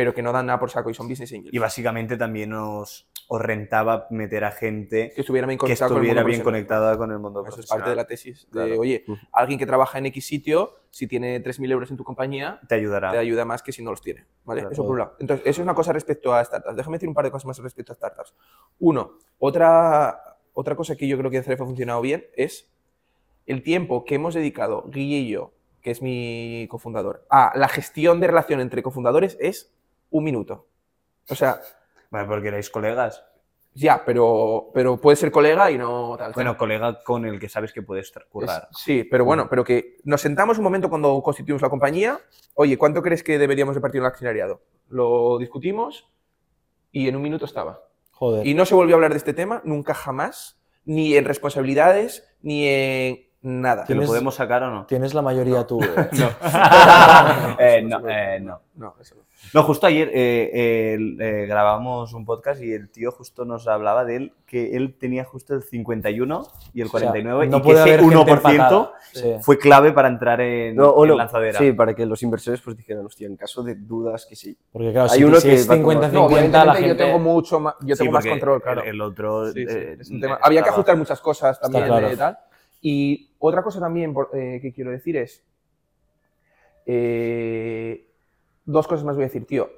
Speaker 3: pero que no dan nada por saco y son business angels.
Speaker 4: Y básicamente también os, os rentaba meter a gente
Speaker 3: que estuviera bien
Speaker 4: que
Speaker 3: con el
Speaker 4: estuviera
Speaker 3: mundo
Speaker 4: bien conectada con el mundo
Speaker 3: Eso es parte de la tesis. De,
Speaker 4: Claro.
Speaker 3: oye, alguien que trabaja en X sitio, si tiene 3.000 euros en tu compañía,
Speaker 4: Te ayudará.
Speaker 3: te ayuda más que si no los tiene. ¿vale?
Speaker 4: Claro.
Speaker 3: Eso por un lado. Entonces, eso es una cosa respecto a startups. Déjame decir un par de cosas más respecto a startups. Uno, otra, otra cosa que yo creo que en Ceref ha funcionado bien es el tiempo que hemos dedicado, Guille y yo, que es mi cofundador, a la gestión de relación entre cofundadores es un minuto. O sea,
Speaker 4: Vale, porque erais colegas.
Speaker 3: ya, pero, pero puede ser colega y no tal.
Speaker 4: Bueno, colega con el que sabes que puedes currar.
Speaker 3: Es- sí, pero bueno, pero que nos sentamos un momento cuando constituimos la compañía. Oye, ¿cuánto crees que deberíamos repartir un accionariado? Lo discutimos y en un minuto estaba.
Speaker 2: Joder.
Speaker 3: Y no se volvió a hablar de este tema nunca jamás, ni en responsabilidades, ni en nada.
Speaker 4: ¿Te lo podemos sacar o no?
Speaker 2: Tienes la mayoría tú. eh.
Speaker 4: Eh, no, eh, no.
Speaker 3: No, eso no.
Speaker 4: No, justo ayer eh, eh, grabamos un podcast y el tío justo nos hablaba de él, que él tenía justo el 51 y el
Speaker 2: O sea,
Speaker 4: 49
Speaker 2: no
Speaker 4: y que
Speaker 2: puede
Speaker 4: ese
Speaker 2: haber gente
Speaker 4: 1%
Speaker 2: empatada. Sí.
Speaker 4: fue clave para entrar en,
Speaker 5: No, o
Speaker 4: en
Speaker 5: no,
Speaker 4: lanzadera.
Speaker 5: Sí, para que los inversores pues dijeran, hostia, en caso de dudas que sí.
Speaker 2: Porque claro,
Speaker 5: Hay
Speaker 2: si,
Speaker 5: uno
Speaker 2: si
Speaker 5: que
Speaker 2: es
Speaker 5: va como-
Speaker 2: 50-50,
Speaker 3: No,
Speaker 2: la
Speaker 3: evidentemente
Speaker 2: gente...
Speaker 3: yo tengo mucho más, yo
Speaker 4: Sí,
Speaker 3: tengo más
Speaker 4: porque
Speaker 3: control, claro.
Speaker 4: El, otro.
Speaker 3: Sí, sí,
Speaker 4: eh,
Speaker 3: es un tema. Había que ajustar muchas cosas también
Speaker 2: claro.
Speaker 3: y tal. Y otra cosa también eh, que quiero decir es. eh, dos cosas más voy a decir, tío.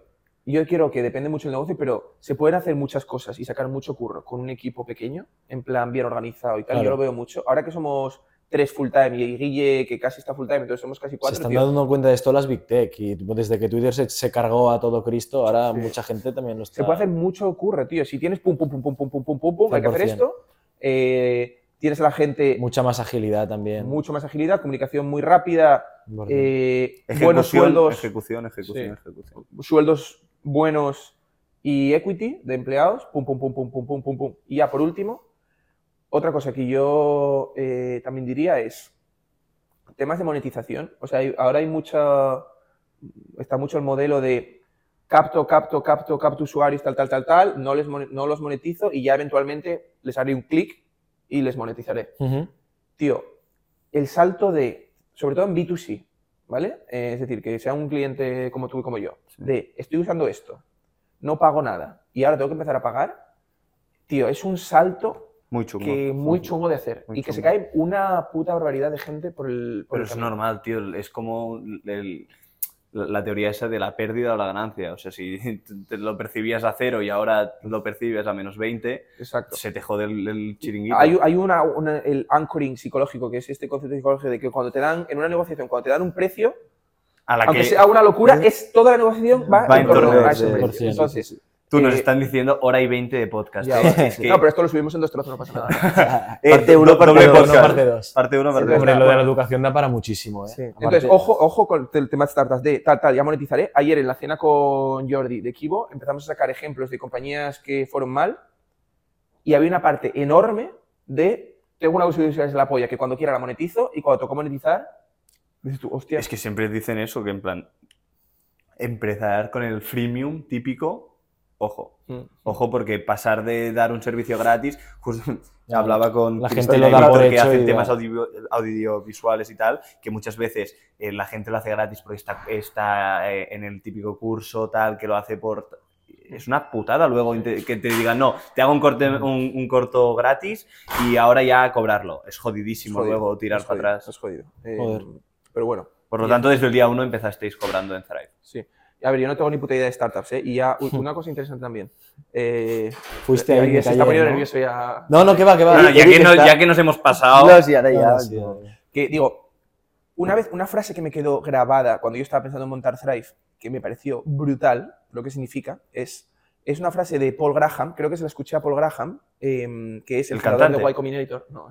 Speaker 3: Yo quiero que depende mucho del negocio, pero se pueden hacer muchas cosas y sacar mucho curro con un equipo pequeño, en plan bien organizado y tal.
Speaker 2: Claro.
Speaker 3: Yo lo veo mucho. Ahora que somos tres full time y Guille, que casi está full time, entonces somos casi
Speaker 2: Se
Speaker 3: cuatro.
Speaker 2: están
Speaker 3: tío.
Speaker 2: dando cuenta de esto las Big Tech y desde que Twitter se, se cargó a todo Cristo, ahora
Speaker 3: Sí.
Speaker 2: mucha gente también lo está...
Speaker 3: Se puede hacer mucho curro, tío. Si tienes pum, pum, pum, pum, pum, pum, pum, pum, pum, hay que hacer
Speaker 2: 100%.
Speaker 3: esto. eh, tienes a la gente
Speaker 2: Mucha más agilidad también.
Speaker 3: mucho más agilidad, comunicación muy rápida, eh, buenos sueldos,
Speaker 4: Ejecución, ejecución,
Speaker 3: Sí.
Speaker 4: ejecución.
Speaker 3: sueldos buenos y equity de empleados, pum, pum, pum, pum, pum, pum, pum, pum. Y ya por último, otra cosa que yo eh, también diría es temas de monetización. O sea, hay- ahora hay mucha, está mucho el modelo de capto, capto, capto, capto usuarios, tal, tal, tal, tal, no, les, no los monetizo y ya eventualmente les haré un clic y les monetizaré
Speaker 2: Ujú.
Speaker 3: tío, el salto de, sobre todo en B2C, ¿vale? Eh, es decir, que sea un cliente como tú y como yo, de estoy usando esto, no pago nada y ahora tengo que empezar a pagar, tío, es un salto
Speaker 4: Muy chungo.
Speaker 3: que muy chungo de hacer
Speaker 4: Muy
Speaker 3: y que se cae una puta barbaridad de gente por el, por
Speaker 4: Pero
Speaker 3: el
Speaker 4: es normal, tío. Es como el- la la teoría esa de la pérdida o la ganancia. O sea, si te lo percibías a cero y ahora lo percibes a menos 20,
Speaker 3: Exacto.
Speaker 4: se te jode el, el chiringuito.
Speaker 3: Hay, hay una, una- el anchoring psicológico, que es este concepto psicológico de que cuando te dan, en una negociación, cuando te dan un precio,
Speaker 4: a la
Speaker 3: aunque
Speaker 4: que
Speaker 3: sea una locura, es toda la negociación va,
Speaker 4: Va
Speaker 3: en torno a ese precio.
Speaker 2: 100%.
Speaker 3: Entonces,
Speaker 4: tú nos
Speaker 3: eh,
Speaker 4: están diciendo hora y 20 de podcast.
Speaker 3: Ya,
Speaker 4: ¿eh? Es que-
Speaker 3: No, pero esto lo subimos en dos trozos, no pasa nada.
Speaker 4: Eh,
Speaker 5: Parte uno,
Speaker 4: do-
Speaker 5: parte
Speaker 4: doble
Speaker 5: dos,
Speaker 4: podcast.
Speaker 2: parte dos.
Speaker 4: Parte uno, parte
Speaker 3: Sí,
Speaker 4: dos.
Speaker 2: Hombre, lo de la educación da para muchísimo, ¿eh?
Speaker 3: Sí.
Speaker 2: Aparte-
Speaker 3: Entonces, ojo, ojo con el tema de startups de tal, tal, ya monetizaré. Ayer en la cena con Jordi de Kibo empezamos a sacar ejemplos de compañías que fueron mal y había una parte enorme de tengo una usuario de la polla que cuando quiera la monetizo y cuando tocó monetizar dices tú, hostia,
Speaker 4: Es que siempre dicen eso, que en plan, empezar con el freemium típico ojo.
Speaker 3: Mm.
Speaker 4: Ojo, porque pasar de dar un servicio gratis, justo
Speaker 2: Ya,
Speaker 4: hablaba con
Speaker 2: la gente lo da por
Speaker 4: que
Speaker 2: hecho
Speaker 4: hacen temas audio- audiovisuales y tal, que muchas veces eh, la gente lo hace gratis porque está, está eh, en el típico curso tal, que lo hace por... Es una putada luego que te digan, no, te hago un, corte, un, un corto gratis y ahora ya cobrarlo. Es jodidísimo
Speaker 3: Jodido,
Speaker 4: luego tirar
Speaker 3: es
Speaker 4: para
Speaker 3: jodido,
Speaker 4: atrás.
Speaker 3: Es jodido. Eh,
Speaker 2: Joder.
Speaker 3: Pero bueno,
Speaker 4: Por lo tanto, desde el día uno empezasteis cobrando en Thrive.
Speaker 3: sí. A ver, yo no tengo ni puta idea de startups, ¿eh? Y ya, una cosa interesante también. Eh,
Speaker 2: Fuiste
Speaker 3: eh,
Speaker 2: ahí,
Speaker 3: se está poniendo
Speaker 2: ¿no?
Speaker 3: nervioso ya.
Speaker 2: No, no, que va, que va.
Speaker 4: Bueno, ya, que nos,
Speaker 5: está-
Speaker 4: ya que nos hemos pasado...
Speaker 5: No, sí, ahora ya.
Speaker 2: No, sí,
Speaker 5: no.
Speaker 3: Que digo, una vez, una frase que me quedó grabada cuando yo estaba pensando en montar Thrive, que me pareció brutal, lo que significa, es, es una frase de Paul Graham, creo que se la escuché a Paul Graham, em, que es el,
Speaker 4: ¿El
Speaker 3: fundador
Speaker 4: cantante?
Speaker 3: de Y Combinator. No,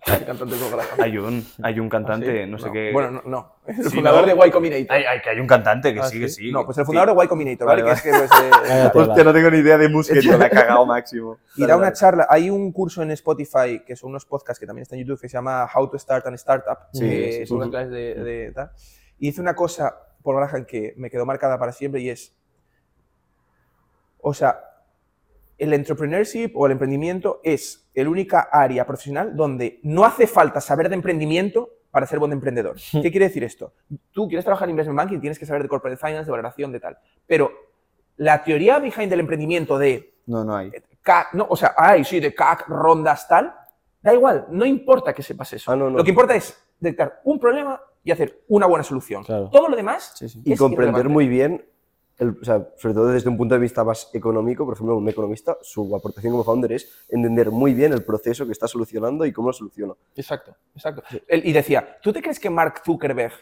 Speaker 3: cantante.
Speaker 4: Hay un, hay un cantante,
Speaker 3: ¿Ah, sí?
Speaker 4: no sé qué...
Speaker 3: Bueno, no, no. El
Speaker 4: Sí,
Speaker 3: fundador
Speaker 4: ¿no?
Speaker 3: de Y Combinator.
Speaker 4: Hay, hay- que hay un cantante que
Speaker 3: Ah,
Speaker 4: sí, que sí.
Speaker 3: No, pues el fundador de Y Combinator, ¿vale?
Speaker 4: Vale,
Speaker 3: Que es que, pues, eh,
Speaker 4: Hostia, no tengo ni idea de música, tío, la he cagado máximo.
Speaker 3: Y da una charla, hay un curso en Spotify, que son unos podcasts que también está en YouTube, que se llama How to Start an Startup,
Speaker 2: Sí,
Speaker 3: que
Speaker 2: sí,
Speaker 3: son unas
Speaker 2: sí.
Speaker 3: clases de, de tal. Y dice una cosa, Paul Graham, que me quedó marcada para siempre y es, o sea, el entrepreneurship o el emprendimiento es el única área profesional donde no hace falta saber de emprendimiento para ser buen emprendedor. ¿Qué quiere decir esto? Tú quieres trabajar en investment banking, tienes que saber de corporate finance, de valoración, de tal. Pero la teoría behind del emprendimiento de
Speaker 4: No, no hay.
Speaker 3: CAC, no, o sea, ay, sí, de CAC, rondas, tal, da igual, no importa que sepas eso.
Speaker 5: Ah, no, no.
Speaker 3: Lo que importa es detectar un problema y hacer una buena solución.
Speaker 2: Claro.
Speaker 3: Todo lo demás
Speaker 2: Sí, sí.
Speaker 5: Y comprender muy bien, el- o sea, sobre todo desde un punto de vista más económico, por ejemplo, un economista, su aportación como founder es entender muy bien el proceso que está solucionando y cómo lo soluciona.
Speaker 3: Exacto, exacto. Él- y decía, ¿tú te crees que Mark Zuckerberg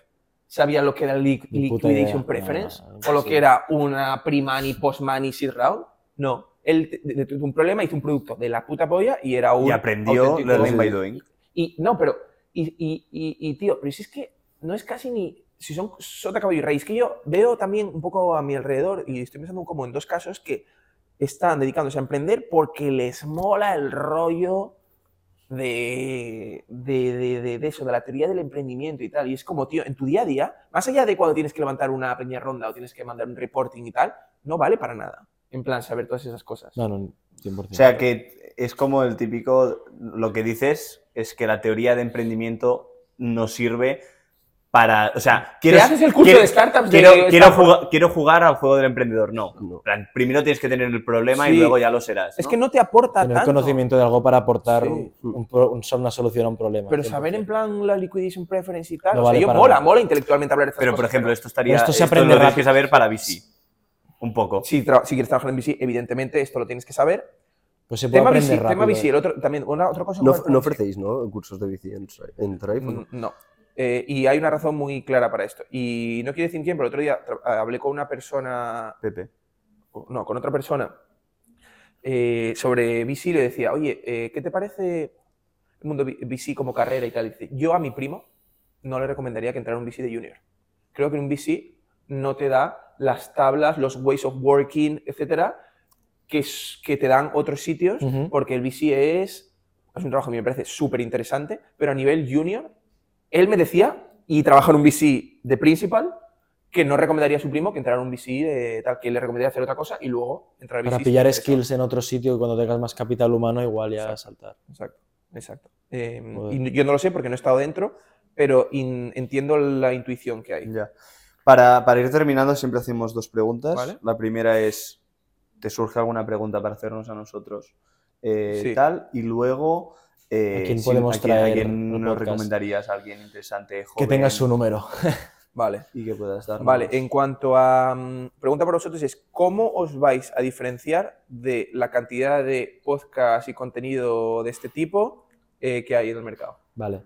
Speaker 3: sabía lo que era li- liquidation
Speaker 2: idea.
Speaker 3: preference?
Speaker 2: No,
Speaker 3: ¿O lo que era una pre-money, post-money, seed round? No. Él de un problema hizo un producto de la puta polla y era un
Speaker 4: Y aprendió learning by doing.
Speaker 3: Y no, pero, y, y, y, y, tío, pero si es que no es casi ni, si son sota, caballo y raíz, que yo veo también un poco a mi alrededor y estoy pensando como en dos casos que están dedicándose a emprender porque les mola el rollo de, de, de, de- de eso, de la teoría del emprendimiento y tal. Y es como, tío, en tu día a día, más allá de cuando tienes que levantar una pequeña ronda o tienes que mandar un reporting y tal, no vale para nada. En plan, saber todas esas cosas.
Speaker 2: No, no, 100%.
Speaker 4: O sea que es como el típico, lo que dices es que la teoría de emprendimiento nos sirve para, o sea, quiero,
Speaker 3: haces el curso
Speaker 4: quiero-
Speaker 3: de startups de
Speaker 4: quiero, quiero
Speaker 3: Stanford?
Speaker 4: jugar, quiero jugar al juego del emprendedor, no. Primero tienes que tener el problema
Speaker 3: Sí.
Speaker 4: y luego ya lo serás.
Speaker 3: Es que no te aporta
Speaker 2: Tener
Speaker 3: tanto.
Speaker 2: conocimiento de algo para aportar
Speaker 3: Sí.
Speaker 2: un pro- un- una solución a un problema.
Speaker 3: Pero
Speaker 2: 100%.
Speaker 3: saber en plan la liquidation preference y tal,
Speaker 2: No
Speaker 3: o sea,
Speaker 2: vale
Speaker 3: yo mola,
Speaker 2: nada.
Speaker 3: mola intelectualmente hablar de estas
Speaker 4: Pero, por ejemplo, esto estaría.
Speaker 2: Esto se
Speaker 4: esto
Speaker 2: aprende
Speaker 4: lo tienes
Speaker 2: rápido.
Speaker 4: que saber para VC. Un poco.
Speaker 3: si, quieres trabajar en VC, evidentemente esto lo tienes que saber.
Speaker 2: Pues se puede
Speaker 3: Tema
Speaker 2: aprender
Speaker 3: VC,
Speaker 2: rápido.
Speaker 3: tema VC, el otro, también, una, otra cosa...
Speaker 5: No, no ofrecéis, ¿no? Cursos de bici en, en Thrive, ¿o no?
Speaker 3: Mm, No. Eh, y hay una razón muy clara para esto. Y no quiero decir quién, pero el otro día tra- hablé con una persona,
Speaker 4: Pepe.
Speaker 3: no, con otra persona eh, sobre VC y le decía, oye, eh, ¿qué te parece el mundo VC como carrera y tal? Y dice, yo a mi primo no le recomendaría que entrara en un VC de junior. Creo que un VC no te da las tablas, los ways of working, etcétera, que, es- que te dan otros sitios, porque el VC es, es un trabajo que me parece súper interesante, pero a nivel junior, él me decía, y trabaja en un VC de principal, que no recomendaría a su primo que entrara en un VC de tal, que le recomendaría hacer otra cosa y luego entrar al VC.
Speaker 2: Para pillar skills en otro sitio y cuando tengas más capital humano, igual ya saltar.
Speaker 3: Exacto, exacto. Eh, y yo no lo sé porque no he estado dentro, pero in- entiendo la intuición que hay.
Speaker 4: Ya. Para, para ir terminando, siempre hacemos dos preguntas.
Speaker 3: Vale.
Speaker 4: La primera es: ¿te surge alguna pregunta para hacernos a nosotros? Eh,
Speaker 3: Sí.
Speaker 4: Tal. Y luego. Eh,
Speaker 2: ¿A quién
Speaker 4: si-
Speaker 2: podemos
Speaker 4: a quién- a
Speaker 2: traer
Speaker 4: quién nos
Speaker 2: podcast?
Speaker 4: recomendarías? ¿A alguien interesante,
Speaker 2: Que tengas su número.
Speaker 3: Vale.
Speaker 4: Y que puedas dar.
Speaker 3: Vale, en cuanto a mm, pregunta para vosotros es ¿cómo os vais a diferenciar de la cantidad de podcast y contenido de este tipo eh, que hay en el mercado?
Speaker 2: Vale.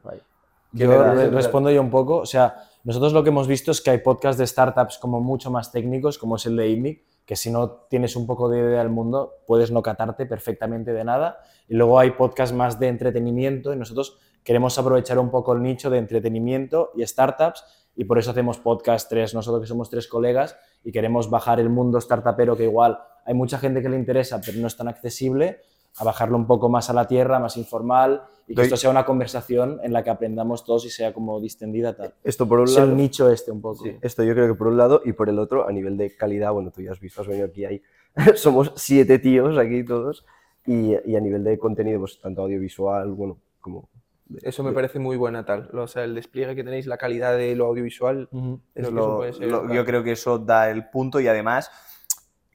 Speaker 4: ¿Qué
Speaker 2: Yo respondo yo un poco. O sea, nosotros lo que hemos visto es que hay podcasts de startups como mucho más técnicos, como es el de IMIC, que si no tienes un poco de idea del mundo, puedes no catarte perfectamente de nada. Y luego hay podcasts más de entretenimiento y nosotros queremos aprovechar un poco el nicho de entretenimiento y startups y por eso hacemos podcast tres, nosotros que somos tres colegas y queremos bajar el mundo startupero que igual hay mucha gente que le interesa pero no es tan accesible, a bajarlo un poco más a la tierra, más informal y que
Speaker 4: Doy-
Speaker 2: esto sea una conversación en la que aprendamos todos y sea como distendida tal.
Speaker 5: Esto por un
Speaker 2: Es
Speaker 5: lado.
Speaker 2: el nicho este un poco.
Speaker 5: Esto yo creo que por un lado y por el otro, a nivel de calidad, bueno, tú ya has visto, has venido aquí, hay somos siete tíos aquí todos. Y, y a nivel de contenido, pues tanto audiovisual, bueno, como... de-
Speaker 3: Eso me
Speaker 5: de-
Speaker 3: parece muy buena tal. O sea, el despliegue que tenéis, la calidad de lo audiovisual. es que
Speaker 4: Lo-
Speaker 3: eso puede ser
Speaker 4: lo- yo creo que eso da el punto y además,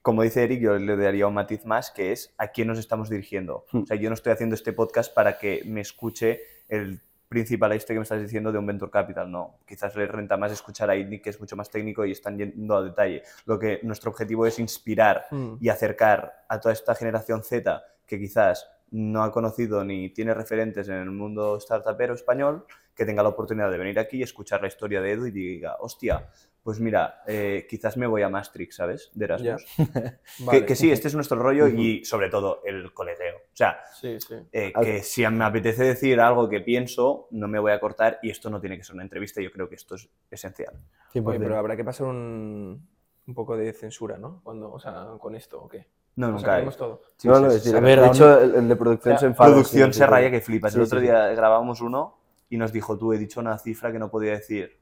Speaker 4: como dice Eric, yo le daría un matiz más, que es a quién nos estamos dirigiendo.
Speaker 5: Hmm.
Speaker 4: O sea, yo no estoy haciendo este podcast para que me escuche el principal este que me estás diciendo de un venture capital, no. Quizás le renta más escuchar a Nick, que es mucho más técnico y están yendo a detalle. Lo que nuestro objetivo es inspirar
Speaker 3: Mm.
Speaker 4: y acercar a toda esta generación Z que quizás no ha conocido ni tiene referentes en el mundo startupero español, que tenga la oportunidad de venir aquí y escuchar la historia de Edu y diga, hostia, pues mira, eh, quizás me voy a Maastricht, ¿sabes? De Erasmus.
Speaker 3: Vale.
Speaker 4: Que, que sí, este es nuestro rollo y sobre todo el coleteo. O sea,
Speaker 3: Sí, sí.
Speaker 4: eh,
Speaker 5: Al-
Speaker 4: que si me apetece decir algo que pienso, no me voy a cortar y esto no tiene que ser una entrevista, yo creo que esto es esencial.
Speaker 2: 100%.
Speaker 3: Oye, pero habrá que pasar un, un poco de censura, ¿no? Cuando, o sea, con esto, ¿o qué?
Speaker 4: No,
Speaker 3: O
Speaker 4: nunca
Speaker 3: sea,
Speaker 4: hay.
Speaker 3: vemos todo.
Speaker 4: Sí,
Speaker 5: no,
Speaker 4: sí,
Speaker 5: no,
Speaker 4: sí,
Speaker 5: es decir,
Speaker 2: A ver,
Speaker 5: de hecho, el, el de producción
Speaker 3: Ya,
Speaker 5: se enfada.
Speaker 4: producción
Speaker 5: sí,
Speaker 4: se
Speaker 5: sí,
Speaker 4: raya
Speaker 5: sí.
Speaker 4: que flipas.
Speaker 5: Sí,
Speaker 4: el otro
Speaker 5: sí,
Speaker 4: día grabamos uno y nos dijo, tú he dicho una cifra que no podía decir.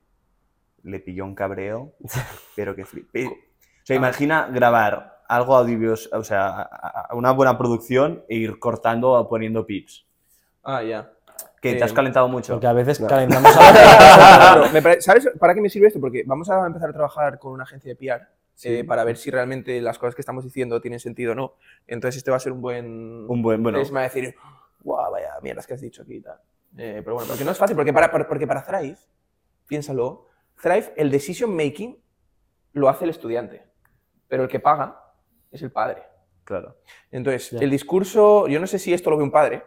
Speaker 4: Le pilló un cabreo, pero que flipe. O sea, imagina grabar algo audiovisual, o sea, una buena producción e ir cortando o poniendo pips.
Speaker 3: Ah, ya.
Speaker 4: Que
Speaker 3: Eh,
Speaker 4: te has calentado mucho.
Speaker 2: Porque a veces
Speaker 5: No.
Speaker 2: calentamos a
Speaker 3: Claro, me pare- ¿Sabes para qué me sirve esto? Porque vamos a empezar a trabajar con una agencia de PR eh, para ver si realmente las cosas que estamos diciendo tienen sentido o no. Entonces este va a ser un buen...
Speaker 4: Un buen, bueno,
Speaker 3: Es me va a decir, guau, vaya mierdas que has dicho aquí y tal. Eh, pero bueno, porque no es fácil, porque para, para- porque para Thrive, piénsalo, Thrive, el decision making lo hace el estudiante, pero el que paga es el padre.
Speaker 4: claro.
Speaker 3: Entonces, el discurso, yo no sé si esto lo ve un padre,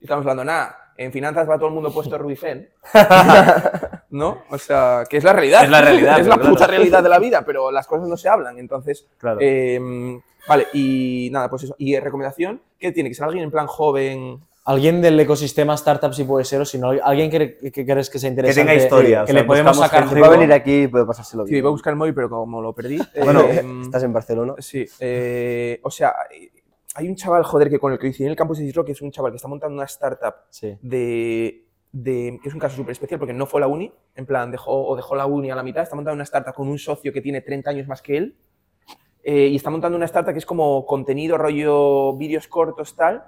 Speaker 3: estamos hablando, nada, en finanzas va todo el mundo puesto Rubifen, ¿no? O sea, que es la realidad.
Speaker 4: Es la realidad,
Speaker 3: es la puta
Speaker 4: claro.
Speaker 3: realidad de la vida, pero las cosas no se hablan. Entonces,
Speaker 4: Claro.
Speaker 3: eh, vale, y nada, pues eso. Y recomendación, ¿qué tiene? Que ser alguien en plan joven.
Speaker 2: Alguien del ecosistema startup si puede ser, o si no, alguien que, que crees que sea interesante.
Speaker 4: historia, o
Speaker 2: Que
Speaker 4: sea,
Speaker 2: le podemos sacar
Speaker 4: gente
Speaker 5: Va a
Speaker 2: jugo.
Speaker 5: venir aquí y puede pasárselo
Speaker 3: Sí,
Speaker 5: bien.
Speaker 3: iba a buscar el móvil, pero como lo perdí.
Speaker 5: Bueno,
Speaker 3: eh,
Speaker 5: estás en Barcelona.
Speaker 3: Sí, eh, o sea, hay un chaval, joder, que con el que coincidí en el campus de que es un chaval que está montando una startup
Speaker 2: Sí.
Speaker 3: de, de- que es un caso súper especial porque no fue la uni, en plan, dejó, o dejó la uni a la mitad, está montando una startup con un socio que tiene 30 años más que él, eh, y está montando una startup que es como contenido, rollo, vídeos cortos, tal.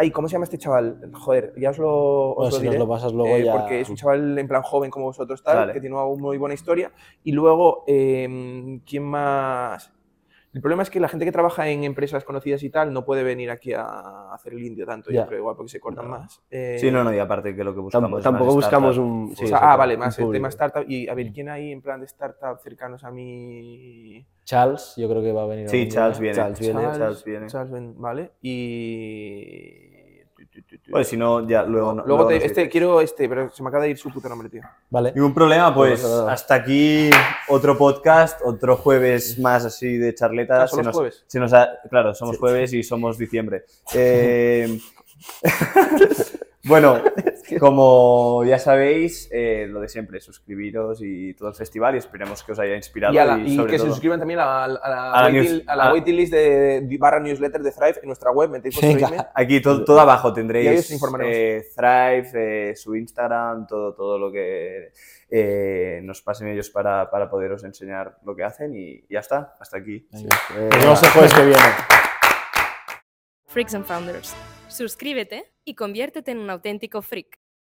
Speaker 3: Ay, ¿cómo se llama este chaval? Joder, ya os lo, os
Speaker 2: Bueno,
Speaker 3: lo
Speaker 2: si nos
Speaker 3: diré.
Speaker 2: lo pasas luego
Speaker 3: eh,
Speaker 2: ya.
Speaker 3: Porque es un chaval en plan joven como vosotros, tal,
Speaker 4: Vale.
Speaker 3: que tiene una muy buena historia. Y luego, eh, ¿quién más? El problema es que la gente que trabaja en empresas conocidas y tal no puede venir aquí a hacer el indio tanto,
Speaker 2: Ya.
Speaker 3: yo creo, igual porque se cortan más. Eh,
Speaker 4: Sí, no, no, y aparte que lo que buscamos.
Speaker 5: Tampoco, buscamos
Speaker 4: startup.
Speaker 5: un.
Speaker 3: o
Speaker 5: sí,
Speaker 3: sea,
Speaker 5: sí,
Speaker 3: ah, vale, más el tema startup. Y a ver, ¿quién hay en plan de startup cercanos a mí?
Speaker 2: Charles, yo creo que va a venir.
Speaker 4: Sí, Charles viene.
Speaker 5: Charles viene.
Speaker 4: Charles viene.
Speaker 3: Charles vale. Y.
Speaker 4: Pues si no, ya luego. no-
Speaker 3: Luego te-
Speaker 4: nos
Speaker 3: este, quiero este, pero se me acaba de ir su puto nombre, tío.
Speaker 2: Vale.
Speaker 4: Ningún problema, pues hasta aquí otro podcast, otro jueves más así de charleta.
Speaker 3: Ah, ¿son
Speaker 4: Se nos-
Speaker 3: jueves?
Speaker 4: se nos ha- claro, somos jueves y somos diciembre. Eh, bueno, como ya sabéis, eh, lo de siempre, suscribiros y todo el festival y esperemos que os haya inspirado.
Speaker 3: Y, a la-
Speaker 4: y
Speaker 3: y
Speaker 4: sobre
Speaker 3: que se suscriban también a, la- a la,
Speaker 4: A la
Speaker 3: waiting,
Speaker 4: news-
Speaker 3: a la
Speaker 4: a-
Speaker 3: waiting list de, de barra newsletter de Thrive en nuestra web. Metéis.
Speaker 4: Aquí todo, todo abajo tendréis eh, Thrive, eh, su Instagram, todo, todo lo que eh, nos pasen ellos para, para poderos enseñar lo que hacen y ya está, hasta aquí.
Speaker 5: Eh,
Speaker 2: Nos vemos el jueves que viene.
Speaker 6: Freaks and Founders. Suscríbete y conviértete en un auténtico freak.